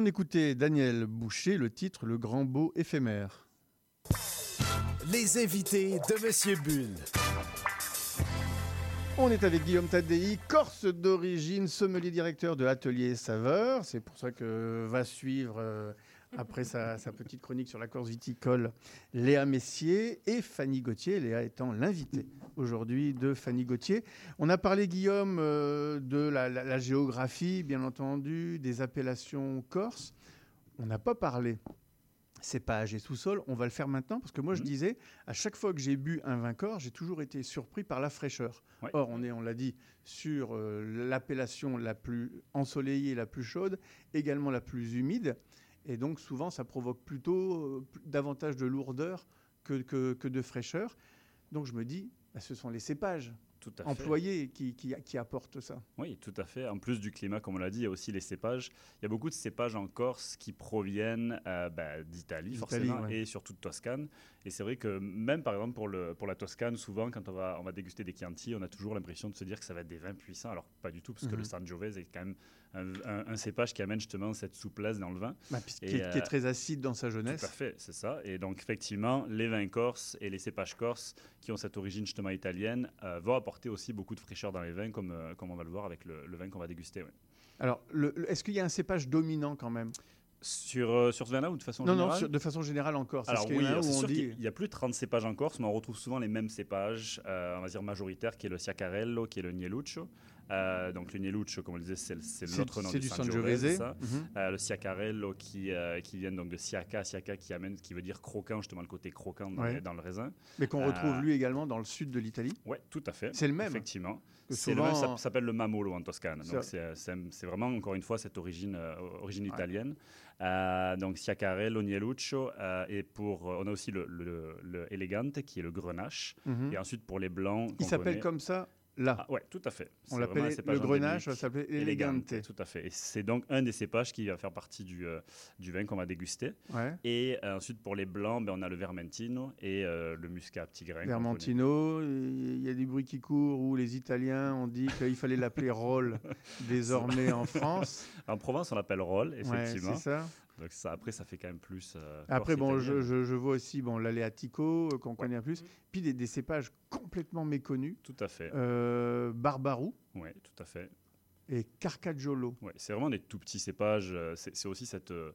On écoutait Daniel Boucher, le titre Le Grand Beau éphémère. Les invités de Monsieur Bull. On est avec Guillaume Tadei, corse d'origine, sommelier directeur de Atelier Saveur. C'est pour ça que va suivre, euh, après sa, sa petite chronique sur la Corse viticole, Léa Messier et Fanny Gauthier, Léa étant l'invitée aujourd'hui de Fanny Gauthier. On a parlé, Guillaume, euh, de la, la- la géographie, bien entendu, des appellations corses. On n'a pas parlé cépage et sous-sol. On va le faire maintenant parce que moi, je disais, à chaque fois que j'ai bu un vin corse, j'ai toujours été surpris par la fraîcheur. Ouais. Or, on est, on l'a dit, sur euh, l'appellation la plus ensoleillée, la plus chaude, également la plus humide. Et donc, souvent, ça provoque plutôt euh, davantage de lourdeur que, que- que de fraîcheur. Donc, je me dis, ce sont les cépages Tout à fait. employés qui, qui- qui apportent ça. Oui, tout à fait. En plus du climat, comme on l'a dit, il y a aussi les cépages. Il y a beaucoup de cépages en Corse qui proviennent euh, bah, d'Italie, forcément, ouais. et surtout de Toscane. Et c'est vrai que même, par exemple, pour, le, pour la Toscane, souvent, quand on va, on va déguster des Chianti, on a toujours l'impression de se dire que ça va être des vins puissants. Alors, pas du tout, parce que Mhm. le Sangiovese est quand même un, un- un cépage qui amène justement cette souplesse dans le vin. Bah, est- qui est euh, très acide dans sa jeunesse. Tout à fait, c'est ça. Et donc, effectivement, les vins corses et les cépages corses qui ont cette origine justement italienne euh, vont apporter aussi beaucoup de fraîcheur dans les vins, comme, euh, comme on va le voir avec le, le vin qu'on va déguster. ouais. Alors, est-ce qu'il y a un cépage dominant quand même? Sur, euh, sur ce vin-là ou de façon Non, générale? non, sur- de façon générale en Corse. Alors oui, c'est sûr dit- qu'il y a plus de 30 cépages en Corse, mais on retrouve souvent les mêmes cépages, euh, on va dire majoritaires, qui est le Siacarello, qui est le Nieluccio. Euh, donc le Nieluccio, comme on le disait, c'est l'autre nom c'est du du Sangiovese, ça. Mhm. Euh, le Siacarello qui, euh, qui vient donc de Siaca, Siaca qui amène, qui veut dire croquant, justement le côté croquant dans, Ouais. les- dans le raisin. Mais qu'on retrouve Euh, lui également dans le sud de l'Italie. Ouais, tout à fait. C'est le même. Effectivement. C'est le même, ça s'appelle le Mamolo en Toscane. Donc c'est- c'est vraiment, encore une fois, cette origine, euh, origine italienne. Euh, donc Siacarello, Nieluccio. euh, et pour, euh, on a aussi le, le, le Elegante, qui est le grenache. Mhm. Et ensuite, pour les blancs. Il s'appelle comme ça là. Ah, ouais, tout à fait. On un le grenache, ça Elegante, Elegante. Tout à fait. Et c'est donc un des cépages qui va faire partie du, euh, du vin qu'on va déguster. Ouais. Et euh, ensuite, pour les blancs, ben, on a le Vermentino et euh, le Muscat petit grain. qu'on connaît. Vermentino, il y a des bruits qui courent où les Italiens ont dit qu'il fallait l'appeler Roll désormais en France. En Provence, on l'appelle roll, Ouais, effectivement. c'est ça. Donc ça, après, ça fait quand même plus. euh, Après, bon, je, italienne. je- je vois aussi bon, l'Aleatico, euh, qu'on connaît un plus, puis des, des cépages complètement méconnus. Tout à fait. Euh, Barbarou Oui, tout à fait. et Carcajolo. Ouais, c'est vraiment des tout petits cépages. euh, C'est c'est aussi cette, euh,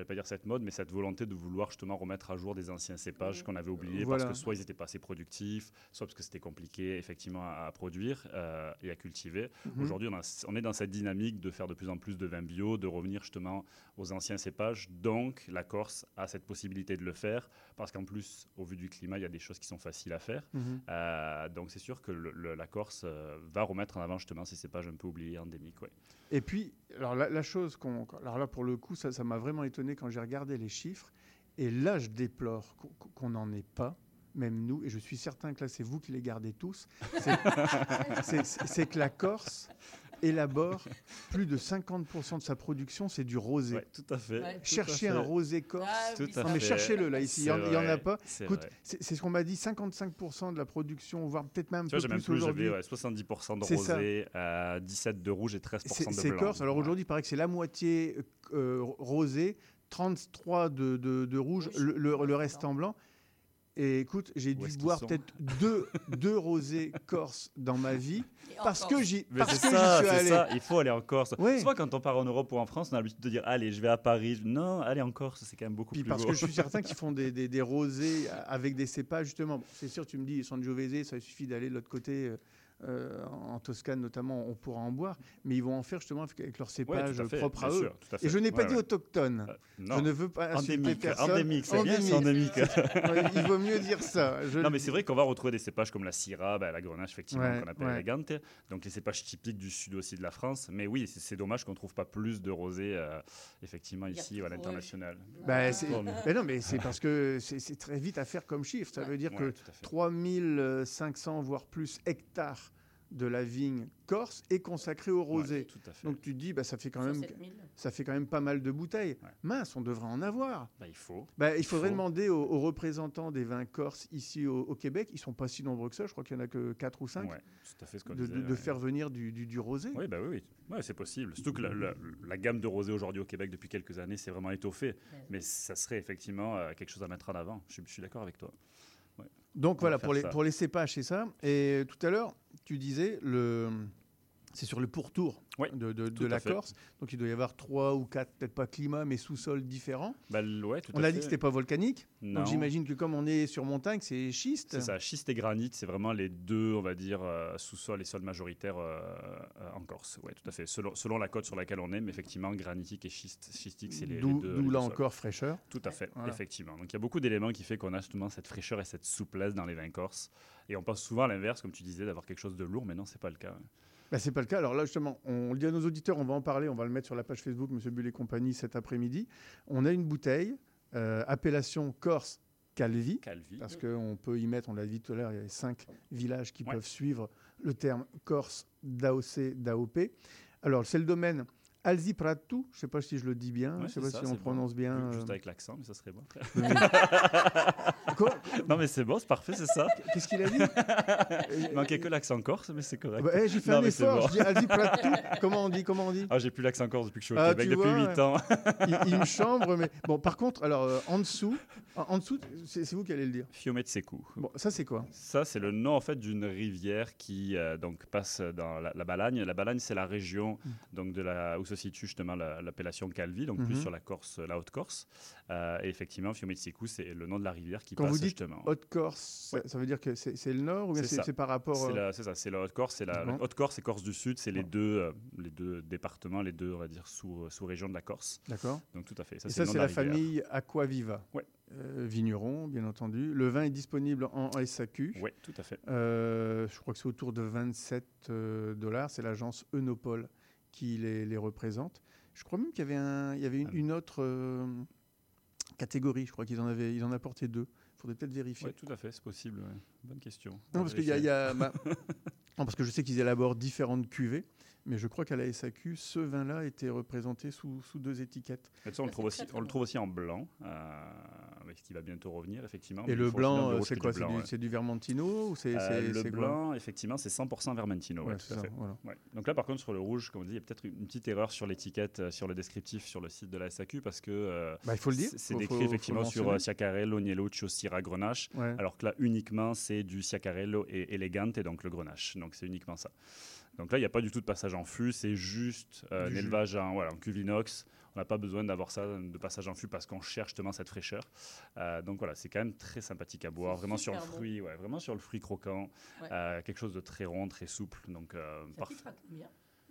je vais pas dire cette mode, mais cette volonté de vouloir justement remettre à jour des anciens cépages qu'on avait oubliés Voilà. parce que soit ils n'étaient pas assez productifs, soit parce que c'était compliqué effectivement à, à produire euh, et à cultiver. Mhm. Aujourd'hui, on, est dans cette dynamique de faire de plus en plus de vins bio, de revenir justement aux anciens cépages. Donc, la Corse a cette possibilité de le faire parce qu'en plus, au vu du climat, il y a des choses qui sont faciles à faire. Mhm. Euh, donc, c'est sûr que le- le- la Corse euh, va remettre en avant justement ces cépages un peu oubliés, endémiques. Ouais. Et puis, alors la, la chose qu'on. Alors là, pour le coup, ça ça m'a vraiment étonné quand j'ai regardé les chiffres. Et là, je déplore qu'on- n'en ait pas, même nous, et je suis certain que là, c'est vous qui les gardez tous. C'est que la Corse élabore plus de 50% de sa production, c'est du rosé. Ouais, tout à fait. Ouais. Cherchez Tout à un rosé corse. Ah, Tout oui, à Non, mais cherchez-le là, ici. Il n'y en, C'est il y en a pas. c'est c'est c'est ce qu'on m'a dit 55% de la production, voire peut-être même un vois, plus plus, aujourd'hui. j'avais ouais, 70% de C'est rosé, euh, 17 de rouge et 13% C'est de c'est blanc. corse. Alors Ouais. aujourd'hui, il paraît que c'est la moitié euh, rosé, 33 de, de- de rouge, le, le- le reste en blanc. Et écoute, j'ai dû boire peut-être deux, deux rosés corse dans ma vie parce que j'y Mais parce c'est que j'y ça, suis c'est allé. ça, il faut aller en Corse. Oui. Souvent, quand on part en Europe ou en France, on a l'habitude de dire Allez, je vais à Paris. Non, allez en Corse, c'est quand même beaucoup Puis plus parce beau. que je suis certain qu'ils font des, des- des rosés avec des cépages, justement. Bon, c'est sûr, tu me dis Sangiovese, ça suffit d'aller de l'autre côté, euh, en Toscane notamment, on pourra en boire, mais ils vont en faire justement avec leur Ouais, cépage à fait, propre à eux. sûr, à. Et je n'ai pas Ouais, dit ouais. autochtone. Euh, je ne veux pas insulter Endémique, personne. endémique, c'est bien, c'est endémique. Ouais, Il vaut mieux dire ça. Je non, mais c'est vrai qu'on va retrouver des cépages comme la Syrah, bah, la Grenache, effectivement, Ouais, qu'on appelle ouais. élégante. Donc les cépages typiques du sud aussi de la France. Mais oui, c'est c'est dommage qu'on ne trouve pas plus de rosé, euh, effectivement, ici ou à l'international. Bah, mais- non, mais c'est parce que c'est c'est très vite à faire comme chiffre. Ça veut dire Ouais, que tout à fait. 3500 voire plus hectares de la vigne corse est consacré au rosé. tout à fait. Donc tu te dis, bah, ça fait quand même, 7000. ça fait quand même pas mal de bouteilles. Mince, on devrait en avoir. Bah, il faut. Bah, il Il faudrait faut. demander aux, aux représentants des vins corses ici au, au Québec, ils sont pas si nombreux que ça, je crois qu'il y en a que 4 ou 5, Ouais, tout à fait ce de, disait, de- de ouais. faire venir du, du- du rosé. Oui, bah oui, oui. Ouais, c'est possible. Surtout que la, la- la gamme de rosé aujourd'hui au Québec depuis quelques années s'est vraiment étoffée. Mais ça serait effectivement euh, quelque chose à mettre en avant. Je suis d'accord avec toi. Donc On voilà, pour les, pour les cépages, c'est ça. Et tout à l'heure, tu disais, le, c'est sur le pourtour de, la fait. Corse. Donc il doit y avoir trois ou quatre, peut-être pas climats, mais sous-sols différents. Bah, l- ouais, tout on à a fait. dit que c'était pas volcanique. Non. Donc j'imagine que comme on est sur montagne, c'est schiste. C'est ça, schiste et granit, c'est vraiment les deux, on va dire, euh, sous-sol et sol majoritaires euh, euh, en Corse. Oui, tout à fait. Selon, selon la côte sur laquelle on est, mais effectivement, granitique et schiste, schistique, c'est les, deux. d'où là sols. encore fraîcheur. Tout à fait, Voilà. effectivement. Donc il y a beaucoup d'éléments qui fait qu'on a justement cette fraîcheur et cette souplesse dans les vins corses. Et on pense souvent à l'inverse, comme tu disais, d'avoir quelque chose de lourd, mais non, c'est pas le cas. Bah, c'est pas le cas. Alors là, justement, on le dit à nos auditeurs, on va en parler, on va le mettre sur la page Facebook, Monsieur Bull et compagnie, cet après-midi. On a une bouteille, euh, appellation Corse Calvi, Calvi. parce qu'on peut y mettre, on l'a dit tout à l'heure, il y a cinq villages qui Ouais. peuvent suivre le terme Corse d'AOC, d'AOP. Alors, c'est le domaine Alzi Pratu, je ne sais pas si je le dis bien, Ouais, je ne sais pas ça, si on bon. prononce bien. Juste euh, avec l'accent, mais ça serait bon. Quoi Non, mais c'est bon, c'est parfait, c'est ça. Qu'est-ce qu'il a dit? Il manquait que l'accent corse, mais c'est correct. Bah, J'ai fait Non, un effort, bon. je dis Alzi Pratu. Comment on dit Comment on dit? Ah, j'ai plus l'accent corse depuis que je suis au Ah, Québec, depuis vois, 8 ans. il, il me chambre, mais bon. Par contre, alors euh, en dessous, en, dessous, c'est vous qui allez le dire. Fiume de Secou. Bon, ça c'est quoi? Ça, c'est le nom en fait d'une rivière qui euh, donc passe dans la, la Balagne. La Balagne, c'est la région donc de la où se situe justement la- l'appellation Calvi, donc plus Mhm. sur la Corse, la Haute-Corse. Euh, et effectivement, Fiume c'est le nom de la rivière qui Quand passe vous dites justement. Haute-Corse, ça- ça veut dire que c'est le nord ou bien c'est ça. par rapport C'est euh, C'est ça, c'est la Haute-Corse, c'est la, Haute-Corse et Corse du Sud, c'est les deux, euh, les deux départements, les deux, on va dire, sous, sous régions de la Corse. D'accord. Donc tout à fait. Et ça, le nom c'est la, famille Aquaviva. Ouais. Euh, vigneron, bien entendu. Le vin est disponible en SAQ. Oui, tout à fait. Euh, je crois que c'est autour de 27 euh, dollars. C'est l'agence Eunopol qui les, les représente. Je crois même qu'il y avait, un, il y avait une, une autre euh, catégorie. Je crois qu'ils en avaient, ils en apportaient deux. Il faudrait peut-être vérifier. Oui, tout à fait, c'est possible. ouais. Bonne question. Non, parce qu'il y a, il y a- bah, non, parce que je sais qu'ils élaborent différentes cuvées, mais je crois qu'à la SAQ, ce vin-là était représenté sous, sous deux étiquettes. Et ça, on, le trouve aussi, on le trouve aussi en blanc, euh, ce qui va bientôt revenir, effectivement. Et le blanc, c'est quoi C'est du, ouais. c'est du Vermentino ou c'est Euh, le blanc, effectivement, c'est 100% Vermentino. ouais, Ouais, tout c'est à ça, fait. voilà. Ouais. Donc là, par contre, sur le rouge, comme on dit, il y a peut-être une petite erreur sur l'étiquette, euh, sur le descriptif, sur le site de la SAQ, parce que euh, Bah, il faut le dire. c'est- décrit faut- effectivement sur mentionner. euh, Ciacarello, Nieluccio, Syrah, Grenache, alors que là, uniquement, c'est du Ciacarello et Elegante, et donc le Grenache. Donc c'est uniquement ça. Donc là, il n'y a pas du tout de passage en fût, c'est juste euh, un élevage en, voilà, en cuve inox. On n'a pas besoin d'avoir ça de passage en fût parce qu'on cherche justement cette fraîcheur. Euh, donc voilà, c'est quand même très sympathique à boire, vraiment sur le bon. fruit, ouais, vraiment sur le fruit croquant, Ouais. euh, quelque chose de très rond, très souple. Donc euh, parfait.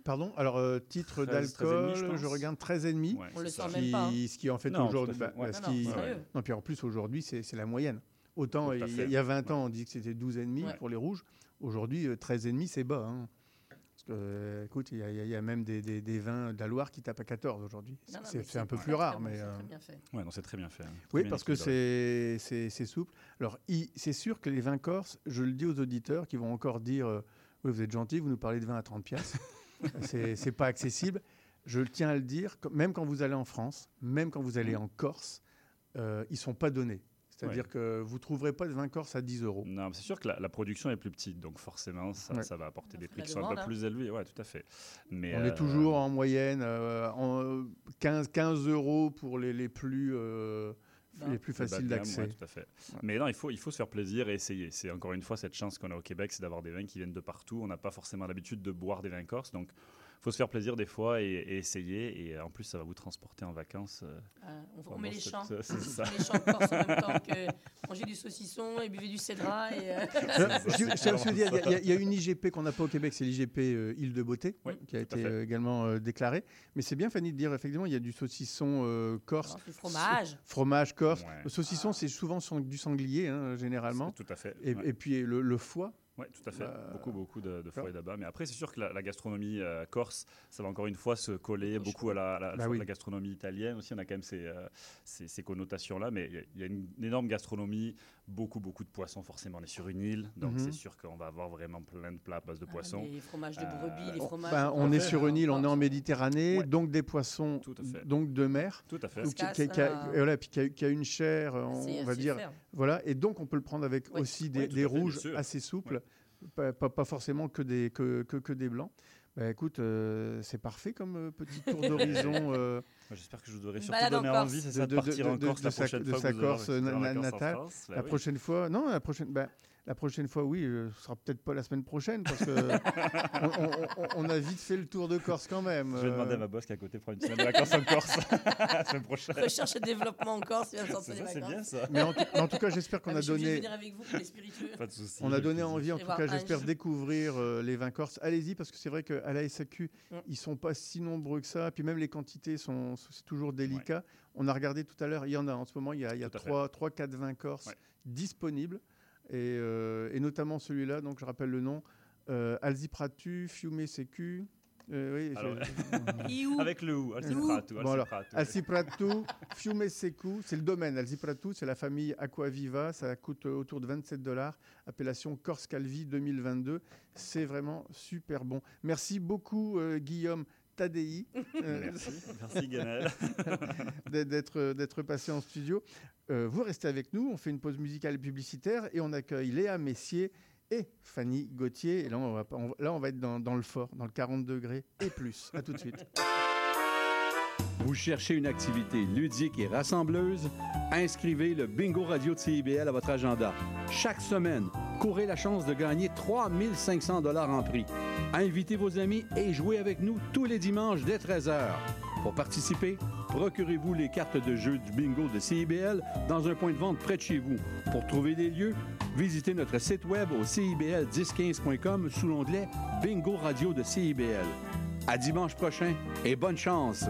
Pardon, alors euh, titre 13, 13,5, d'alcool, je regarde 13,5. Ouais, On le sent même pas. hein. Ce qui en fait aujourd'hui. bah, ouais. Non, puis en plus aujourd'hui, c'est c'est la moyenne. Autant il y, a- fait. il y a 20 ans, on dit que c'était 12,5 Ouais. pour les rouges. Aujourd'hui, euh, 13,5, c'est bas. hein. Euh, écoute, il y, a- y y même des, des- des vins de la Loire qui tapent à 14 aujourd'hui. C'est un peu plus rare, mais. c'est euh, très bien fait. Ouais, non, c'est très bien fait. hein. Très Oui, bien parce que c'est souple. Alors, c'est sûr que les vins corses, je le dis aux auditeurs qui vont encore dire euh, Oui, vous êtes gentil, vous nous parlez de vin à 30 piastres. c'est pas accessible. Je tiens à le dire, quand- même quand vous allez en France, même quand vous allez en Corse, euh, ils sont pas donnés. C'est-à-dire Ouais. que vous trouverez pas de vin corse à 10 euros. Non, mais c'est sûr que la, la production est plus petite, donc forcément, ça, Ouais. ça va apporter des prix qui sont un peu hein. plus élevés. Ouais, tout à fait. Mais, On euh, est toujours en moyenne euh, en euh, 15, 15 euros pour les, les plus, euh, les plus plus bas faciles d'accès. ouais, tout à fait. Mais non, il faut, il faut se faire plaisir et essayer. C'est encore une fois cette chance qu'on a au Québec, c'est d'avoir des vins qui viennent de partout. On n'a pas forcément l'habitude de boire des vins corses, donc faut se faire plaisir des fois et, et essayer. Et en plus, ça va vous transporter en vacances. euh, Ah, on, met les champs. c'est On ça. met les champs de Corse en même temps que manger du saucisson et buvez du cédra. Et, euh, Je- dire, Il y a- y, une IGP qu'on n'a pas au Québec, c'est l'IGP euh, Île de Beauté, qui a été euh, également euh, déclarée. Mais c'est bien, Fanny, de dire effectivement, il y a du saucisson euh, corse. du fromage. Fromage corse. Ouais. Le saucisson, c'est souvent du sanglier, hein, généralement. Tout à fait. Et, ouais. et puis le, le foie. Oui, tout à fait. Bah, beaucoup, beaucoup de, de d'abat. Mais après, c'est sûr que la, la gastronomie euh, corse, ça va encore une fois se coller beaucoup à la, la- Bah la gastronomie italienne aussi. On a quand même ces, euh, ces, ces connotations-là. Mais il y a- il y, a une énorme gastronomie, beaucoup, beaucoup de poissons. Forcément, on est sur une île. Donc, Mhm. c'est sûr qu'on va avoir vraiment plein de plats à base de poissons. les fromages de Euh, brebis, les on- fromages. ben, on est sur une île, on est en Méditerranée, donc des poissons, à fait. donc de mer. Tout à fait. Donc, qui, qui a- qui a- voilà, puis qui a, qui a une chair, euh, on va dire. Voilà, et donc on peut le prendre avec Ouais. aussi des, Ouais, rouges assez souples, pas, pas- pas forcément que des, que, que, que des blancs. Ben, écoute, euh, c'est parfait comme euh, petit tour d'horizon. euh, J'espère que je vous aurai surtout balade donné envie, c'est ça, de, partir en Corse la sa- prochaine de fois. sa Corse aurez na- natale. Bah la prochaine fois, non, la prochaine, ben, la prochaine fois, oui, euh, ce sera peut-être pas la semaine prochaine parce que on, on- on- on a vite fait le tour de Corse quand même. Je vais euh. demander à ma boss qui est à côté de prendre une semaine de vacances en Corse la semaine prochaine. Recherche et développement en Corse, vient de sortir C'est vacances. bien ça. Mais en, tout- en tout cas, j'espère qu'on Ah, a je donné. venir avec vous pour les spiritueux. Pas de souci. On a donné envie, en tout cas, j'espère découvrir euh, les vins corses. Allez-y, parce que c'est vrai qu'à la SAQ, Mm. ils sont pas si nombreux que ça. Puis même les quantités sont, c'est toujours délicat. On a regardé tout à l'heure, il y en a en ce moment, il y a, il y a Tout à fait. 3, 3, 4 vins corses Ouais. disponibles. Et, euh, et notamment celui-là, donc je rappelle le nom, euh, Alzipratu, Fiume Secu. Euh, oui, Alors, je- Iou. Avec le ou. Alciprato, Fiume Secu, c'est le domaine. Alciprato, c'est la famille Aquaviva. Ça coûte autour de 27 dollars. Appellation Corse Calvi 2022. C'est vraiment super bon. Merci beaucoup, euh, Guillaume Tadei. euh, Merci, merci Ganel. d'être- passé en studio. Euh, vous restez avec nous, on fait une pause musicale et publicitaire et on accueille Léa Messier et Fanny Gauthier. Et là, on va, pas- on- là, on va être dans, dans le fort, dans le 40 degrés et plus. À tout de suite. Vous cherchez une activité ludique et rassembleuse? Inscrivez le Bingo Radio de CIBL à votre agenda. Chaque semaine, courez la chance de gagner 3500 dollars en prix. Invitez vos amis et jouez avec nous tous les dimanches dès 13h. Pour participer, procurez-vous les cartes de jeu du bingo de CIBL dans un point de vente près de chez vous. Pour trouver des lieux, visitez notre site web au cibl1015.com sous l'onglet Bingo Radio de CIBL. À dimanche prochain et bonne chance!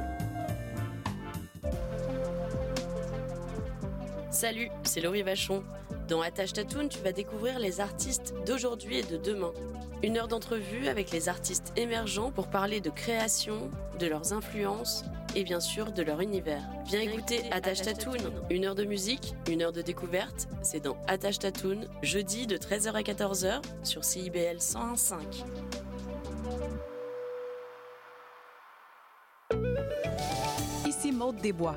Salut, c'est Laurie Vachon. Dans Attache Tatoon, tu vas découvrir les artistes d'aujourd'hui et de demain. Une heure d'entrevue avec les artistes émergents pour parler de création, de leurs influences et bien sûr de leur univers. Viens écouter Attache Tatoon. Une heure de musique, une heure de découverte. C'est dans Attache Tatoon, jeudi de 13h à 14h sur CIBL 101.5. Ici Maude Desbois.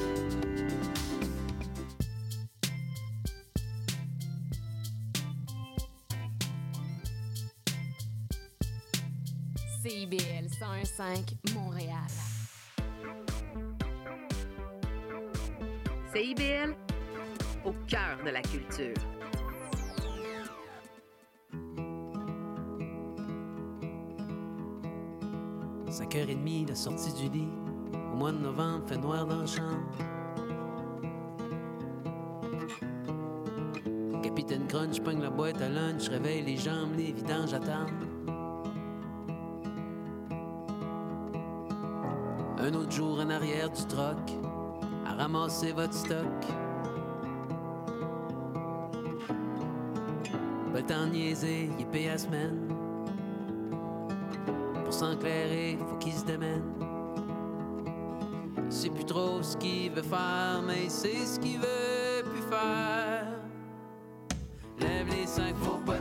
CIBL 101.5 Montréal. CIBL, au cœur de la culture. « 5h30, la sortie du lit. Au mois de novembre, fait noir dans la chambre. Capitaine Crunch pogne la boîte à lunch, réveille les jambes, les vidanges attendent. Un autre jour en arrière du troc, à ramasser votre stock. Pas le temps de niaiser, il payé à semaine. Pour s'enclairer, faut qu'il se démène. Sait plus trop ce qu'il veut faire, mais sait ce qu'il veut plus faire. Lève les sacs, faut pas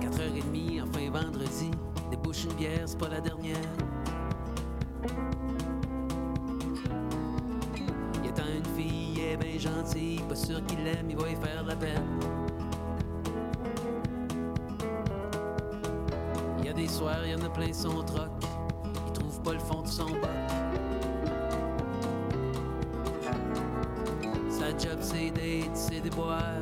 4h30, enfin vendredi, débouche une bière, c'est pas la dernière. Il attend une fille, elle est bien gentille, pas sûr qu'il l'aime, il va y faire la peine. Il y a des soirs, il y en a plein son troc. Il trouve pas le fond de son bac. Sa job, c'est d'être, c'est de boire.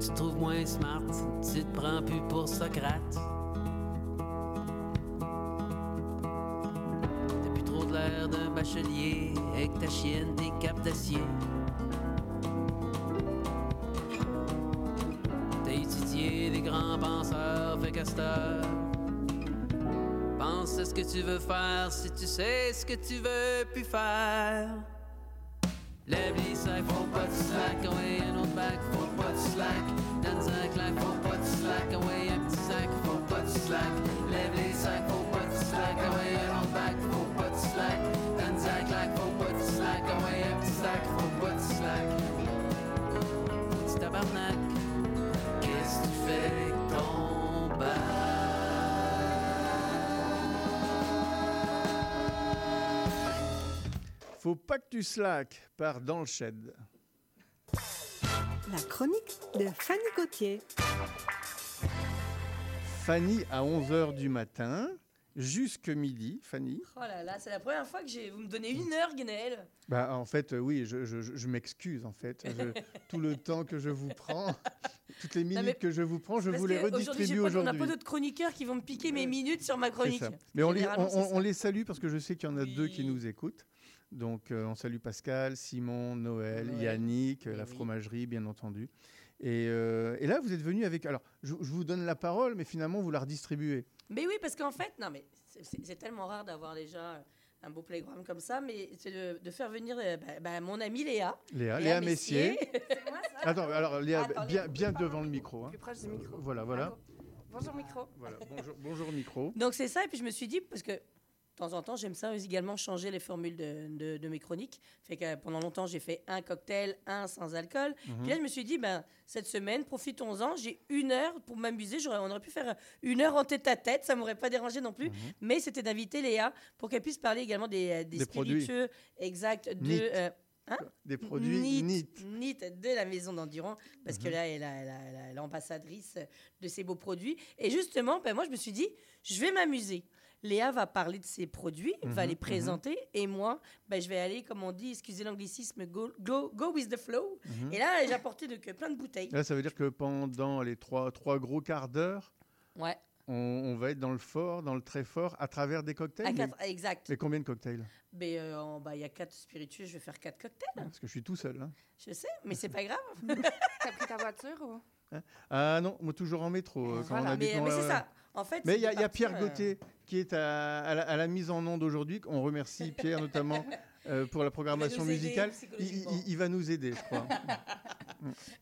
Tu te trouves moins smart. Tu te prends plus pour Socrate. T'as plus trop de l'air d'un bachelier avec ta chienne des capes d'acier. T'as étudié des grands penseurs, fait heure, Pense à ce que tu veux faire si tu sais ce que tu veux plus faire. Lève les sacs, faut pas de slack, ah ouais, Faut pas que tu slack par dans le shed. La chronique de Fanny Gauthier. Fanny à 11h du matin jusque midi, Fanny? Oh là là, c'est la première fois que j'ai... vous me donnez une heure, Guénel. Bah, en fait, euh, oui, je, je- je- je m'excuse. En fait, Je- tout le temps que je vous prends, toutes les minutes que je vous prends, je vous les aujourd'hui, redistribue pas- On n'a aujourd'hui. pas d'autres chroniqueurs qui vont me piquer mes minutes sur ma C'est chronique. ça. Mais on les, Généralement, on- c'est on- ça. on les salue parce que je sais qu'il y en a deux qui nous écoutent. Donc, euh, on salue Pascal, Simon, Noël, Noël. Yannick, euh, la fromagerie, bien entendu. Et, euh, et là, vous êtes venu avec. Alors, je, je vous donne la parole, mais finalement, vous la redistribuez. Mais oui, parce qu'en fait, non, mais c'est- tellement rare d'avoir déjà un beau playground comme ça, mais c'est de, de faire venir bah, bah, mon amie Léa. Léa, Léa Messier. c'est moi ça? Attends, alors, Léa, Attendez, bien, bien devant le micro. hein. Plus proche du micro. Voilà, voilà. Bonjour micro. Voilà, bonjour, bonjour micro. Donc c'est ça, et puis je me suis dit, parce que de temps en temps, j'aime ça également changer les formules de, de- de mes chroniques. Fait que euh, pendant longtemps, j'ai fait un cocktail, un sans alcool. Mhm. Puis là, je me suis dit, ben, cette semaine, profitons-en. J'ai une heure pour m'amuser. J'aurais- On aurait pu faire une heure en tête à tête. Ça m'aurait pas dérangé non plus. Mais c'était d'inviter Léa pour qu'elle puisse parler également des, euh, des Mhm. Des produits. spiritueux exacts de. Euh, hein? Des produits Neat de la maison d'Endurant, parce que Mhm. là, elle est la- la- la- l'ambassadrice de ces beaux produits. Et justement, ben, moi, je me suis dit, je vais m'amuser. Léa va parler de ses produits, va Mhm, les mhm. présenter, et moi, ben, je vais aller, comme on dit, excusez l'anglicisme, go, go, go with the flow. Mhm. Et là, j'ai apporté de, que plein de bouteilles. Là, ça veut dire que pendant les trois, trois gros quarts d'heure, Ouais. on, on va être dans le fort, dans le très fort, à travers des cocktails. À mais- exact. Mais combien de cocktails? Ben, euh, ben, il y a quatre spiritueux, je vais faire quatre cocktails. Parce que je suis tout seul. hein. Je sais, mais c'est pas grave. T'as pris ta voiture ou? Hein? Ah non, moi toujours en métro. euh, quand on Mais- mais c'est ça. En fait, mais il y a, y Pierre euh, Gauthier qui est à, à la, à la mise en onde aujourd'hui. On remercie Pierre notamment euh, pour la programmation musicale. Il, psychologiquement. il- il va nous aider, je crois.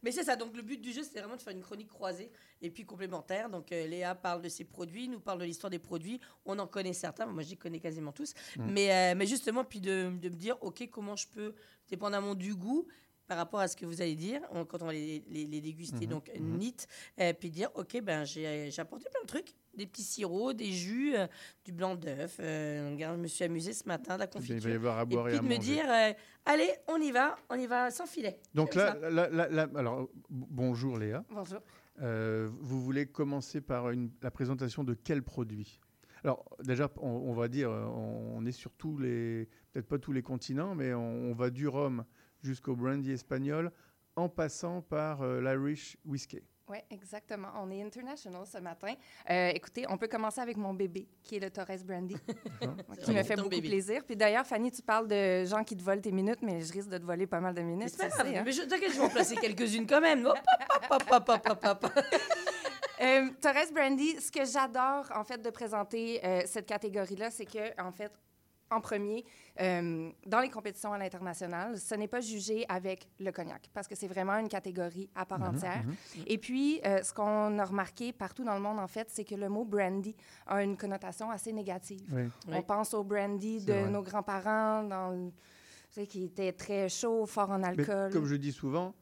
Mais c'est ça, donc le but du jeu, c'est vraiment de faire une chronique croisée et puis complémentaire. Donc euh, Léa parle de ses produits, nous parle de l'histoire des produits. On en connaît certains, moi je les connais quasiment tous. Mm. Mais, euh, mais justement, puis de, de me dire, OK, comment je peux, dépendamment du goût, par rapport à ce que vous allez dire, on- quand on va les, les- les déguster, Mhm, donc mhm. neat, euh, puis dire, OK, ben j'ai apporté plein de trucs. Des petits sirops, des jus, euh, du blanc d'œuf. Euh, regarde, je me suis amusée ce matin, de la Eh bien, confiture. il va y avoir à boire et puis à de me dire, euh, allez, on y va, on y va sans filet. Donc là, ça. là, là- là- alors bonjour Léa. Bonjour. Euh, vous voulez commencer par une- la présentation de quel produit? Alors déjà, on, on va dire, on, on est sur tous les, peut-être pas tous les continents, mais on, on va du rhum jusqu'au brandy espagnol, en passant par euh, l'Irish whiskey. Oui, exactement. On est international ce matin. Euh, écoutez, on peut commencer avec mon bébé, qui est le Torres Brandy, qui me fait beaucoup bébé. plaisir. Puis d'ailleurs, Fanny, tu parles de gens qui te volent tes minutes, mais je risque de te voler pas mal de minutes. C'est pas grave, sais, hein. mais je t'inquiète, je vais en placer quelques-unes quand même. Euh, Torres Brandy, ce que j'adore, en fait, de présenter euh, cette catégorie-là, c'est que, en fait, en premier, euh, dans les compétitions à l'international, ce n'est pas jugé avec le cognac, parce que c'est vraiment une catégorie à part Mhm, entière. mhm. Et puis, euh, ce qu'on a remarqué partout dans le monde, en fait, c'est que le mot brandy a une connotation assez négative. Oui. On Oui. pense au brandy de vrai. nos grands-parents, dans le- tu sais, qui était très chaud, fort en Mais alcool. comme je dis souvent,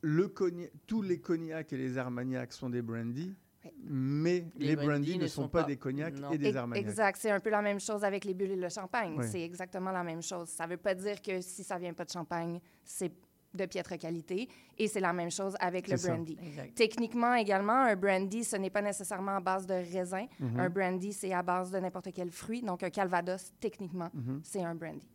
le cognac- tous les cognacs et les armagnacs sont des brandy, mais Les les, brandy brandy ne sont sont pas, pas. des cognacs Non. et des armagnacs. Exact. C'est un peu la même chose avec les bulles et le champagne. Oui. C'est exactement la même chose. Ça ne veut pas dire que si ça vient pas de champagne, c'est de piètre qualité. Et c'est la même chose avec le brandy. Techniquement également, un brandy, ce n'est pas nécessairement à base de raisin. Mhm. Un brandy, c'est à base de n'importe quel fruit. Donc, un calvados, techniquement, Mhm. c'est un brandy.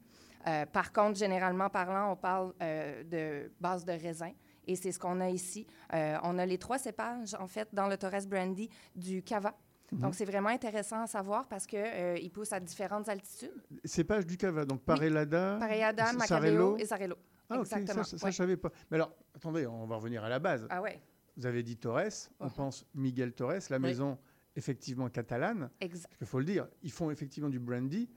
Euh, par contre, généralement parlant, on parle euh, de base de raisin. Et c'est ce qu'on a ici. Euh, on a les trois cépages, en fait, dans le Torres Brandy du cava. Mhm. Donc, c'est vraiment intéressant à savoir parce qu'il pousse à différentes altitudes. Cépage du cava, donc Parellada, Parellada, S- Macabeo Sarello. et Sarello. Ah, ok, Exactement. ça, ça, ouais. je savais pas. Mais alors, attendez, on va revenir à la base. Ah ouais. Vous avez dit Torres, on pense Miguel Torres, la maison effectivement catalane. Exact. Parce qu'il faut le dire, ils font effectivement du brandy,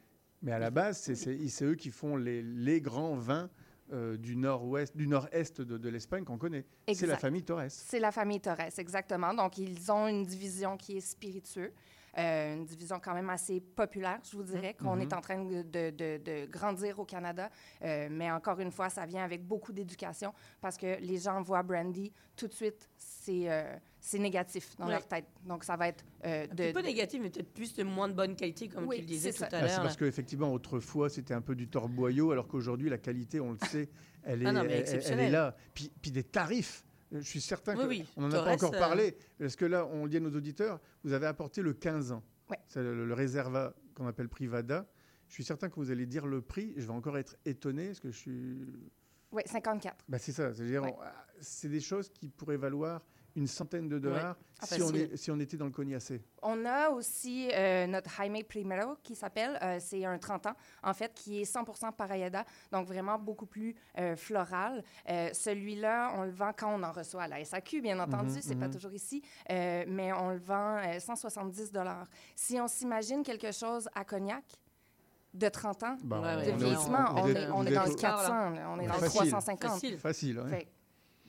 mais à la base, c'est- eux qui font les, les grands vins euh, du nord-ouest, du nord-est de, de l'Espagne qu'on connaît. C'est la famille Torres. C'est la famille Torres, exactement. Donc, ils ont une division qui est spiritueux, euh, une division quand même assez populaire, je vous dirais, qu'on Mhm. est en train de, de- de- grandir au Canada. Euh, mais encore une fois, ça vient avec beaucoup d'éducation parce que les gens voient Brandy, tout de suite, c'est c'est négatif dans Ouais. leur tête. Donc, ça va être euh, Un de... peu négatif, mais peut-être plus de moins de bonne qualité, comme Oui, tu le disais c'est tout ça. à Ah, c'est l'heure. parce qu'effectivement, autrefois, c'était un peu du torboyau, alors qu'aujourd'hui, la qualité, on le sait, elle est, Ah non, mais elle- elle, exceptionnelle. est là. Puis, puis des tarifs. Je suis certain qu'on oui. n'en a pas encore euh, parlé, parce que là, on dit à nos auditeurs, vous avez apporté le 15 ans. Ouais. C'est le, le réserva qu'on appelle Privada. Je suis certain que vous allez dire le prix. Je vais encore être étonné, parce que je suis... Oui, 54. Bah, c'est ça. C'est-à-dire, Ouais. on- ah, c'est des choses qui pourraient valoir une centaine de dollars Ah, si, on facile. est- si on était dans le cognacé. On a aussi euh, notre Jaime Primero qui s'appelle, euh, c'est un 30 ans, en fait, qui est 100 Parayada, donc vraiment beaucoup plus euh, floral. Euh, Celui-là, on le vend quand on en reçoit à la SAQ, bien entendu, Mhm, c'est pas mhm. toujours ici, euh, mais on le vend euh, 170 Si on s'imagine quelque chose à Cognac, de 30 ans, Bah, de est- vieillissement, on on, est- est, on vous est dans le au- 400, là, on est dans le Facile. 350. Facile. Facile, ouais. Fait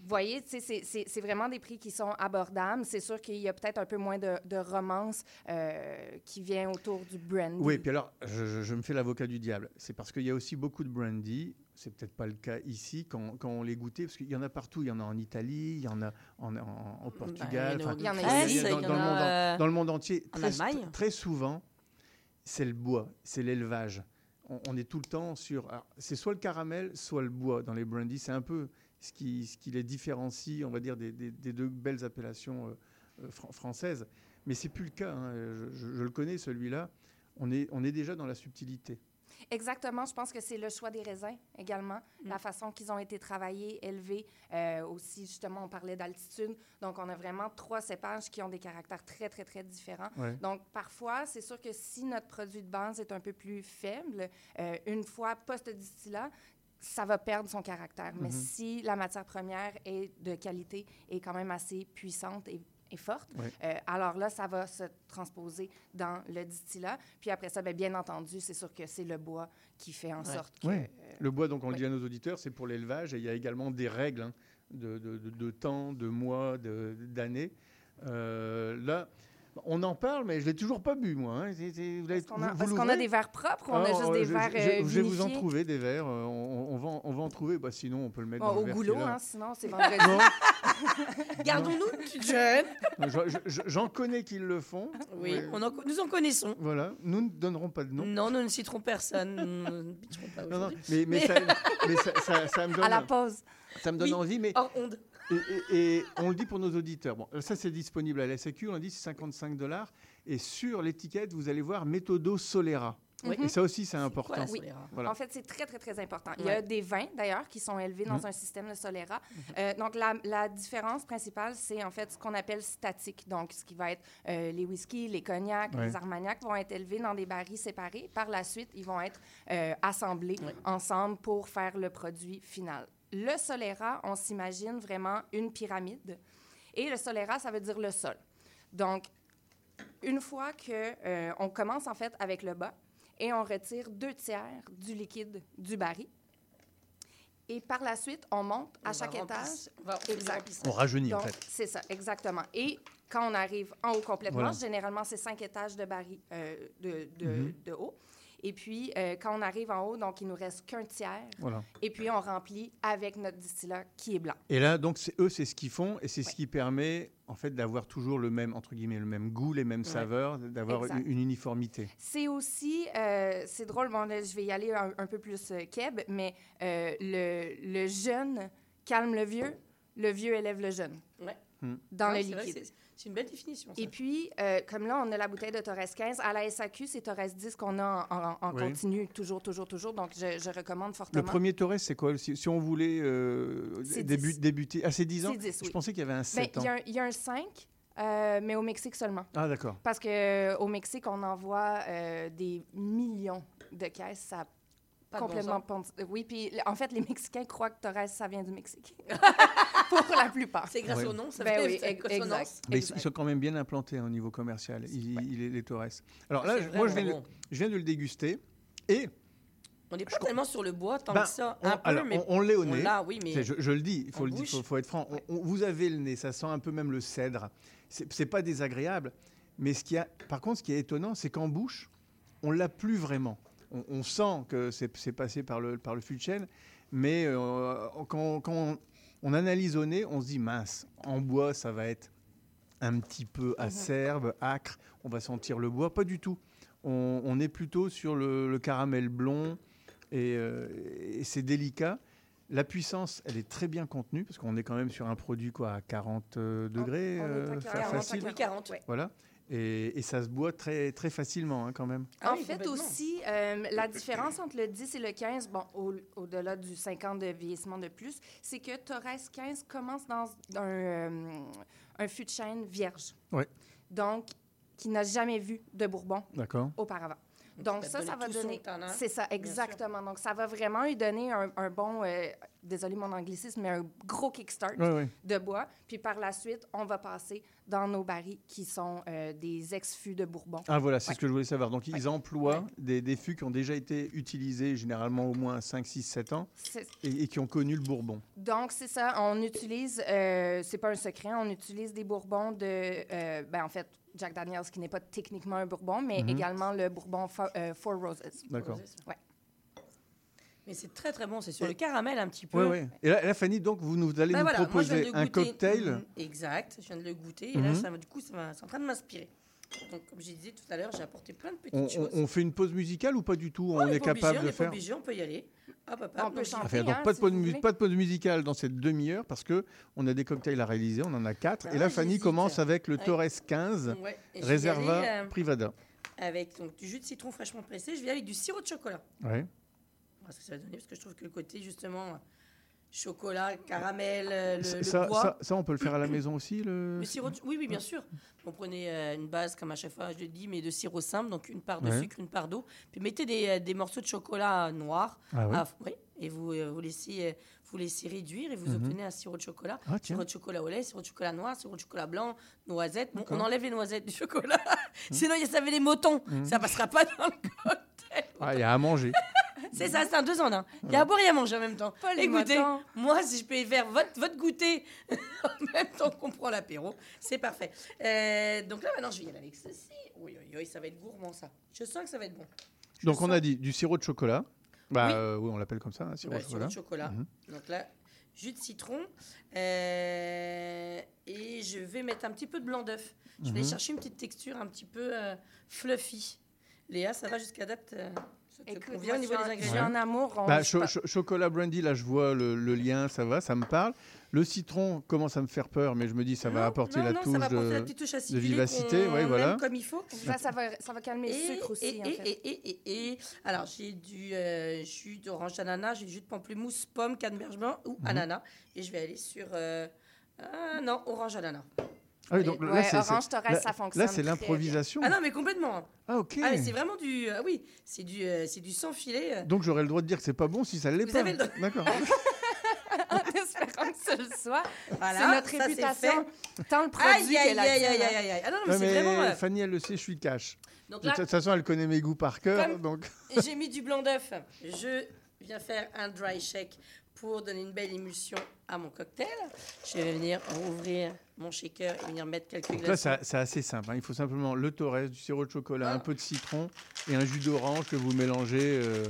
vous voyez, c'est- vraiment des prix qui sont abordables. C'est sûr qu'il y a peut-être un peu moins de, de romance euh, qui vient autour du brandy. Oui, puis alors, je, je- je me fais l'avocat du diable. C'est parce qu'il y a aussi beaucoup de brandy. C'est peut-être pas le cas ici quand, quand on les goûtait, parce qu'il y en a partout. Il y en a en Italie, il y en a en, en- au Portugal. il y en a enfin, au- Il y en a dans- ici, dans, il y en dans le a, monde, en- euh, dans le monde entier. en Très, Allemagne. très souvent, c'est le bois, c'est l'élevage. On, on est tout le temps sur. C'est soit le caramel, soit le bois dans les brandy. C'est un peu ce qui, ce qui les différencie, on va dire, des, des- des deux belles appellations euh, euh, fran- françaises. Mais c'est plus le cas. hein. Je, je- je le connais celui-là. On est, on est déjà dans la subtilité. Exactement. Je pense que c'est le choix des raisins également, Mm. la façon qu'ils ont été travaillés, élevés. Euh, aussi, justement, on parlait d'altitude. Donc, on a vraiment trois cépages qui ont des caractères très, très, très différents. Ouais. Donc, parfois, c'est sûr que si notre produit de base est un peu plus faible, euh, une fois post-distillat, ça va perdre son caractère. Mais Mhm. si la matière première est de qualité et quand même assez puissante et, et forte, euh, alors là, ça va se transposer dans le distillat. Puis après ça, ben, bien entendu, c'est sûr que c'est le bois qui fait en sorte que... Ouais. Le bois, donc on le dit à nos auditeurs, c'est pour l'élevage et il y a également des règles hein, de, de- de- de temps, de mois, de- d'années. Euh, là, on en parle, mais je l'ai toujours pas bu, moi. hein. Parce qu'on a- des verres propres ou on a juste euh, des je- verres, je, euh, je vais vous en trouver des verres. euh, On, on va, en- on va en trouver. Bah, sinon, on peut le mettre Bon, dans le au verre goulot, hein, sinon c'est vendredi. Gardons-nous une petite jeune. Non, je- je- je- J'en connais qui le font. Oui, mais- on en- nous en connaissons. Voilà, nous ne donnerons pas de nom. Non, nous ne citerons personne. Nous ne pas Non, non, mais, mais, ça, mais ça- ça- ça me donne, À la pause. Ça me donne Oui, envie, mais hors onde. Et, et- et on le dit pour nos auditeurs. Bon, ça c'est disponible à la SAQ. On a dit c'est 55 dollars. Et sur l'étiquette, vous allez voir Méthodo Solera. Oui. Et ça aussi, c'est important. Oui. Voilà. En fait, c'est très, très, très important. Il y Ouais. a des vins, d'ailleurs, qui sont élevés dans Mhm. un système de Solera. Euh, donc, la, la différence principale, c'est en fait ce qu'on appelle statique. Donc, ce qui va être euh, les whiskies, les cognacs, Ouais. les armagnacs vont être élevés dans des barils séparés. Par la suite, ils vont être euh, assemblés ensemble pour faire le produit final. Le Solera, on s'imagine vraiment une pyramide. Et le Solera, ça veut dire le sol. Donc, une fois que euh, on commence en fait avec le bas et on retire deux tiers du liquide du baril. Et par la suite, on monte On à chaque étage. on va- on exact. On rajeunit, en fait. C'est ça, exactement. Et quand on arrive en haut complètement, Voilà. généralement, c'est cinq étages de baril euh, de, de, Mhm. de haut. Et puis, euh, quand on arrive en haut, donc il nous reste qu'un tiers. Voilà. Et puis, on remplit avec notre distillat qui est blanc. Et là, donc, c'est- eux, c'est ce qu'ils font et c'est ce qui permet, en fait, d'avoir toujours le même, entre guillemets, le même goût, les mêmes Ouais. saveurs, d'avoir une, une uniformité. C'est aussi, euh, c'est drôle, bon, là, je vais y aller un, un peu plus euh, keb, mais euh, le, le jeune calme le vieux, le vieux élève le jeune. Ouais. Hmm. Dans Ouais, le vrai, liquide. C'est- une belle définition. ça. Et puis, euh, comme là, on a la bouteille de Torres 15. À la SAQ, c'est Torres 10 qu'on a en, en- en Oui. continu, toujours, toujours, toujours. Donc, je, je recommande Le fortement. premier Torres, c'est quoi? Si, si on voulait euh, C'est débu- 10. débuter Ah, c'est 10 ans? C'est 10, Je pensais qu'il y avait un Ben, 7 Il y, a ans. un- il y a un 5, euh, mais au Mexique seulement. Ah, d'accord. Parce qu'au Mexique, on envoie euh, des millions de caisses. Ça a Pas de bon complètement... sens. pon- Oui, puis en fait, les Mexicains croient que Torres, ça vient du Mexique. Pour la plupart. C'est grâce Ouais. au nom, ça Ben fait oui, c'est ex- consonance. exact. Mais ils, ils sont quand même bien implantés hein, au niveau commercial, ils- ils- les, les Torres. Alors là, je- moi, je viens, de, bon. je viens de le déguster et On n'est pas tellement sur le bois tant Ben, que ça. on, un peu, alors, mais on, on l'est au nez. oui, mais je, je le dis, il faut, être franc. On- vous avez le nez, ça sent un peu même le cèdre. C'est pas désagréable, mais ce qui a, par contre, ce qui est étonnant, c'est qu'en bouche, on l'a plus vraiment. On, on sent que c'est c'est passé par le, par le fût de chêne, mais euh, quand, quand on, analyse au nez, on se dit mince, en bois, ça va être un petit peu acerbe, acre, on va sentir le bois. Pas du tout. On, on est plutôt sur le, le caramel blond et, euh, et c'est délicat. La puissance, elle est très bien contenue parce qu'on est quand même sur un produit quoi, à 40 euh, degrés, on est à euh, 40, fa- 40, facile. Oui, 40, ouais. Voilà. Et, et ça se boit très, très facilement hein, quand même. Ah en oui, fait, aussi, euh, la différence entre le 10 et le 15, bon, au- au-delà du 50 de vieillissement de plus, c'est que Torres 15 commence dans un, euh, un fût de chêne vierge. Ouais. Donc, qui n'a jamais vu de Bourbon auparavant. Donc, ça ça, va ça va donner C'est ça, exactement. Donc, ça va vraiment lui donner un, un bon, euh, désolé mon anglicisme, mais un gros kickstart de bois. Puis par la suite, on va passer dans nos barils qui sont euh, des ex-fûts de Bourbon. Ah voilà, c'est Ouais. ce que je voulais savoir. Donc ils emploient des, des fûts qui ont déjà été utilisés généralement au moins 5, 6, 7 ans et qui ont connu le bourbon. Donc, c'est ça. On utilise, euh, c'est pas un secret, on utilise des bourbons de, euh, ben, en fait, Jack Daniels, qui n'est pas techniquement un bourbon, mais Mhm. également le bourbon Fo- euh, Four Roses. D'accord. Ouais. Mais c'est très très bon, c'est sur le caramel un petit peu. Oui, oui. Et là, là, Fanny, donc vous nous allez Ben nous voilà, moi, je viens proposer de un goûter- cocktail. Mhm, Exact, je viens de le goûter. Et là, Mhm. ça, va- du coup, ça en train de m'inspirer. Donc, comme je disais tout à l'heure, j'ai apporté plein de petites On, on- choses. on fait une pause musicale ou pas du tout? On On est obligé, capable on de pas faire. obligé, on peut y aller. Hop, hop, hop. On peut chanter. Enfin, donc hein, pas, de si pause vous mu- voulez. pas de pause musicale dans cette demi-heure parce que on a des cocktails à réaliser, on en a quatre. et là, Ah, Fanny j'hésite. commence avec le Ouais. Torres 15 Ouais, Reserva aller, euh, Privada. Avec donc, du jus de citron fraîchement pressé, je vais y aller avec du sirop de chocolat. Ouais. Voilà ce que ça va donner, parce que je trouve que le côté, justement, chocolat, caramel, euh, le, Ça, le bois. ça- ça, on peut le faire à la maison aussi le... Le sirop, de- oui, oui, bien sûr. On prenait euh, une base, comme à chaque fois je le dis, mais de sirop simple, donc une part de Ouais. sucre, une part d'eau. Puis mettez des, euh, des morceaux de chocolat noir. Ah à- oui, et vous, vous, laissez, vous laissez réduire et vous Mhm. obtenez un sirop de chocolat. Ah, tiens. sirop de chocolat au lait, sirop de chocolat noir, sirop de chocolat blanc, noisettes. Bon, on enlève les noisettes du chocolat. Sinon, il y a- ça avait les motons. Mhm. Ça passera pas dans le cocktail. Ah, il y a à manger. C'est ça, c'est un deux en un. Il y a à boire et à manger en même temps. Pas les Écoutez, moi, si je peux y faire votre, votre goûter en même temps qu'on prend l'apéro, c'est parfait. Euh, donc là, maintenant, je vais y aller avec ceci. Oui, oui, oui, ça va être gourmand, ça. Je sens que ça va être bon. Je Donc on a dit du sirop de chocolat. Bah Oui. euh, oui, on l'appelle comme ça, sirop de sirop chocolat. de chocolat. Mhm. Donc là, jus de citron. euh, et je vais mettre un petit peu de blanc d'œuf. Je vais aller Mhm. chercher une petite texture un petit peu euh, fluffy. Léa, ça va jusqu'à date euh, Écoute, moi, au niveau je suis en- en amour. on- Bah, cho- cho- chocolat brandy, là, je vois le, le lien, ça va, ça me parle. Le citron commence à me faire peur, mais je me dis, ça va apporter non, la non, ça touche va apporter de, la petite touche de acidulée vivacité. Ouais, voilà. comme il faut. Ça, ça, va, ça va calmer le sucre aussi, Et, en et, fait. et, et, et, et- alors, j'ai du euh, jus d'orange d'ananas, j'ai du jus de pamplemousse, pomme, canneberge blanc ou Mhm. ananas. Et je vais aller sur. euh, ah, non, orange ananas. Ah oui, donc là, Ouais, c'est- c'est- orange Torres, là- ça fonctionne Là, c'est très bien. l'improvisation. Ah non, mais complètement. Ah, ok. Ah, mais c'est vraiment du. ah oui, c'est du, euh, c'est du sans filet. euh. Donc j'aurais le droit de dire que c'est pas bon si ça l'est Vous pas. avez le droit. D'accord. en espérant que ce le soit. Voilà, c'est notre ça, c'est réputation, tant le produit aïe, aïe, aïe, aïe, aïe, aïe. Ah non, mais c'est mais vraiment. euh, Fanny, elle le sait, je suis cash. Donc de là- toute façon, elle connaît mes goûts par cœur. Donc... J'ai mis du blanc d'œuf. Je viens faire un dry shake pour donner une belle émulsion à mon cocktail. Je vais venir ouvrir mon shaker et venir mettre quelques là, glaçons. c'est c'est assez simple. hein. Il faut simplement le Torres, du sirop de chocolat, Ah. un peu de citron et un jus d'orange que vous mélangez. euh,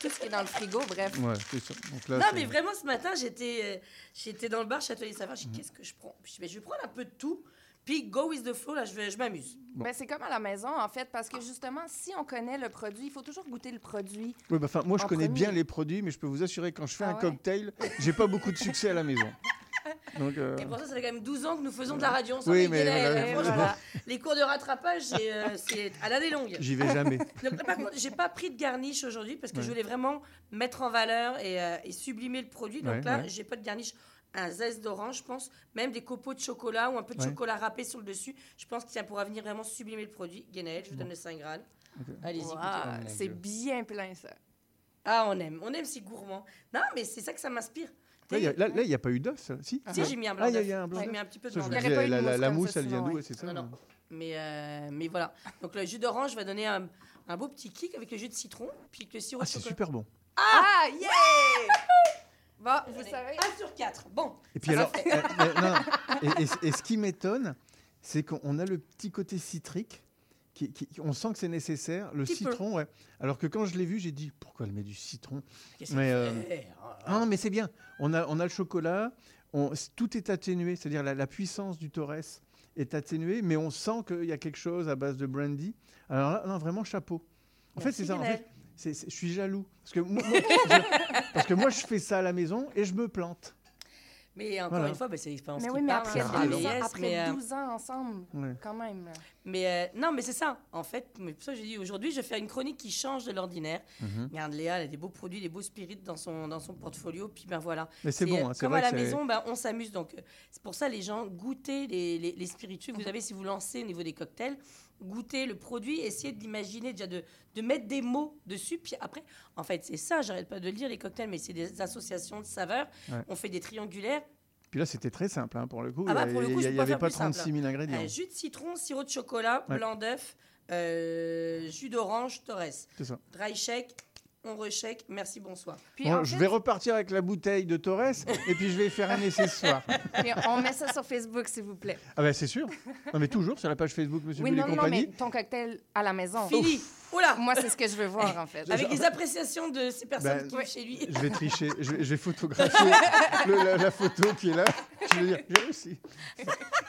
Tout ce qui est dans le frigo, bref. Ouais, c'est ça. Donc là, non, c'est- mais vraiment, ce matin, j'étais euh, j'étais dans le bar Châtelet Savard. Mhm. Je dis, qu'est-ce que je prends? Puis je dis, mais je vais prendre un peu de tout. Puis go with the flow, là, je, je m'amuse. Ben, c'est comme à la maison, en fait, parce que justement, si on connaît le produit, il faut toujours goûter le produit. Oui, enfin, moi, je connais premier. bien les produits, mais je peux vous assurer que quand je fais Ah un ouais? cocktail, j'ai pas beaucoup de succès à la maison. Donc, euh, Et pour ça, ça fait quand même 12 ans que nous faisons de la radio ensemble. Oui, mais voilà, voilà. Les cours de rattrapage, c'est euh, c'est à l'année longue. J'y vais jamais. Donc, par contre, j'ai pas pris de garniche aujourd'hui parce que Ouais. je voulais vraiment mettre en valeur et, euh, et sublimer le produit. Donc Ouais, là, ouais. j'ai pas de garniche. Un zeste d'orange, je pense, même des copeaux de chocolat ou un peu de Ouais. chocolat râpé sur le dessus. Je pense que ça pourra venir vraiment sublimer le produit. Guénaël, je vous donne le 5 grammes. Allez-y, Wow, c'est bien plein, ça. Ah, on aime. On aime, c'est gourmand. Non, mais c'est ça que ça m'inspire. Là, il a- n'y a pas eu d'œuf, ça. Si, Si, j'ai mis un blanc Ah, il y a- un blanc J'ai mis un petit peu de blanc La, la- la mousse, ça, elle vient d'où ouais. C'est ça Non, non. Mais, euh, mais voilà. Donc le jus d'orange va donner un, un beau petit kick avec le jus de citron, puis le sirop Ah, c'est super bon. Ah, yeah! Bon, vous savez. 1 sur 4. Bon. Et puis alors, euh, euh, et- et ce qui m'étonne, c'est qu'on a le petit côté citrique. Qui, qui- on sent que c'est nécessaire. Le Petit peu. citron, ouais. Alors que quand je l'ai vu, j'ai dit pourquoi elle met du citron? Mais euh, fait? Non, mais c'est bien. On a, on a le chocolat. On, tout est atténué, c'est-à-dire la, la puissance du Torres est atténuée, mais on sent qu'il y a quelque chose à base de brandy. Alors là, non, vraiment chapeau. En fait, c'est ça. En fait, je suis jaloux parce que moi, moi, je, parce que moi, je fais ça à la maison et je me plante. Mais encore Voilà. une fois, ben, c'est l'expérience Mais qui mais parle, après, hein, 12 mais ans, yes, après mais, euh, 12 ans ensemble, quand même. Mais euh, non, mais c'est ça. En fait, mais pour ça j'ai dit aujourd'hui, je vais faire une chronique qui change de l'ordinaire. Mhm. Regarde, Léa, elle a des beaux produits, des beaux spirites dans son, dans son portfolio. Puis ben voilà. Mais c'est bon, euh, hein, c'est comme vrai à la maison, ben, on s'amuse. Donc euh, c'est pour ça les gens goûtez les, les, les spiritueux vous avez si vous lancez au niveau des cocktails. Goûtez le produit, essayez de l'imaginer déjà de, de mettre des mots dessus. Puis après, en fait, c'est ça. J'arrête pas de le dire les cocktails, mais c'est des associations de saveurs. Ouais. On fait des triangulaires. Puis là, c'était très simple hein, pour le coup. Ah bah, il pour le coup, n'y je peux avait pas faire pas plus simple. 36 000 ingrédients. Euh, jus de citron, sirop de chocolat, Ouais. blanc d'œuf, euh, jus d'orange, Torres. C'est ça. Dry shake, on reshake, merci, bonsoir. Bon, je vais repartir avec la bouteille de Torres et puis je vais faire un essai ce soir. On met ça sur Facebook, s'il vous plaît. Ah ben c'est sûr. Non mais toujours sur la page Facebook Monsieur Oui, non, non, compagnie. mais ton cocktail à la maison. Fini. Oula. Moi, c'est ce que je veux voir, en fait. Avec les appréciations de ces personnes Ben, qui vivent chez lui. Je vais tricher, je vais, je vais photographier le- la, la photo qui est là. Je vais dire, j'ai réussi.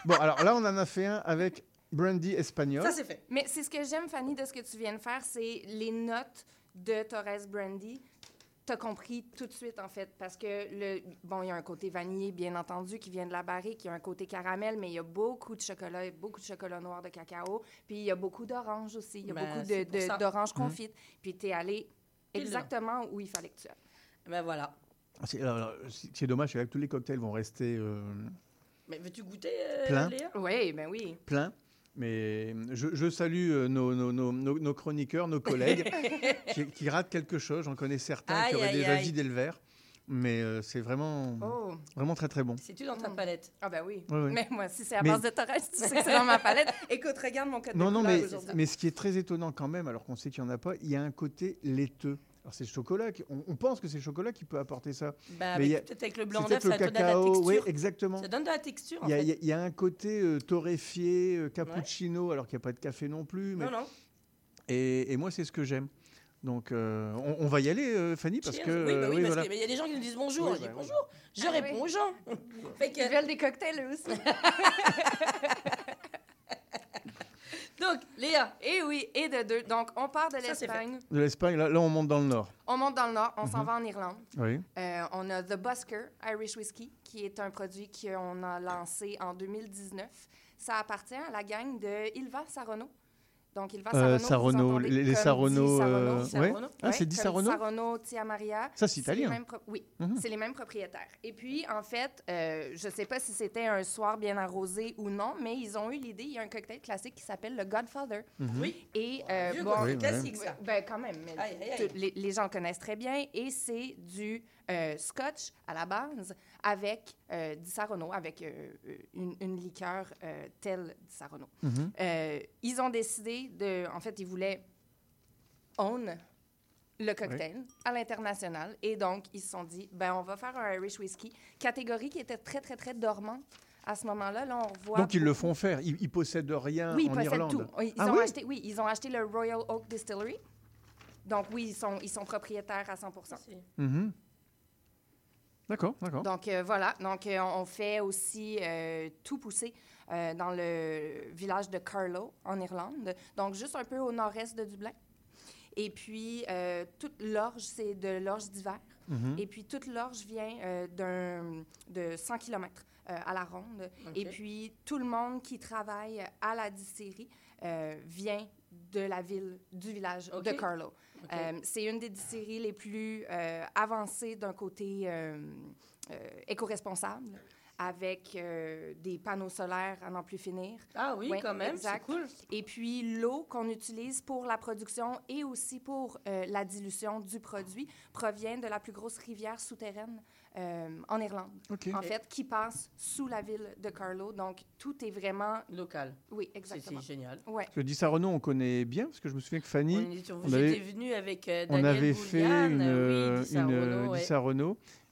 Bon, alors là, on en a fait un avec Brandy Espagnol. Ça, c'est fait. Mais c'est ce que j'aime, Fanny, de ce que tu viens de faire, c'est les notes de Torres Brandy. T'as compris tout de suite, en fait, parce que, le, bon, il y a un côté vanillé, bien entendu, qui vient de la barrique, il y a un côté caramel, mais il y a beaucoup de chocolat, beaucoup de chocolat noir de cacao, puis il y a beaucoup d'orange aussi, il y a Ben, beaucoup c'est de- pour ça. de- d'orange Mhm. confite, puis t'es allé exactement où il fallait que tu ailles. Ben voilà. Ah, c'est- dommage, c'est que tous les cocktails vont rester euh, Mais veux-tu goûter, euh, Plein. Léa? Oui, ben oui. pleins. Mais je, je salue euh, nos, nos- nos- nos- nos chroniqueurs, nos collègues qui, qui ratent quelque chose. J'en connais certains Aïe, qui auraient aïe, déjà aïe. vidé le verre. Mais euh, c'est vraiment, Oh. vraiment très très bon. C'est-tu dans ta palette? Ah ben oui. Mais moi, si c'est à Mais- base de Torres, tu sais que c'est dans ma palette. Écoute, regarde mon code Non, de non, mais, mais ce qui est très étonnant quand même, alors qu'on sait qu'il n'y en a pas, il y a un côté laiteux. Alors c'est le chocolat, qui- on, on pense que c'est le chocolat qui peut apporter ça. Avec- peut-être avec le blanc c'est d'œuf, peut-être ça le donne de la cacao, texture. oui, exactement. Ça donne de la texture, Il y a, fait. il y a- il y a un côté euh, torréfié, euh, cappuccino, alors qu'il n'y a pas de café non plus. Mais... Non, non. Et, et moi, c'est ce que j'aime. Donc, euh, on, on va y aller, euh, Fanny, parce Cheers. que. Oui, bah oui, oui, parce voilà. que- mais il y a des gens qui nous disent bonjour. Oui, je dis bah, bonjour. Je Ah réponds oui. aux gens. fait que... Ils veulent des cocktails, eux aussi. Donc, Léa. Et oui, et de deux. Donc, on part de l'Espagne. De l'Espagne, là, là, on monte dans le nord. On monte dans le nord, on s'en Mhm. va en Irlande. Oui. Euh, on a The Busker Irish Whiskey, qui est un produit qu'on a lancé en 2019. Ça appartient à la gang de Ilva Sarono. Donc, Ilva Euh, Sarono, les- les Sarono, euh, ouais. Ah, c'est dit Sarono? Sarono, Tia Maria. Ça, c'est les italien. mêmes pro- Oui, Mhm. c'est les mêmes propriétaires. Et puis, en fait, euh, je ne sais pas si c'était un soir bien arrosé ou non, mais ils ont eu l'idée. Il y a un cocktail classique qui s'appelle le Godfather. Mhm. Oui. Et euh, bon, cocktail Oui, classique, ouais. ça. Ben, quand même. les, les gens connaissent très bien. Et c'est du euh, scotch à la base avec euh, du Sarono, avec euh, une, une liqueur euh, telle du Sarono. Mhm. Euh, ils ont décidé de. En fait, ils voulaient own le cocktail à l'international. Et donc, ils se sont dit, ben, on va faire un Irish Whiskey, catégorie qui était très, très, très dormante. À ce moment-là, là, on revoit. Donc, ils le font faire. Ils, ils possèdent rien Oui, ils en possèdent Irlande. tout. Ils, ah ont oui? acheté, oui, ils ont acheté le Royal Oak Distillery. Donc, oui, ils sont, ils sont propriétaires à 100 Mhm. D'accord, d'accord. Donc, euh, voilà. Donc, euh, on fait aussi euh, tout pousser euh, dans le village de Carlow, en Irlande. Donc, juste un peu au nord-est de Dublin. Et puis, euh, toute l'orge, c'est de l'orge d'hiver. Mhm. Et puis, toute l'orge vient euh, d'un, de 100 km à la ronde. Et puis, tout le monde qui travaille à la distillerie euh, vient de la ville, du village de Carlow. Euh, c'est une des distilleries les plus euh, avancées d'un côté euh, éco-responsable, avec euh, des panneaux solaires à n'en plus finir. Ah oui, quand même, c'est cool. Et puis l'eau qu'on utilise pour la production et aussi pour euh, la dilution du produit provient de la plus grosse rivière souterraine en Irlande. En fait, qui passe sous la ville de Carlow. Donc tout est vraiment local. Oui, exactement. C'est génial. Ouais. Parce que Di Sarono, on connaît bien, parce que je me souviens que Fanny. On était- on J'étais avait- venue avec euh, on Daniel avait fait une, euh, oui, euh, Di une, euh, ouais.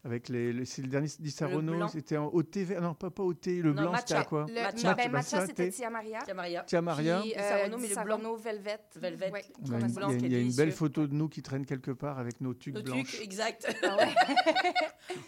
Avec les, le- c'est le dernier Di blanc. c'était en au thé vert, non pas pas au thé, le Non, blanc matcha. c'était à quoi Le- Matcha. ben, bah, matcha, c'était. Tia Maria. Tia Maria. Tia Maria. Puis, euh, Di mais le Sarono Velvet. Velvet. Ouais, On a qu'on une- a Il y a, il y a une belle photo de nous qui traîne quelque part avec nos tuques Nos blanches. exact. Ah ouais.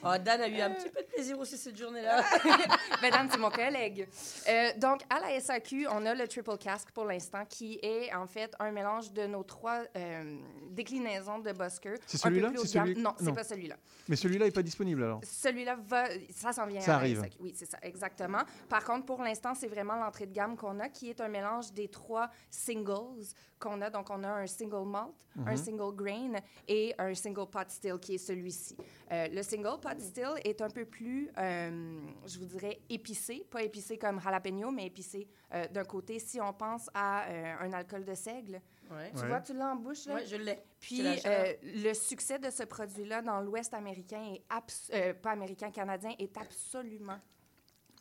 Oh, Dan a eu un petit peu de plaisir aussi cette journée-là. Madame, c'est mon collègue. Euh, donc, à la SAQ, on a le Triple Cask pour l'instant, qui est en fait un mélange de nos trois euh, déclinaisons de Busker. C'est celui-là? celui- Non, c'est pas celui-là. Mais celui-là est pas disponible alors? Celui-là va, ça s'en vient Ça arrive. Oui, c'est ça, exactement. Par contre, pour l'instant, c'est vraiment l'entrée de gamme qu'on a, qui est un mélange des trois singles qu'on a. Donc, on a un single malt, un Mhm. single grain et un single pot still, qui est celui-ci. Euh, le single pot still est un peu plus, euh, je vous dirais, épicé. Pas épicé comme jalapeno, mais épicé euh, d'un côté. Si on pense à un alcool de seigle, Ouais. tu Ouais. vois, tu l'as en bouche, là? Ouais, je l'ai. Puis, euh, le succès de ce produit-là dans l'Ouest américain, et pas américain, canadien, est absolument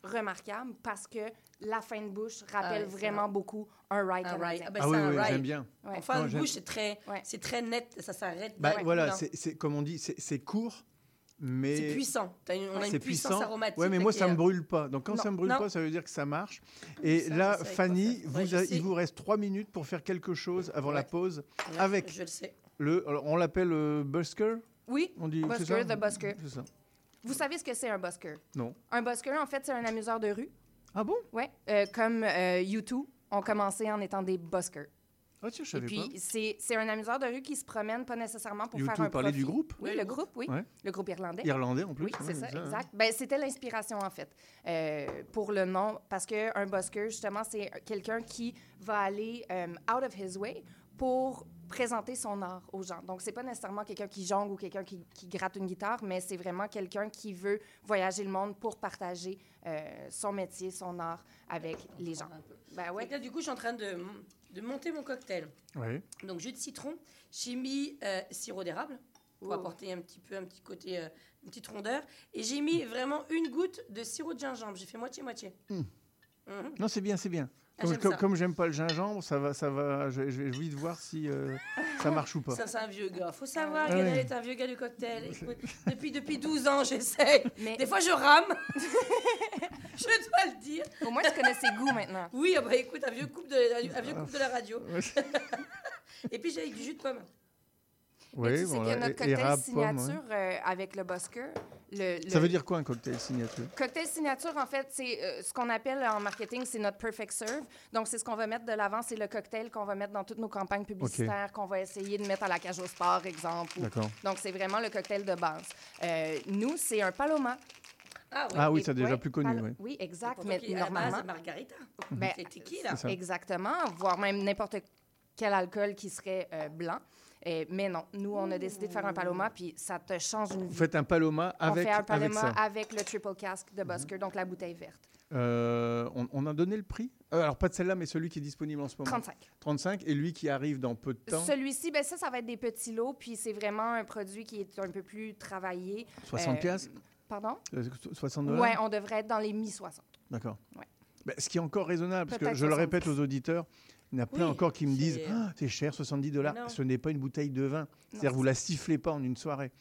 remarquable parce que la fin de bouche rappelle Ah, vraiment vrai. beaucoup un rye Un canadien. rye. Ah, ben, Ah oui, oui, j'aime bien. Ouais. En fin Non, de j'aime- bouche, c'est très, c'est très net, ça s'arrête. Bah, le voilà, c'est c'est- comme on dit, c'est court, mais C'est puissant. Une- on a une c'est puissance puissant. aromatique. Ouais, mais moi ça est- me brûle pas. Donc quand Non, ça me brûle non. pas, ça veut dire que ça marche. Et Ça, là, Fanny, vous Ouais, a- il vous reste trois minutes pour faire quelque chose avant la pause Ouais, avec Je le sais. le. alors, on l'appelle euh, Busker? Oui, On dit busker, the busker. C'est ça. Vous savez ce que c'est un busker? Non. Un busker, en fait, c'est un amuseur de rue. Ah bon? Oui, comme euh, U2 ont commencé en étant des buskers. Ah tiens, je Et savais puis, pas. c'est c'est un amuseur de rue qui se promène pas nécessairement pour U2 faire un profit. du groupe? Oui, Oui, le groupe, oui. Ouais. Le groupe irlandais. Irlandais en plus. Oui, c'est ça, exact. Ben, c'était l'inspiration, en fait, euh, pour le nom, parce qu'un busker, justement, c'est quelqu'un qui va aller euh, out of his way pour présenter son art aux gens. Donc, c'est pas nécessairement quelqu'un qui jongle ou quelqu'un qui, qui gratte une guitare, mais c'est vraiment quelqu'un qui veut voyager le monde pour partager euh, son métier, son art avec les gens. Ben ouais. Que là, du coup, je suis en train de, de monter mon cocktail. Donc, jus de citron, j'ai mis euh, sirop d'érable pour Oh. apporter un petit peu, un petit côté, euh, une petite rondeur. Et j'ai mis vraiment une goutte de sirop de gingembre. J'ai fait moitié-moitié. Hmm. Mhm. Non, c'est bien, c'est bien. Ah, Comme, j'aime comme, ça. comme j'aime pas le gingembre, ça va, ça va. Je, je vais vite voir si euh, ça marche ou pas. Ça, c'est un vieux gars. Faut savoir Ah que ouais. est un vieux gars du cocktail. Écoute, depuis, depuis 12 ans, j'essaye. Mais- Des fois, je rame. je dois le dire. Au moins, tu connais ses goûts maintenant. Oui, ah bah, écoute, un vieux couple de, un vieux couple de la radio. Et puis, j'ai avec du jus de pomme. Oui, tu sais bon, que notre cocktail érable, pomme, ouais. signature euh, avec le Busker, le, Ça le- veut dire quoi un cocktail signature? Cocktail signature, en fait, c'est euh, ce qu'on appelle en marketing, c'est notre perfect serve. Donc, c'est ce qu'on va mettre de l'avant, c'est le cocktail qu'on va mettre dans toutes nos campagnes publicitaires, qu'on va essayer de mettre à la cage au sport, exemple. ou- D'accord. Donc, c'est vraiment le cocktail de base. Euh, nous, c'est un paloma. Ah oui, Ah oui, c'est déjà ouais, plus connu, oui. Oui, exact. Mais normalement, c'est margarita. ben, C'est tequila. C'est ça. exactement, voire même n'importe quel alcool qui serait euh, blanc. Euh, mais non, nous, on a décidé de faire un paloma, puis ça te change une Vous vie. faites un paloma avec, on fait un avec paloma ça. avec, le triple cask de Busker, donc la bouteille verte. Euh, on, on a donné le prix? Euh, Alors, pas de celle-là, mais celui qui est disponible en ce moment. 35. 35. Et lui qui arrive dans peu de temps? Celui-ci, ben ça, ça va être des petits lots, puis c'est vraiment un produit qui est un peu plus travaillé. 60 Euh, piastres? Pardon? Euh, 60 dollars? Oui, on devrait être dans les mi-60. D'accord. Ouais. Ben, ce qui est encore raisonnable, parce que je le 70. répète aux auditeurs, il y en a plein Oui, encore qui me disent c'est- Ah, c'est cher, 70 dollars. Non. Ce n'est pas une bouteille de vin. C'est-à-dire, c'est- vous la sifflez pas en une soirée.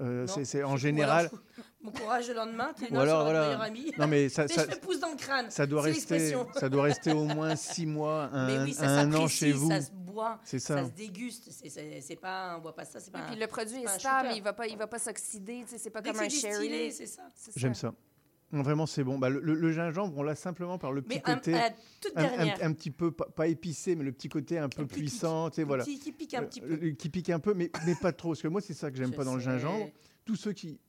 Euh, Non. c'est c'est- en général. alors, Mon courage le lendemain, tu es Ou non, alors, je serai voilà. meilleur ami. Non, mais ça- ça- je pousse dans le crâne. Ça doit, C'est rester, ça doit rester au moins six mois, un, Mais oui, ça un an chez vous. Ça se boit, C'est ça. ça. se déguste. C'est- C'est c'est pas, on boit pas ça, c'est pas. Puis un- le produit c'est est stable, il va pas, il va pas s'oxyder, tu sais, c'est pas Dès comme un sherry. c'est ça. J'aime ça. Non, vraiment, c'est bon. Bah, le, gingembre, on l'a simplement par le petit Mais un- côté. à la toute un, un- dernière. un petit peu, pas, pas épicé, mais le petit côté un peu puissant. voilà. Qui, qui pique un petit Euh, peu. euh, qui pique un peu, mais, mais pas trop. Parce que moi, c'est ça que j'aime pas dans le gingembre. Tous ceux qui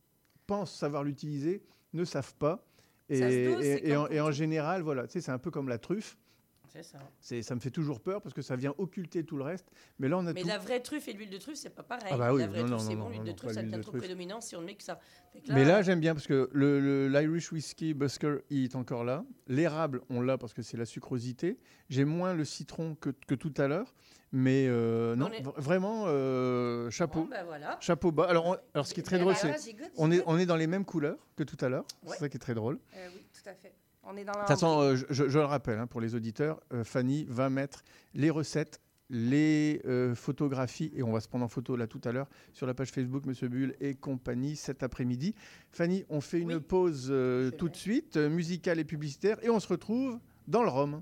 pensent savoir l'utiliser ne savent pas. Et, dose, en, et en général, voilà, c'est un peu comme la truffe. C'est ça. Ça me fait toujours peur parce que ça vient occulter tout le reste. Mais là, on a Mais tout. la vraie truffe et l'huile de truffe, c'est pas pareil. Ah bah oui, la vraie non, truffe, c'est bon. L'huile de truffe, ça devient de trop truffe. prédominant si on ne met que ça. Mais là, j'aime bien parce que le, le- l'Irish Whiskey Busker il est encore là. L'érable, on l'a parce que c'est la sucrosité. J'ai moins le citron que, que tout à l'heure. Mais euh, non, est- vraiment, euh, chapeau. Bon, voilà. Chapeau bas. Alors, on- alors, ce qui est très drôle, c'est goûte, on est, on est dans les mêmes couleurs que tout à l'heure. Ouais. C'est ça qui est très drôle. Euh, oui, tout à fait. On est dans De toute façon, euh, je, le rappelle hein, pour les auditeurs, euh, Fanny va mettre les recettes, les euh, photographies, et on va se prendre en photo là tout à l'heure sur la page Facebook Monsieur Bull et compagnie cet après-midi. Fanny, on fait une pause euh, tout de suite, euh, musicale et publicitaire, et on se retrouve dans le Rhum.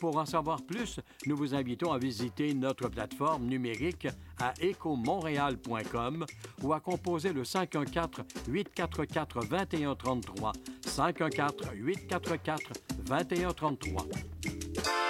Pour en savoir plus, nous vous invitons à visiter notre plateforme numérique à écomontréal.com ou à composer le 514-844-2133. 514-844-2133.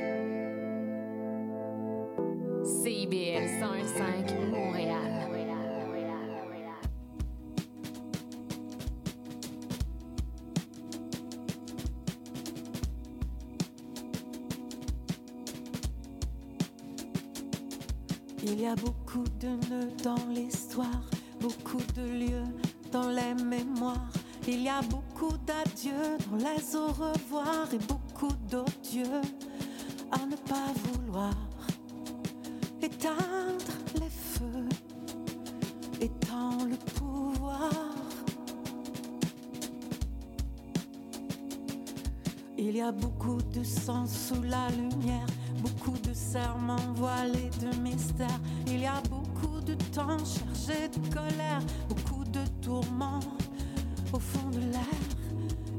CIBL 101.5 Montréal. Il y a beaucoup de nœuds dans l'histoire, beaucoup de lieux dans les mémoires. Il y a beaucoup d'adieux dans les au revoir et beaucoup d'odieux à ne pas vouloir étend le pouvoir. Il y a beaucoup de sang sous la lumière, beaucoup de serments voilés de mystères. Il y a beaucoup de temps chargé de colère, beaucoup de tourments au fond de l'air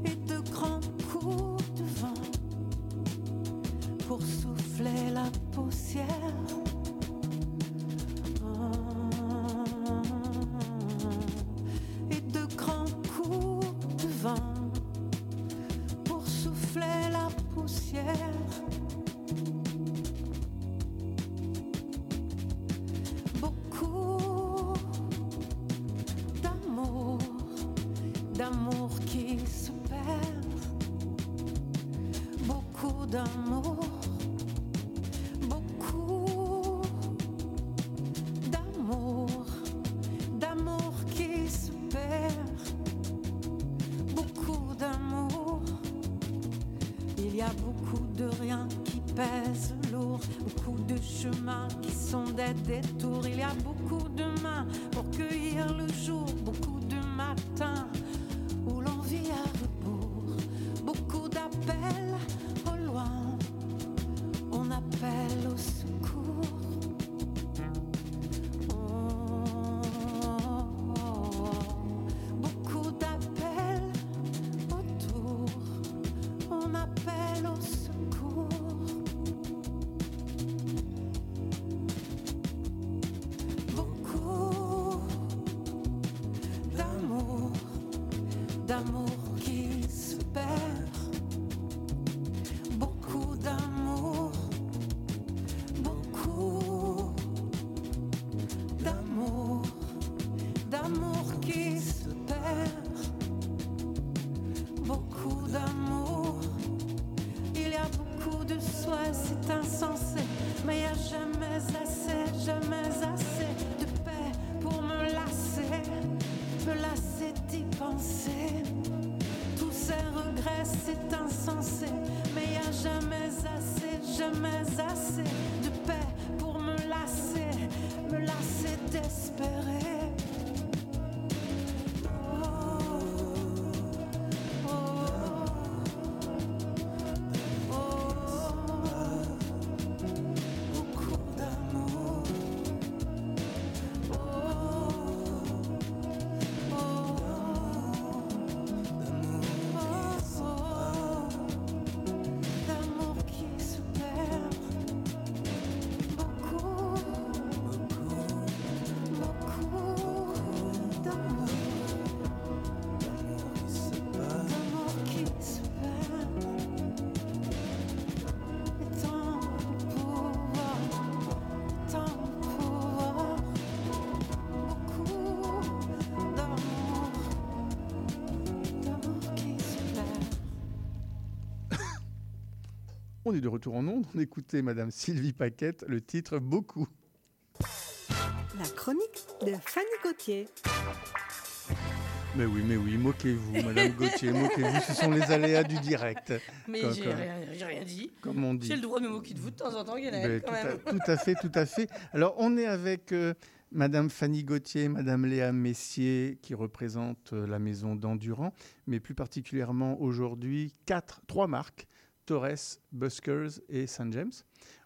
et de grands coups de vent pour souffler la poussière. D'amour qui se perd. Beaucoup d'amour, On est de retour en ondes. On écoutait Madame Sylvie Paquette, le titre Beaucoup. La chronique de Fanny Gauthier. Mais oui, mais oui, moquez-vous, Madame Gauthier, moquez-vous. Ce sont les aléas du direct. Mais j'ai rien, dit. Comme on dit. J'ai le droit de me moquer de vous de temps en temps, Guénel, Ben, quand tout, à, tout à fait, tout à fait. Alors, on est avec euh, Madame Fanny Gauthier, Madame Léa Messier, qui représente euh, la maison d'Endurant, mais plus particulièrement aujourd'hui, quatre, trois marques, Torres, Buskers et St. James.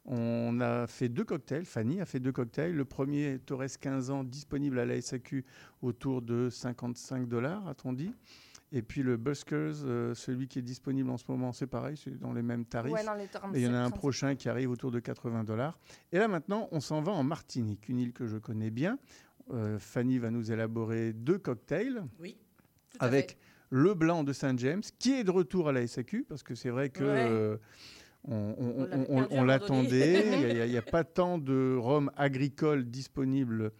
On a fait deux cocktails, Fanny a fait deux cocktails. Le premier, Torres 15 ans, disponible à la SAQ autour de 55 dollars, a-t-on dit. Et puis le Buskers, euh, celui qui est disponible en ce moment, c'est pareil, c'est dans les mêmes tarifs. Ouais, dans les 37, Et il y en a un 37. prochain qui arrive autour de 80 dollars. Et là maintenant, on s'en va en Martinique, une île que je connais bien. Euh, Fanny va nous élaborer deux cocktails. Oui, tout à Avec fait. Le blanc de Saint James, qui est de retour à la SAQ, parce que c'est vrai que Ouais. euh, on, l'attendait. Il n'y a, pas tant de rhum agricole disponible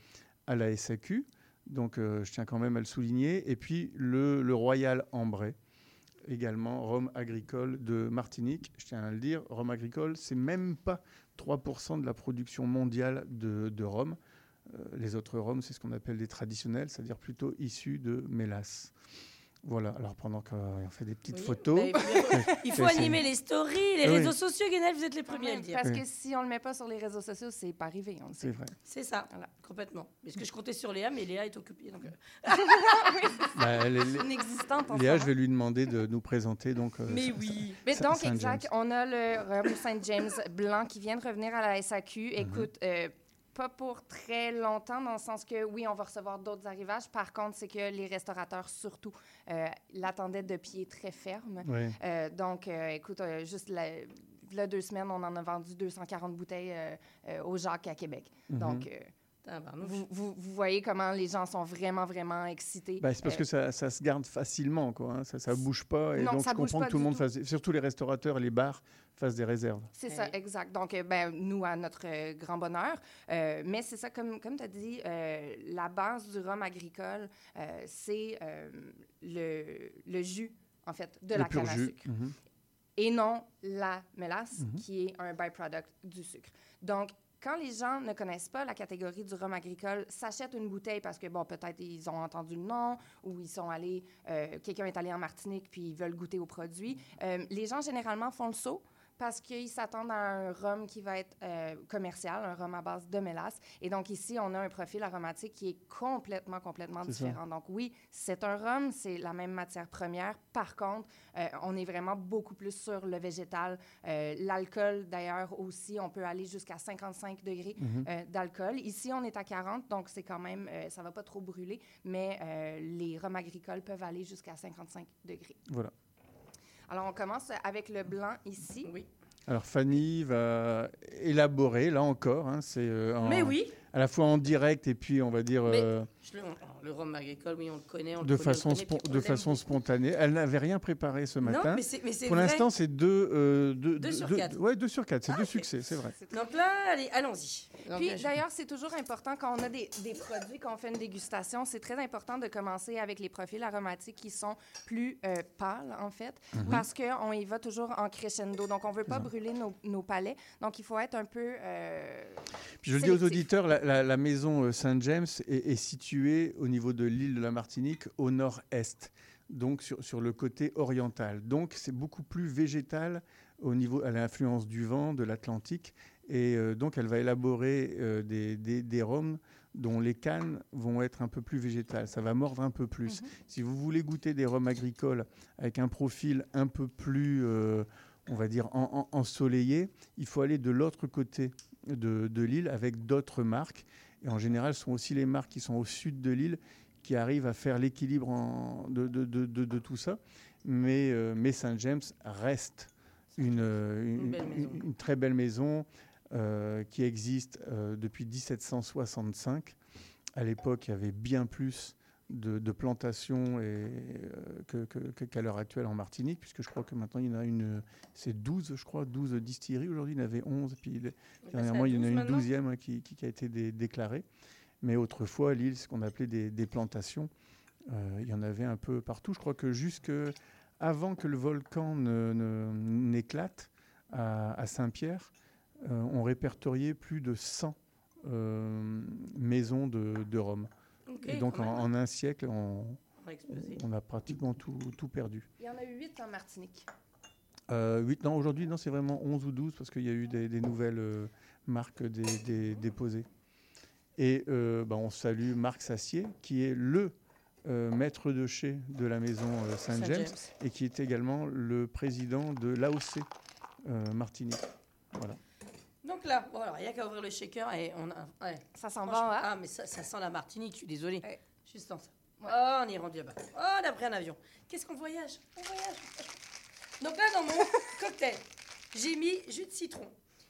à la SAQ. Donc, euh, je tiens quand même à le souligner. Et puis, le, le Royal Ambray, également rhum agricole de Martinique. Je tiens à le dire, rhum agricole, c'est même pas 3% de la production mondiale de, de rhum. Euh, les autres rhums, c'est ce qu'on appelle des traditionnels, c'est-à-dire plutôt issus de mélasse. Voilà, alors pendant qu'on fait des petites Oui, photos. bah, il faut, il animer les stories, les Oui. réseaux sociaux, Guenel, vous êtes les premiers à le dire. Parce Oui. que si on le met pas sur les réseaux sociaux, c'est pas arrivé. On le C'est sait. vrai. C'est ça, complètement. Parce que je comptais sur Léa, mais Léa est occupée. Donc, euh, Bah, les- les- Inexistante en Léa, je vais lui demander de nous présenter. Donc, euh, Mais oui. Mais donc, Saint exact, James. on a le rhum Saint James blanc qui vient de revenir à la SAQ. Mhm. Écoute, euh, pas pour très longtemps, dans le sens que oui, on va recevoir d'autres arrivages. Par contre, c'est que les restaurateurs, surtout, euh, l'attendaient de pied très ferme. Euh, donc, euh, écoute, juste la, là, deux semaines, on en a vendu 240 bouteilles au Jacques à Québec. Mhm. Donc. Vous, vous- vous voyez comment les gens sont vraiment, vraiment excités. Bah, c'est parce Euh, que ça, ça se garde facilement, quoi. hein. Ça, ça bouge pas. Et Non, donc, ça je comprends que tout le monde tout. fasse, surtout les restaurateurs et les bars, fassent des réserves. C'est ça, exact. Donc, euh, ben, nous, à notre euh, grand bonheur. Euh, mais c'est ça, comme, comme tu as dit, euh, la base du rhum agricole, euh, c'est euh, le, le jus, en fait, de Le la pur canne à sucre. Mhm. Et non la mélasse, Mhm. qui est un byproduct du sucre. Donc, quand les gens ne connaissent pas la catégorie du rhum agricole, s'achètent une bouteille parce que, bon, peut-être ils ont entendu le nom ou ils sont allés, euh, quelqu'un est allé en Martinique puis ils veulent goûter au produit. Euh, les gens, généralement, font le saut parce qu'ils s'attendent à un rhum qui va être euh, commercial, un rhum à base de mélasse. Et donc ici, on a un profil aromatique qui est complètement, complètement ça. différent. Donc oui, c'est un rhum, c'est la même matière première. Par contre, euh, on est vraiment beaucoup plus sur le végétal. Euh, L'alcool, d'ailleurs, aussi, on peut aller jusqu'à 55 degrés Mhm. d'alcool. Ici, on est à 40, donc c'est quand même, ça va pas trop brûler, mais les rhums agricoles peuvent aller jusqu'à 55 degrés. Voilà. Alors, on commence avec le blanc ici. Oui. Alors Fanny va élaborer, là encore, hein, c'est euh, en- Mais oui. À la fois en direct et puis on va dire Mais euh, je le, rhum agricole, oui, on le connaît. On de le connaît, façon, on le connaît, de façon spontanée. Elle n'avait rien préparé ce Non, matin. mais mais Pour l'instant, c'est deux, euh, deux, Deux sur deux- quatre. Ouais, deux sur quatre. C'est deux succès, c'est vrai. Donc là, allez, allons-y. Puis d'ailleurs, c'est toujours important quand on a des, des produits, quand on fait une dégustation, c'est très important de commencer avec les profils aromatiques qui sont plus euh, pâles, en fait, Mhm. parce qu'on y va toujours en crescendo. Donc, on ne veut pas brûler nos, nos palais. Donc, il faut être un peu. euh, Puis je le dis aux auditeurs, la, la- la maison euh, Saint-James est, est située au niveau de l'île de la Martinique au nord-est, donc sur, sur le côté oriental. Donc c'est beaucoup plus végétal au niveau à l'influence du vent, de l'Atlantique, et euh, donc elle va élaborer euh, des, des, des rhums dont les cannes vont être un peu plus végétales. Ça va mordre un peu plus. Mhm. Si vous voulez goûter des rhums agricoles avec un profil un peu plus, euh, on va dire, en- en- ensoleillé, il faut aller de l'autre côté de, de l'île avec d'autres marques. Et en général, ce sont aussi les marques qui sont au sud de l'île qui arrivent à faire l'équilibre de, de- de- tout ça. Mais, euh, mais Saint James reste une, euh, une- une- une très belle maison euh, qui existe euh, depuis 1765. À l'époque, il y avait bien plus de, de plantations et, euh, que- qu'à l'heure actuelle en Martinique, puisque je crois que maintenant il y en a une, c'est 12, je crois, 12 distilleries. Aujourd'hui, il y en avait 11, puis dernièrement, il y en a une douzième hein, qui, qui- qui a été dé- déclarée. Mais autrefois, l'île, ce qu'on appelait des, des plantations, euh, il y en avait un peu partout. Je crois que jusque avant que le volcan ne- ne- n'éclate à, à Saint-Pierre, euh, on répertoriait plus de 100 euh, maisons de, de Rome. Et donc en, un siècle, on, On a explosé. on a pratiquement tout, tout perdu. Il y en a eu huit en Martinique. Euh, huit- non, aujourd'hui, non, c'est vraiment 11 ou 12 parce qu'il y a eu des, des nouvelles euh, marques des- des- déposées. Et euh, bah, on salue Marc Sassier, qui est le euh, maître de chez de la maison euh, Saint-James et qui est également le président de l'AOC euh, Martinique. Voilà. Donc là, bon, alors, il n'y a qu'à ouvrir le shaker et on a. ouais. Ça sent bon, hein? Ah, mais ça, ça sent la Martinique, je suis désolée. Juste en ça. Oh, on est rendu là-bas. Oh, on a pris un avion. Qu'est-ce qu'on voyage? On voyage. Donc là, dans mon cocktail, j'ai mis jus de citron.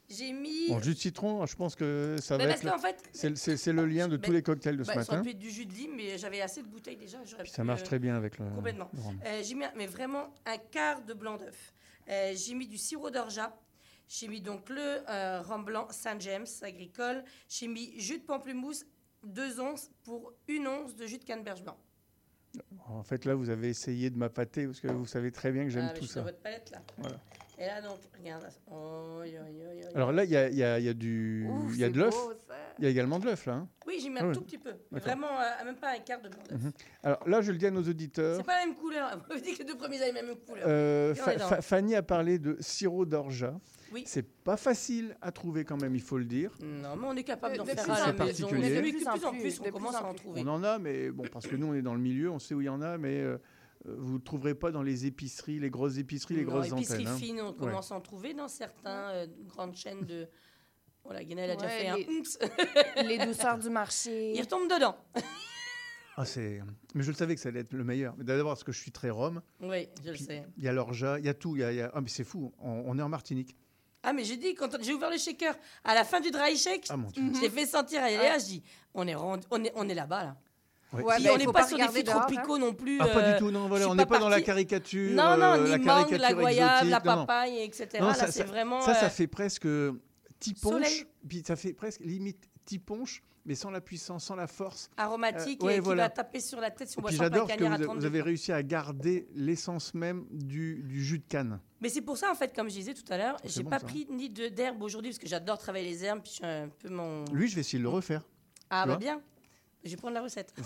J'ai mis. Bon, jus de citron, je pense que ça Mais va parce être. qu'en fait- c'est- c'est c'est le lien de Ben, tous les cocktails de ce bah, Ça aurait matin. pu être du jus de lime, mais j'avais assez de bouteilles déjà. j'aurais Puis ça pu, marche euh, très bien avec le- Complètement. le rhum. Euh, j'ai mis, un- mais vraiment un quart de blanc d'œuf. Euh, j'ai mis du sirop d'orgeat. J'ai mis donc le euh, rhum blanc Saint James agricole. J'ai mis jus de pamplemousse, 2 onces pour une once de jus de canneberge blanc. En fait, là, vous avez essayé de m'appâter parce que vous savez très bien que j'aime Ah, tout je suis ça. votre palette là. Voilà. Et là donc, regarde. Oh, yo, yo, yo, yo. Alors là, il y a, y a- y a du, il y a de l'œuf. Il y a également de l'œuf là. hein. Oui, j'y mets Ah un tout petit peu. Vraiment, euh, même pas un quart de blanc d'œuf. Mhm. Alors là, je le dis à nos auditeurs. C'est pas la même couleur. Vous dites que les deux premiers avaient la même couleur. Euh, Fa- Fa- Fanny a parlé de sirop d'orgeat. Oui. C'est pas facile à trouver quand même, il faut le dire. Non, mais on est capable De- d'en de faire plus à la maison. particulier. Mais De de plus en plus, on commence à en trouver. On en a, mais bon, parce que nous, on est dans le milieu, on sait où il y en a, mais euh, vous ne trouverez pas dans les épiceries, les grosses épiceries, les Non, grosses épicerie antennes. hein. fine, on Ouais. commence à en trouver dans certaines euh, grandes chaînes de. Voilà, Guénel a déjà fait un les- oups. Les douceurs du marché. Il retombe dedans. Ah, c'est... Mais je le savais que ça allait être le meilleur. D'abord parce que je suis très rhum. Oui, je le sais. Il y a l'orgeat, il y a tout. il y a- y a- Ah, mais c'est fou, on, on est en Martinique. Ah, mais j'ai dit, quand j'ai ouvert le shaker, à la fin du dry shake, Ah, mon Dieu. je l'ai fait sentir à Léa, je dis, on est, rendu- on est, on est là-bas, là. Ouais. Ouais, Puis on n'est pas, pas sur des fruits tropicaux non plus. Ah, pas euh, du tout, non, voilà, on n'est pas, dans la caricature. Non, non, euh, ni la mangue, la caricature goyave, la non, non. papaye, etc. Non, là, ça, c'est ça- vraiment. ça, ça euh, fait presque tiponche, puis ça fait presque limite tiponche, mais sans la puissance, sans la force. aromatique Euh, ouais, et qui voilà. va taper sur la tête si on boit j'adore que vous, 30 vous avez réussi à garder l'essence même du, du jus de canne. Mais c'est pour ça, en fait, comme je disais tout à l'heure, j'ai bon, pas ça. pris ni d'herbe aujourd'hui parce que j'adore travailler les herbes, puis je suis un peu mon. Lui, je vais essayer de le refaire. Ah, bah bien. Je vais prendre la recette.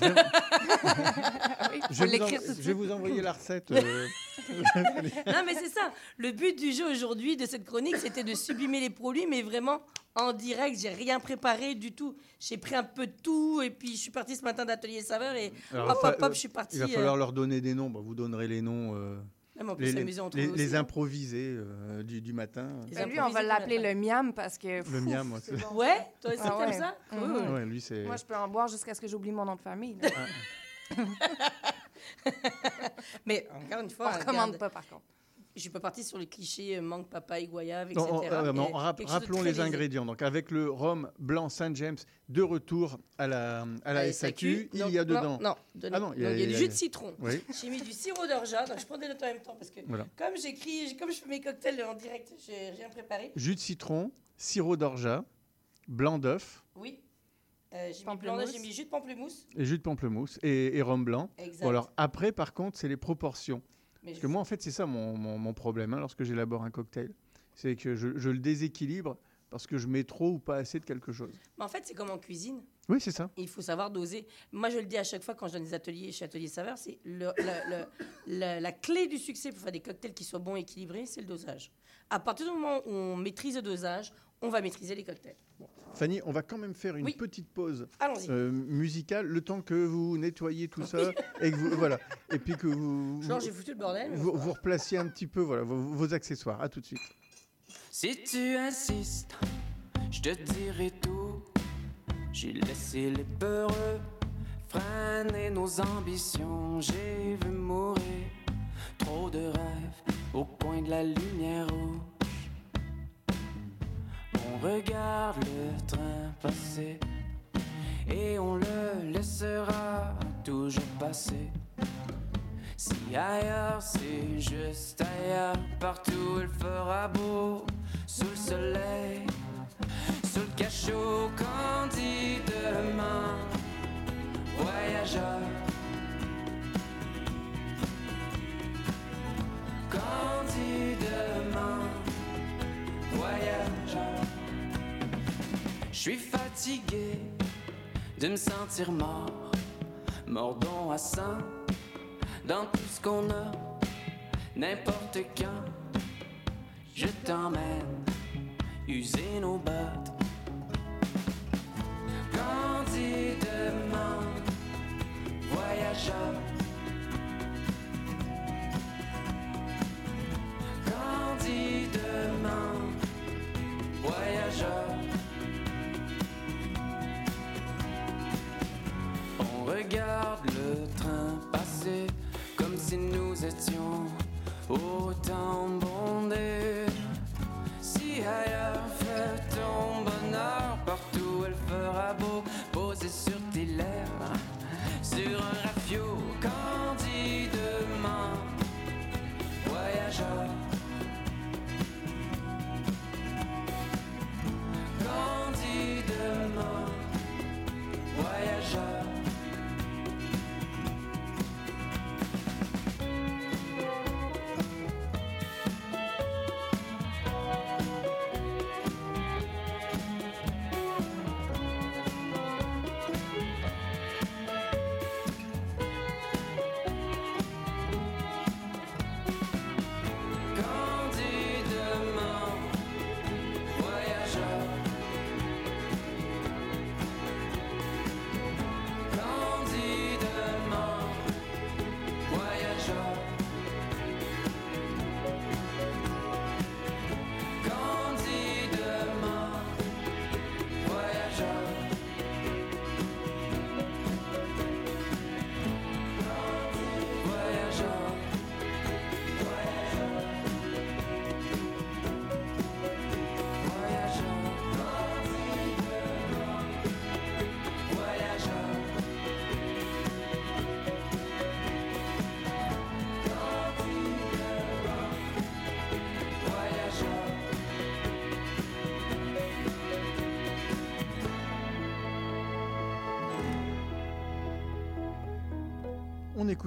Oui, Je vais, vous, en- je vais envoyer la recette. euh. non, mais c'est ça. Le but du jeu aujourd'hui, de cette chronique, c'était de sublimer les produits, mais vraiment en direct. J'ai rien préparé du tout. J'ai pris un peu de tout, et puis je suis partie ce matin d'Atelier Saveur, et Alors, hop, il hop, hop, je suis partie. Il va euh, falloir leur donner des noms. Bah, vous donnerez les noms. euh, Ah, mais on peut les, s'amuser entre les- nous les aussi, hein. improvisés euh, du, du matin. Ben, lui, on va l'appeler le miam parce que. Le miam, moi, c'est bon. Ouais, toi aussi, Ah ouais. ça. Cool. Ouais, lui, c'est. Moi, je peux en boire jusqu'à ce que j'oublie mon nom de famille. Mais encore une fois, On recommande regarde, pas, par contre. Je suis pas partie sur les clichés mangue, papaye, goyave, Non, etc. on- euh, non, rappelons les ingrédients. Donc, avec le rhum blanc Saint James de retour à la, à la La SAQ, il y a dedans. Non, de- Ah non, il y a du jus de citron. Oui. J'ai mis du sirop d'orgeat. Donc je prends des notes en même temps parce que Voilà. comme j'écris, comme je fais mes cocktails en direct, j'ai rien préparé. Jus de citron, sirop d'orgeat, blanc d'œuf Oui. Euh, j'ai mis blanc Pamplemousse. d'œuf, j'ai mis jus de pamplemousse. et jus de pamplemousse et, et rhum blanc. Exact. Bon, alors après, par contre, c'est les proportions. Mais Parce je- que moi, en fait, c'est ça mon, mon- mon problème hein, lorsque j'élabore un cocktail. C'est que je, je le déséquilibre parce que je mets trop ou pas assez de quelque chose. Mais en fait, c'est comme en cuisine. Oui, c'est ça. Il faut savoir doser. Moi, je le dis à chaque fois quand je donne des ateliers chez Atelier Saveur, c'est le- la, la- la clé du succès pour faire des cocktails qui soient bons et équilibrés, c'est le dosage. À partir du moment où on maîtrise le dosage, on va maîtriser les cocktails. Bon. Fanny, on va quand même faire une Oui. petite pause euh, musicale, le temps que vous nettoyez tout ça et que vous voilà, et puis que vous Genre, j'ai foutu le bordel. vous, vous replaciez un petit peu voilà vos, vos accessoires. À tout de suite. Si tu insistes, je te dirai tout. J'ai laissé les peureux freiner nos ambitions. J'ai vu mourir trop de rêves au coin de la lumière rouge. On regarde le train passer et on le laissera toujours passer. Si ailleurs c'est juste ailleurs, partout il fera beau, sous le soleil, sous le cachot candidement, voyageur. Candidement, voyageur. Suis fatigué de me sentir mort, mordant à sang dans tout ce qu'on a, n'importe quand. Je t'emmène user nos bottes. Candidement, voyageur. Candidement, voyageur. Regarde le train passer comme si nous étions autant bondés. Si ailleurs fait ton bonheur, partout elle fera beau, posé sur tes lèvres, sur un rafio candidement, voyageur.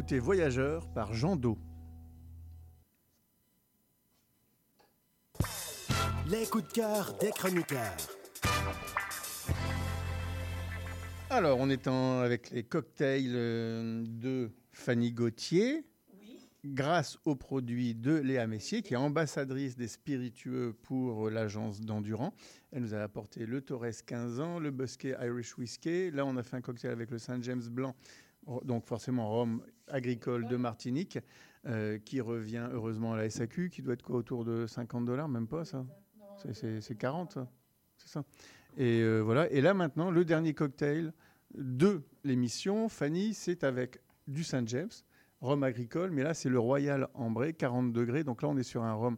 Écoutait Voyageur par Jean Do. Les coups de cœur des chroniqueurs. Alors, on est en- avec les cocktails euh, de Fanny Gauthier. Grâce aux produits de Léa Messier, qui est ambassadrice des spiritueux pour l'agence d'Endurant. Elle nous a apporté le Torres 15 ans, le Busquet Irish Whiskey. Là, on a fait un cocktail avec le Saint James Blanc, donc forcément rhum agricole de Martinique, euh, qui revient heureusement à la SAQ, qui doit être quoi, autour de 50 dollars, même pas ça? C'est- C'est c'est 40, ça c'est ça? Et euh, voilà. Et là maintenant, le dernier cocktail de l'émission, Fanny, c'est avec du Saint James, rhum agricole, mais là c'est le Royal Ambré, 40 degrés. Donc là on est sur un rhum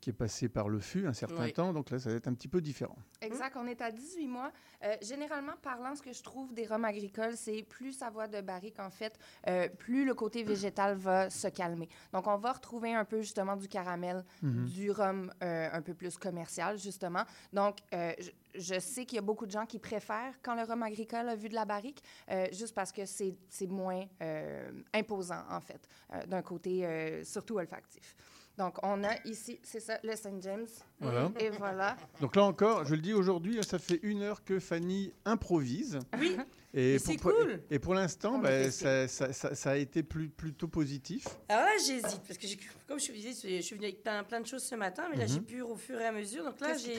qui est passé par le fût un certain Oui. temps, donc là ça va être un petit peu différent. Exact, on est à 18 mois. Euh, généralement, parlant, ce que je trouve des rhums agricoles, c'est plus ça va de barrique, en fait, euh, plus le côté végétal va se calmer. Donc, on va retrouver un peu, justement, du caramel, Mhm. du rhum euh, un peu plus commercial, justement. Donc, euh, je, je sais qu'il y a beaucoup de gens qui préfèrent quand le rhum agricole a vu de la barrique, euh, juste parce que c'est moins euh, imposant, en fait, euh, d'un côté euh, surtout olfactif. Donc, on a ici, c'est ça, le St. James. Voilà. Et voilà. Donc là encore, je le dis aujourd'hui, ça fait une heure que Fanny improvise. Oui. Et pour, c'est pour- cool. Et pour l'instant, bah, est ça, ça- ça- ça a été plus, plutôt positif. Alors là, j'hésite parce que comme je vous disais, je suis venue avec plein, plein de choses ce matin, mais là Mhm. j'ai pu au fur et à mesure. Donc là, j'ai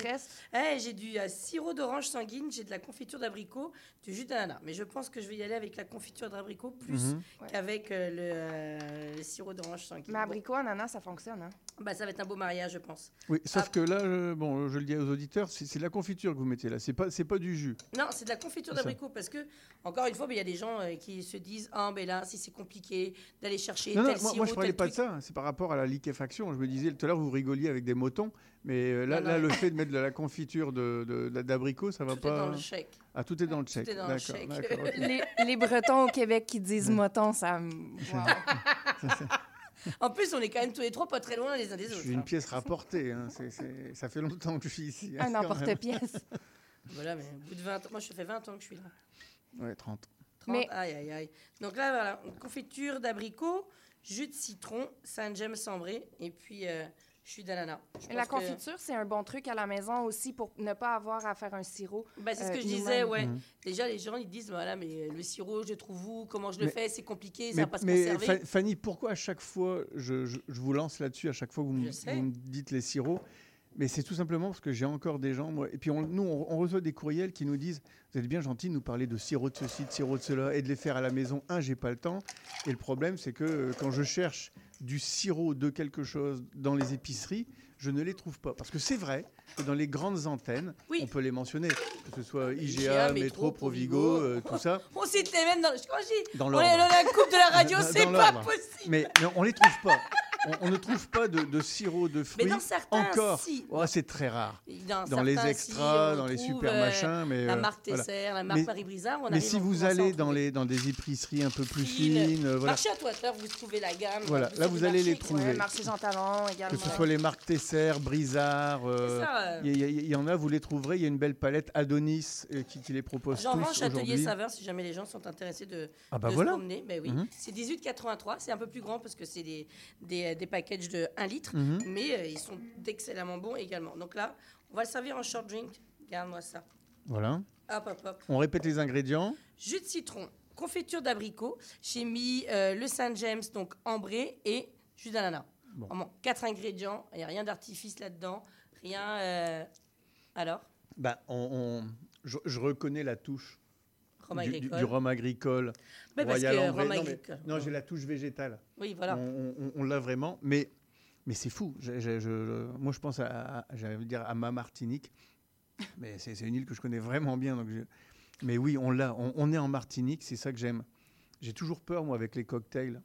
Eh, j'ai du euh, sirop d'orange sanguine, j'ai de la confiture d'abricot, du jus d'ananas. Mais je pense que je vais y aller avec la confiture d'abricot plus Mhm. Qu'avec euh, le, euh, le sirop d'orange sanguine. Mais abricot, ananas, ça fonctionne, hein? Bah, ça va être un beau mariage, je pense. Oui, sauf Ah. que là, euh, bon, je le dis aux auditeurs, c'est de la confiture que vous mettez là. C'est pas, c'est pas du jus. Non, c'est de la confiture d'abricot parce que, encore une fois, il y a des gens euh, qui se disent Ah, ben là, si c'est compliqué d'aller chercher Non, non, tel moi, sirop, moi, je parlais pas de ça. C'est par rapport à la liquéfaction. Je me disais, tout à l'heure, vous rigoliez avec des motons, mais euh, là, Non, non. là, le fait de mettre de la confiture de- de- d'abricot, ça va Tout est pas. dans le chèque. Ah, tout est dans le chèque. est d'accord, les, les Bretons au Québec qui disent moton, ça me. En plus, on est quand même tous les trois pas très loin les uns des Je autres. suis une hein. pièce rapportée. hein. Ça fait longtemps que je suis ici. hein, Un même. emporte-pièce. Voilà, mais au bout de 20 ans, moi, je fais 20 ans que je suis là. Ouais, 30. 30, aïe, aïe, aïe. Donc là, voilà, confiture d'abricot, jus de citron, Saint James ambré, et puis euh, d'ananas. Je Et la pense que- confiture, c'est un bon truc à la maison aussi pour ne pas avoir à faire un sirop. Ben, c'est ce euh, que je nous-mêmes. disais, ouais. Mhm. Déjà, les gens, ils disent, voilà, mais le sirop, je le trouve où? Comment je le Mais- fais? C'est compliqué, ça Mais, va pas se mais conserver. Fa- Fanny, pourquoi à chaque fois, je, je- je vous lance là-dessus, à chaque fois que vous, vous me dites les sirops, mais c'est tout simplement parce que j'ai encore des gens, moi, et puis on- nous, on, on reçoit des courriels qui nous disent, vous êtes bien gentil de nous parler de sirop de ceci, de sirop de cela, et de les faire à la maison. Un, j'ai pas le temps, et le problème, c'est que euh, quand je cherche du sirop de quelque chose dans les épiceries, je ne les trouve pas. Parce que c'est vrai que dans les grandes antennes, on peut les mentionner, que ce soit IGA, Métro, Provigo, euh, tout ça. On cite les mêmes dans le. Quand je dis, Dans on est dans la coupe de la radio, c'est pas possible. Mais, mais on les trouve pas. On, on ne trouve pas de, de sirop de fruits. dans certains, encore. si. Oh, c'est très rare. Dans les certains, extras, si, dans les super euh, machins, mais la euh, marque voilà. Tesser, la marque Mais- Paris-Brizard, on Mais si vous en allez dans les dans des épiceries un peu plus fines, euh, voilà. Marché à vous trouvez la gamme. Voilà, là, vous allez les trouver. Marché Jean également. Que ce soit les marques Tesser, Brizard, euh, C'est ça, euh. il y, en a, vous les trouverez. Il y a une belle palette Adonis qui, qui les propose tous chez Atelier aujourd'hui. Saveur si jamais les gens sont intéressés de, Ah bah se promener. Ben oui. Mhm. C'est 18,83. C'est un peu plus grand parce que c'est des, des, des packages de 1 litre. Mhm. Mais euh, ils sont d'excellemment bons également. Donc là, on va le servir en short drink. Regarde-moi ça. Voilà. Hop, hop, hop. On répète les ingrédients. Jus de citron, confiture d'abricot. J'ai mis euh, le Saint James, donc ambré, et jus d'ananas. Bon. Vraiment, quatre ingrédients. Il n'y a rien d'artifice là-dedans. Rien. euh, Alors? Bah, on, on- je, je reconnais la touche Rhum du, du- agricole. du rhum agricole. Mais parce Royal que rhum Non, mais- agricole. Non, j'ai la touche végétale. Oui, voilà. On, on- on l'a vraiment, mais, mais c'est fou. Je- moi, je pense à, à- j'allais dire à ma Martinique, mais c'est une île que je connais vraiment bien. Donc je- mais oui, on l'a. On, on est en Martinique, c'est ça que j'aime. J'ai toujours peur, moi, avec les cocktails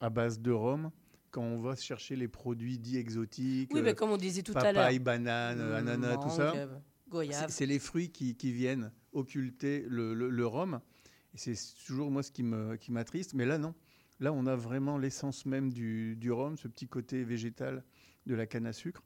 à base de rhum, quand on va chercher les produits dits exotiques. Oui, euh, mais comme on disait tout à papaye, l'heure. banane, Mmh, ananas, tout ça. C'est- C'est les fruits qui, qui viennent occulter le, le- le rhum. Et c'est toujours moi ce qui me- qui m'attriste. Mais là, non. Là, on a vraiment l'essence même du, du rhum, ce petit côté végétal de la canne à sucre.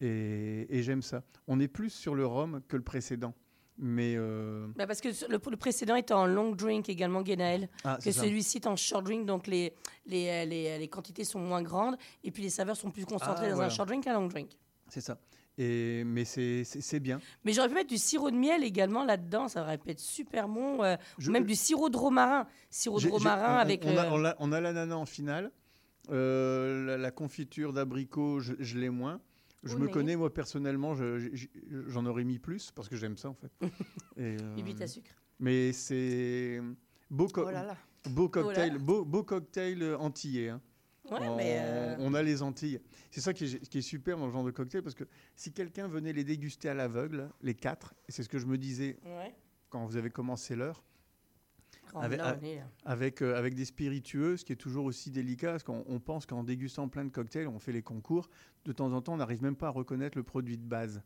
Et, et j'aime ça. On est plus sur le rhum que le précédent. Mais euh, Bah, parce que le, le précédent était en long drink également, Genaël. Ah, que celui-ci est en short drink, donc les, les, euh, les, les quantités sont moins grandes et puis les saveurs sont plus concentrées Ah, dans voilà. un short drink qu'un long drink. c'est ça. Et, mais c'est- bien. Mais j'aurais pu mettre du sirop de miel également là-dedans, ça aurait pu être super bon. euh, Je- ou même du sirop de romarin. Sirop de romarin on- avec. on, le- a, on a- on a l'ananas en finale. Euh, la, la confiture d'abricot, je, je l'ai moins. Je Oui, me connais, moi, personnellement, je- je- j'en aurais mis plus parce que j'aime ça, en fait. Et, euh, à sucre. Mais c'est beau, co- Oh là là. beau Oh là cocktail, là. beau, beau cocktail euh, antillais. hein. Ouais, on, mais, euh, on a les Antilles. C'est ça qui est, qui est super dans le genre de cocktail parce que si quelqu'un venait les déguster à l'aveugle, les quatre, et c'est ce que je me disais Ouais. quand vous avez commencé l'heure, Oh, avec, là, euh, avec des spiritueux, ce qui est toujours aussi délicat, parce qu'on on pense qu'en dégustant plein de cocktails, on fait les concours, de temps en temps, on n'arrive même pas à reconnaître le produit de base.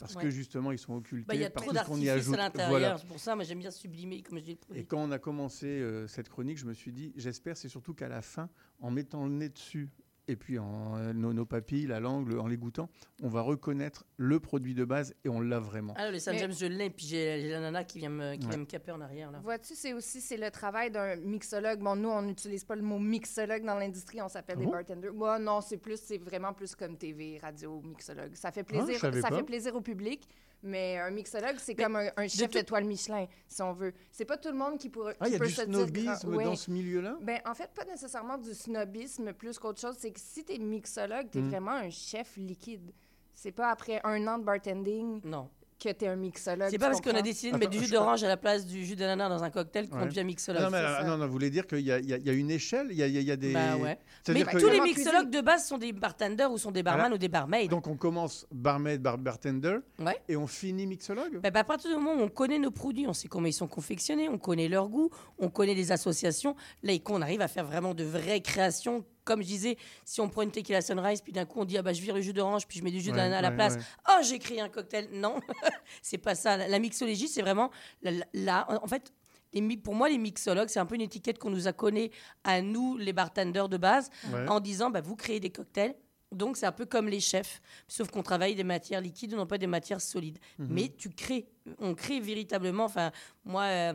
Parce que justement, ils sont occultés. Bah, Il y a par trop tout ce qu'on y d'artifices ajoute. à l'intérieur. Voilà. C'est pour ça, moi j'aime bien sublimer, comme je dis. Et quand on a commencé euh, cette chronique, je me suis dit, j'espère, c'est surtout qu'à la fin, en mettant le nez dessus, et puis en, euh, nos, nos papilles, la langue, le- en les goûtant, on va reconnaître le produit de base et on l'a vraiment. Ah, le Saint Mais- James, je l'ai, puis j'ai la nana qui vient me, qui Ouais. vient me caper en arrière. Vois-tu, c'est aussi c'est le travail d'un mixologue. Bon, nous, on n'utilise pas le mot mixologue dans l'industrie, on s'appelle Ah des bon? bartenders. Moi, non, c'est plus, c'est vraiment plus comme TV, radio, mixologue. Ça fait Ah, plaisir, ça pas. fait plaisir au public, mais un mixologue, c'est comme un, un chef tout- d'étoile Michelin, si on veut. C'est pas tout le monde qui, pourra, Ah, qui il y a peut du se dire snobisme Ouais. dans ce milieu-là? Ben, en fait, pas nécessairement du snobisme plus qu'autre chose. C'est que si t'es mixologue, t'es Mm. vraiment un chef liquide. C'est pas après un an de bartending Non. Que t'es un mixologue. C'est pas parce qu'on a décidé de mettre du jus d'orange à la place du jus d'ananas dans un cocktail qu'on Ouais. devient mixologue. Non, mais non, non, vous voulez dire qu'il y, a- une échelle, il y a, des. Bah ouais. Mais que- tous les mixologues de base sont des bartenders ou sont des barman Voilà. ou des barmaids. Donc on commence barmaid, bar bartender, Ouais. et on finit mixologue Bah, bah, à partir du moment où on connaît nos produits, on sait comment ils sont confectionnés, on connaît leur goût, on connaît les associations, là, et qu'on arrive à faire vraiment de vraies créations. Comme je disais, si on prend une tequila sunrise, puis d'un coup on dit ah bah je vire le jus d'orange, puis je mets du jus Ouais, d'ananas à la ouais, place. ouais. Oh j'ai créé un cocktail. Non, c'est pas ça. La, mixologie, c'est vraiment la- en fait. les pour moi, les mixologues, c'est un peu une étiquette qu'on nous a collée à nous, les bartenders de base, en disant bah, vous créez des cocktails. Donc, c'est un peu comme les chefs, sauf qu'on travaille des matières liquides, non pas des matières solides. Mhm. Mais tu crées, on crée véritablement. Enfin, moi, euh,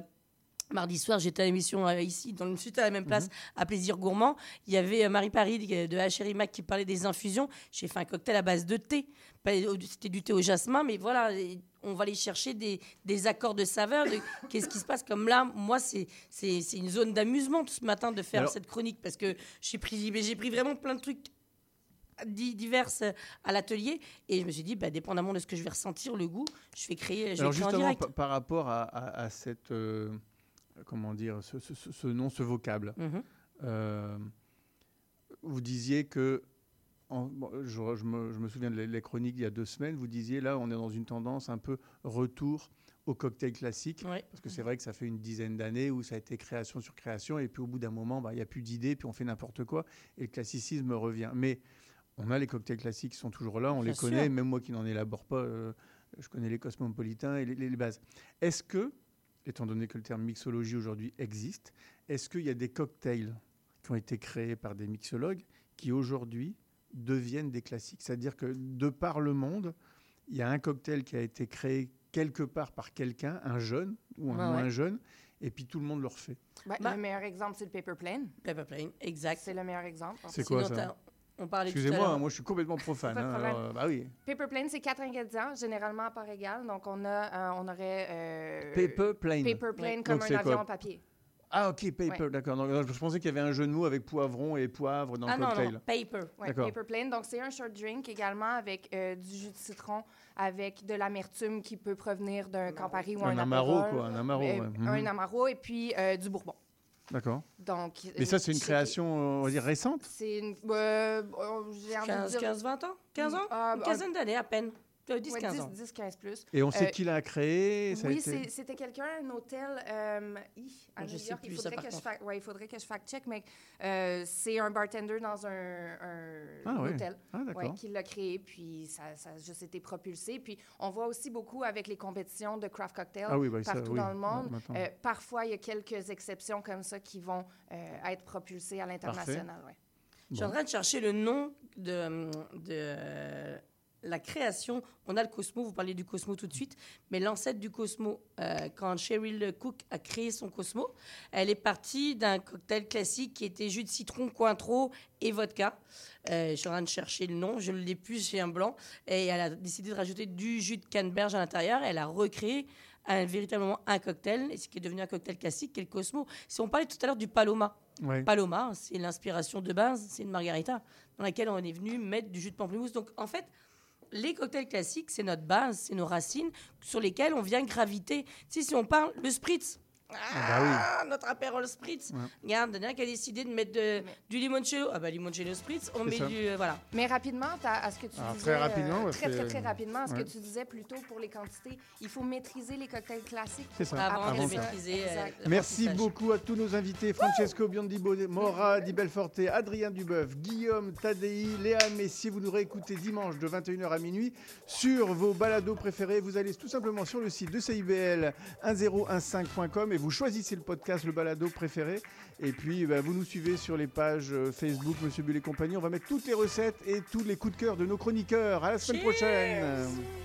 mardi soir, j'étais à l'émission euh, ici, dans le sud, à la même place, à Plaisir Gourmand. Il y avait euh, Marie Paris de de HRI Mac qui parlait des infusions. J'ai fait un cocktail à base de thé. C'était du thé au jasmin, mais voilà, on va aller chercher des, des accords de saveur. de Qu'est-ce qui se passe Comme là, moi, c'est une zone d'amusement tout ce matin de faire Alors- cette chronique parce que j'ai pris, pris vraiment plein de trucs di- diverses à l'atelier et je me suis dit bah, dépendamment de ce que je vais ressentir le goût je vais créer je vais Alors créer en justement, direct par rapport à, à- à cette, euh, comment dire, ce, ce- ce- ce nom, ce vocable, Mhm. euh, vous disiez que, en- bon, je, je me, je me souviens de les, chroniques il y a deux semaines, vous disiez là, on est dans une tendance un peu retour au cocktail classique, parce que c'est vrai que ça fait une dizaine d'années où ça a été création sur création, et puis au bout d'un moment, bah, il n'y a plus d'idées, puis on fait n'importe quoi, et le classicisme revient. Mais on a les cocktails classiques qui sont toujours là, on Bien les connaît, même moi qui n'en élabore pas, euh, je connais les cosmopolitains et les, les- les bases. Est-ce que, étant donné que le terme mixologie aujourd'hui existe, est-ce qu'il y a des cocktails qui ont été créés par des mixologues qui aujourd'hui deviennent des classiques? C'est-à-dire que de par le monde, il y a un cocktail qui a été créé quelque part par quelqu'un, un jeune ou un moins ouais. jeune, et puis tout le monde le refait. Bah- le meilleur exemple, c'est le paper plane. Paper plane exact C'est le meilleur exemple. C'est quoi ça? On parlait Excusez-moi, hein, moi je suis complètement profane. Hein, alors, euh, bah oui. Paper plane, c'est quatre ingrédients, généralement à part égale. Donc, on, a, euh, on aurait... euh, Paper plane. Paper plane Ouais. comme Donc, un avion en papier. Ah ok, paper, Ouais. d'accord. Donc, Je pensais qu'il y avait un jeu de mots avec poivron et poivre dans ah le non cocktail. non paper Ouais, D'accord. paper plane. Donc, c'est un short drink également avec euh, du jus de citron, avec de l'amertume qui peut provenir d'un Campari ou un, Un amaro, Aperol. quoi, un amaro, Euh, ouais. Mhm. Un amaro et puis euh, du bourbon. D'accord. Donc, Mais ça, c'est une création, on va dire, récente? C'est une... euh, euh, j'ai envie de 15, dire- 15 20 ans? 15 ans? Ah, une quinzaine d'années à peine Euh, 10 ouais, 15 10, ans 10, 15 plus. Et on sait Euh, qui l'a créé ça Oui, été- c'était quelqu'un, un hôtel euh, à Je New York. plus il, faudrait que je fa- ouais, il faudrait que je fact-check, mais euh, c'est un bartender dans un, un Ah ouais. hôtel Ah, ouais, qui l'a créé, puis ça, ça a juste été propulsé. Puis on voit aussi beaucoup avec les compétitions de craft cocktail Ah oui, ça, partout oui, dans le monde. Euh, parfois, il y a quelques exceptions comme ça qui vont euh, être propulsées à l'international. ouais. Je suis en train de chercher le nom de, de la création, on a le Cosmo, vous parlez du Cosmo tout de suite, mais l'ancêtre du Cosmo, euh, quand Cheryl Cook a créé son Cosmo, elle est partie d'un cocktail classique qui était jus de citron, cointreau et vodka. Euh, je suis en train de chercher le nom, je ne l'ai plus, j'ai un blanc. Et elle a décidé de rajouter du jus de canneberge à l'intérieur. Elle a recréé un, véritablement un cocktail, et ce qui est devenu un cocktail classique, qui est le Cosmo. Si on parlait tout à l'heure du Paloma. Paloma, c'est l'inspiration de base, c'est une margarita dans laquelle on est venu mettre du jus de pamplemousse. Donc en fait, les cocktails classiques, c'est notre base, c'est nos racines sur lesquelles on vient graviter. Si on parle, le spritz. Ah, notre apérol spritz. Ouais. Regarde, il y en a qui a décidé de mettre de- du limoncello. Ah bah limoncello spritz, on met ça. du euh, voilà. Mais rapidement, à ce que tu Alors, disais... très rapidement, euh, très, très, très rapidement, à ce Ouais. que tu disais plutôt pour les quantités, il faut maîtriser les cocktails classiques. C'est ça. Avant Après de ça, maîtriser, euh. Merci beaucoup à tous nos invités Francesco Biondi Mora Di Belforte, Adrien Duboeuf, Guillaume Tadei, Léa Messier. Vous nous réécoutez dimanche de 21h à minuit sur vos balados préférés. Vous allez tout simplement sur le site de CIBL 1015.com et vous choisissez le podcast, le balado préféré. Et puis bah, vous nous suivez sur les pages euh, Facebook, Monsieur Bull et compagnie. On va mettre toutes les recettes et tous les coups de cœur de nos chroniqueurs. À la semaine Cheers prochaine.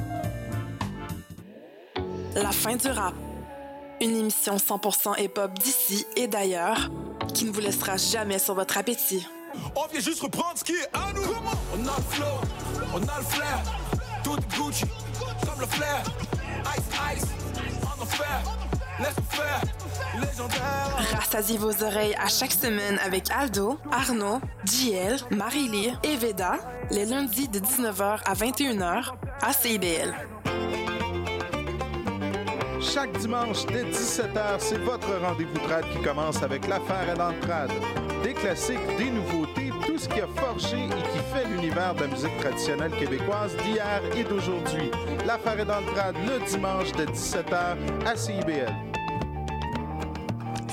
La fin du rap. Une émission 100% hip-hop d'ici et d'ailleurs qui ne vous laissera jamais sur votre appétit. On vient juste reprendre ce qui est à nous. On a le flow, on a le flair. Tout est Gucci, comme le flair. Ice, ice, en faire, légendaire. Rassasiez vos oreilles à chaque semaine avec Aldo, Arnaud, JL, Marie-Lee et Veda, les lundis de 19h à 21h à CIBL. Chaque dimanche dès 17h, c'est votre rendez-vous trad qui commence avec l'affaire et l'entrade. Des classiques, des nouveautés, tout ce qui a forgé et qui fait l'univers de la musique traditionnelle québécoise d'hier et d'aujourd'hui. L'affaire est dans le le dimanche de 17h à CIBL.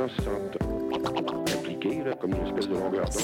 Gens se sentent impliqués, là, comme une espèce de longueur d'onde.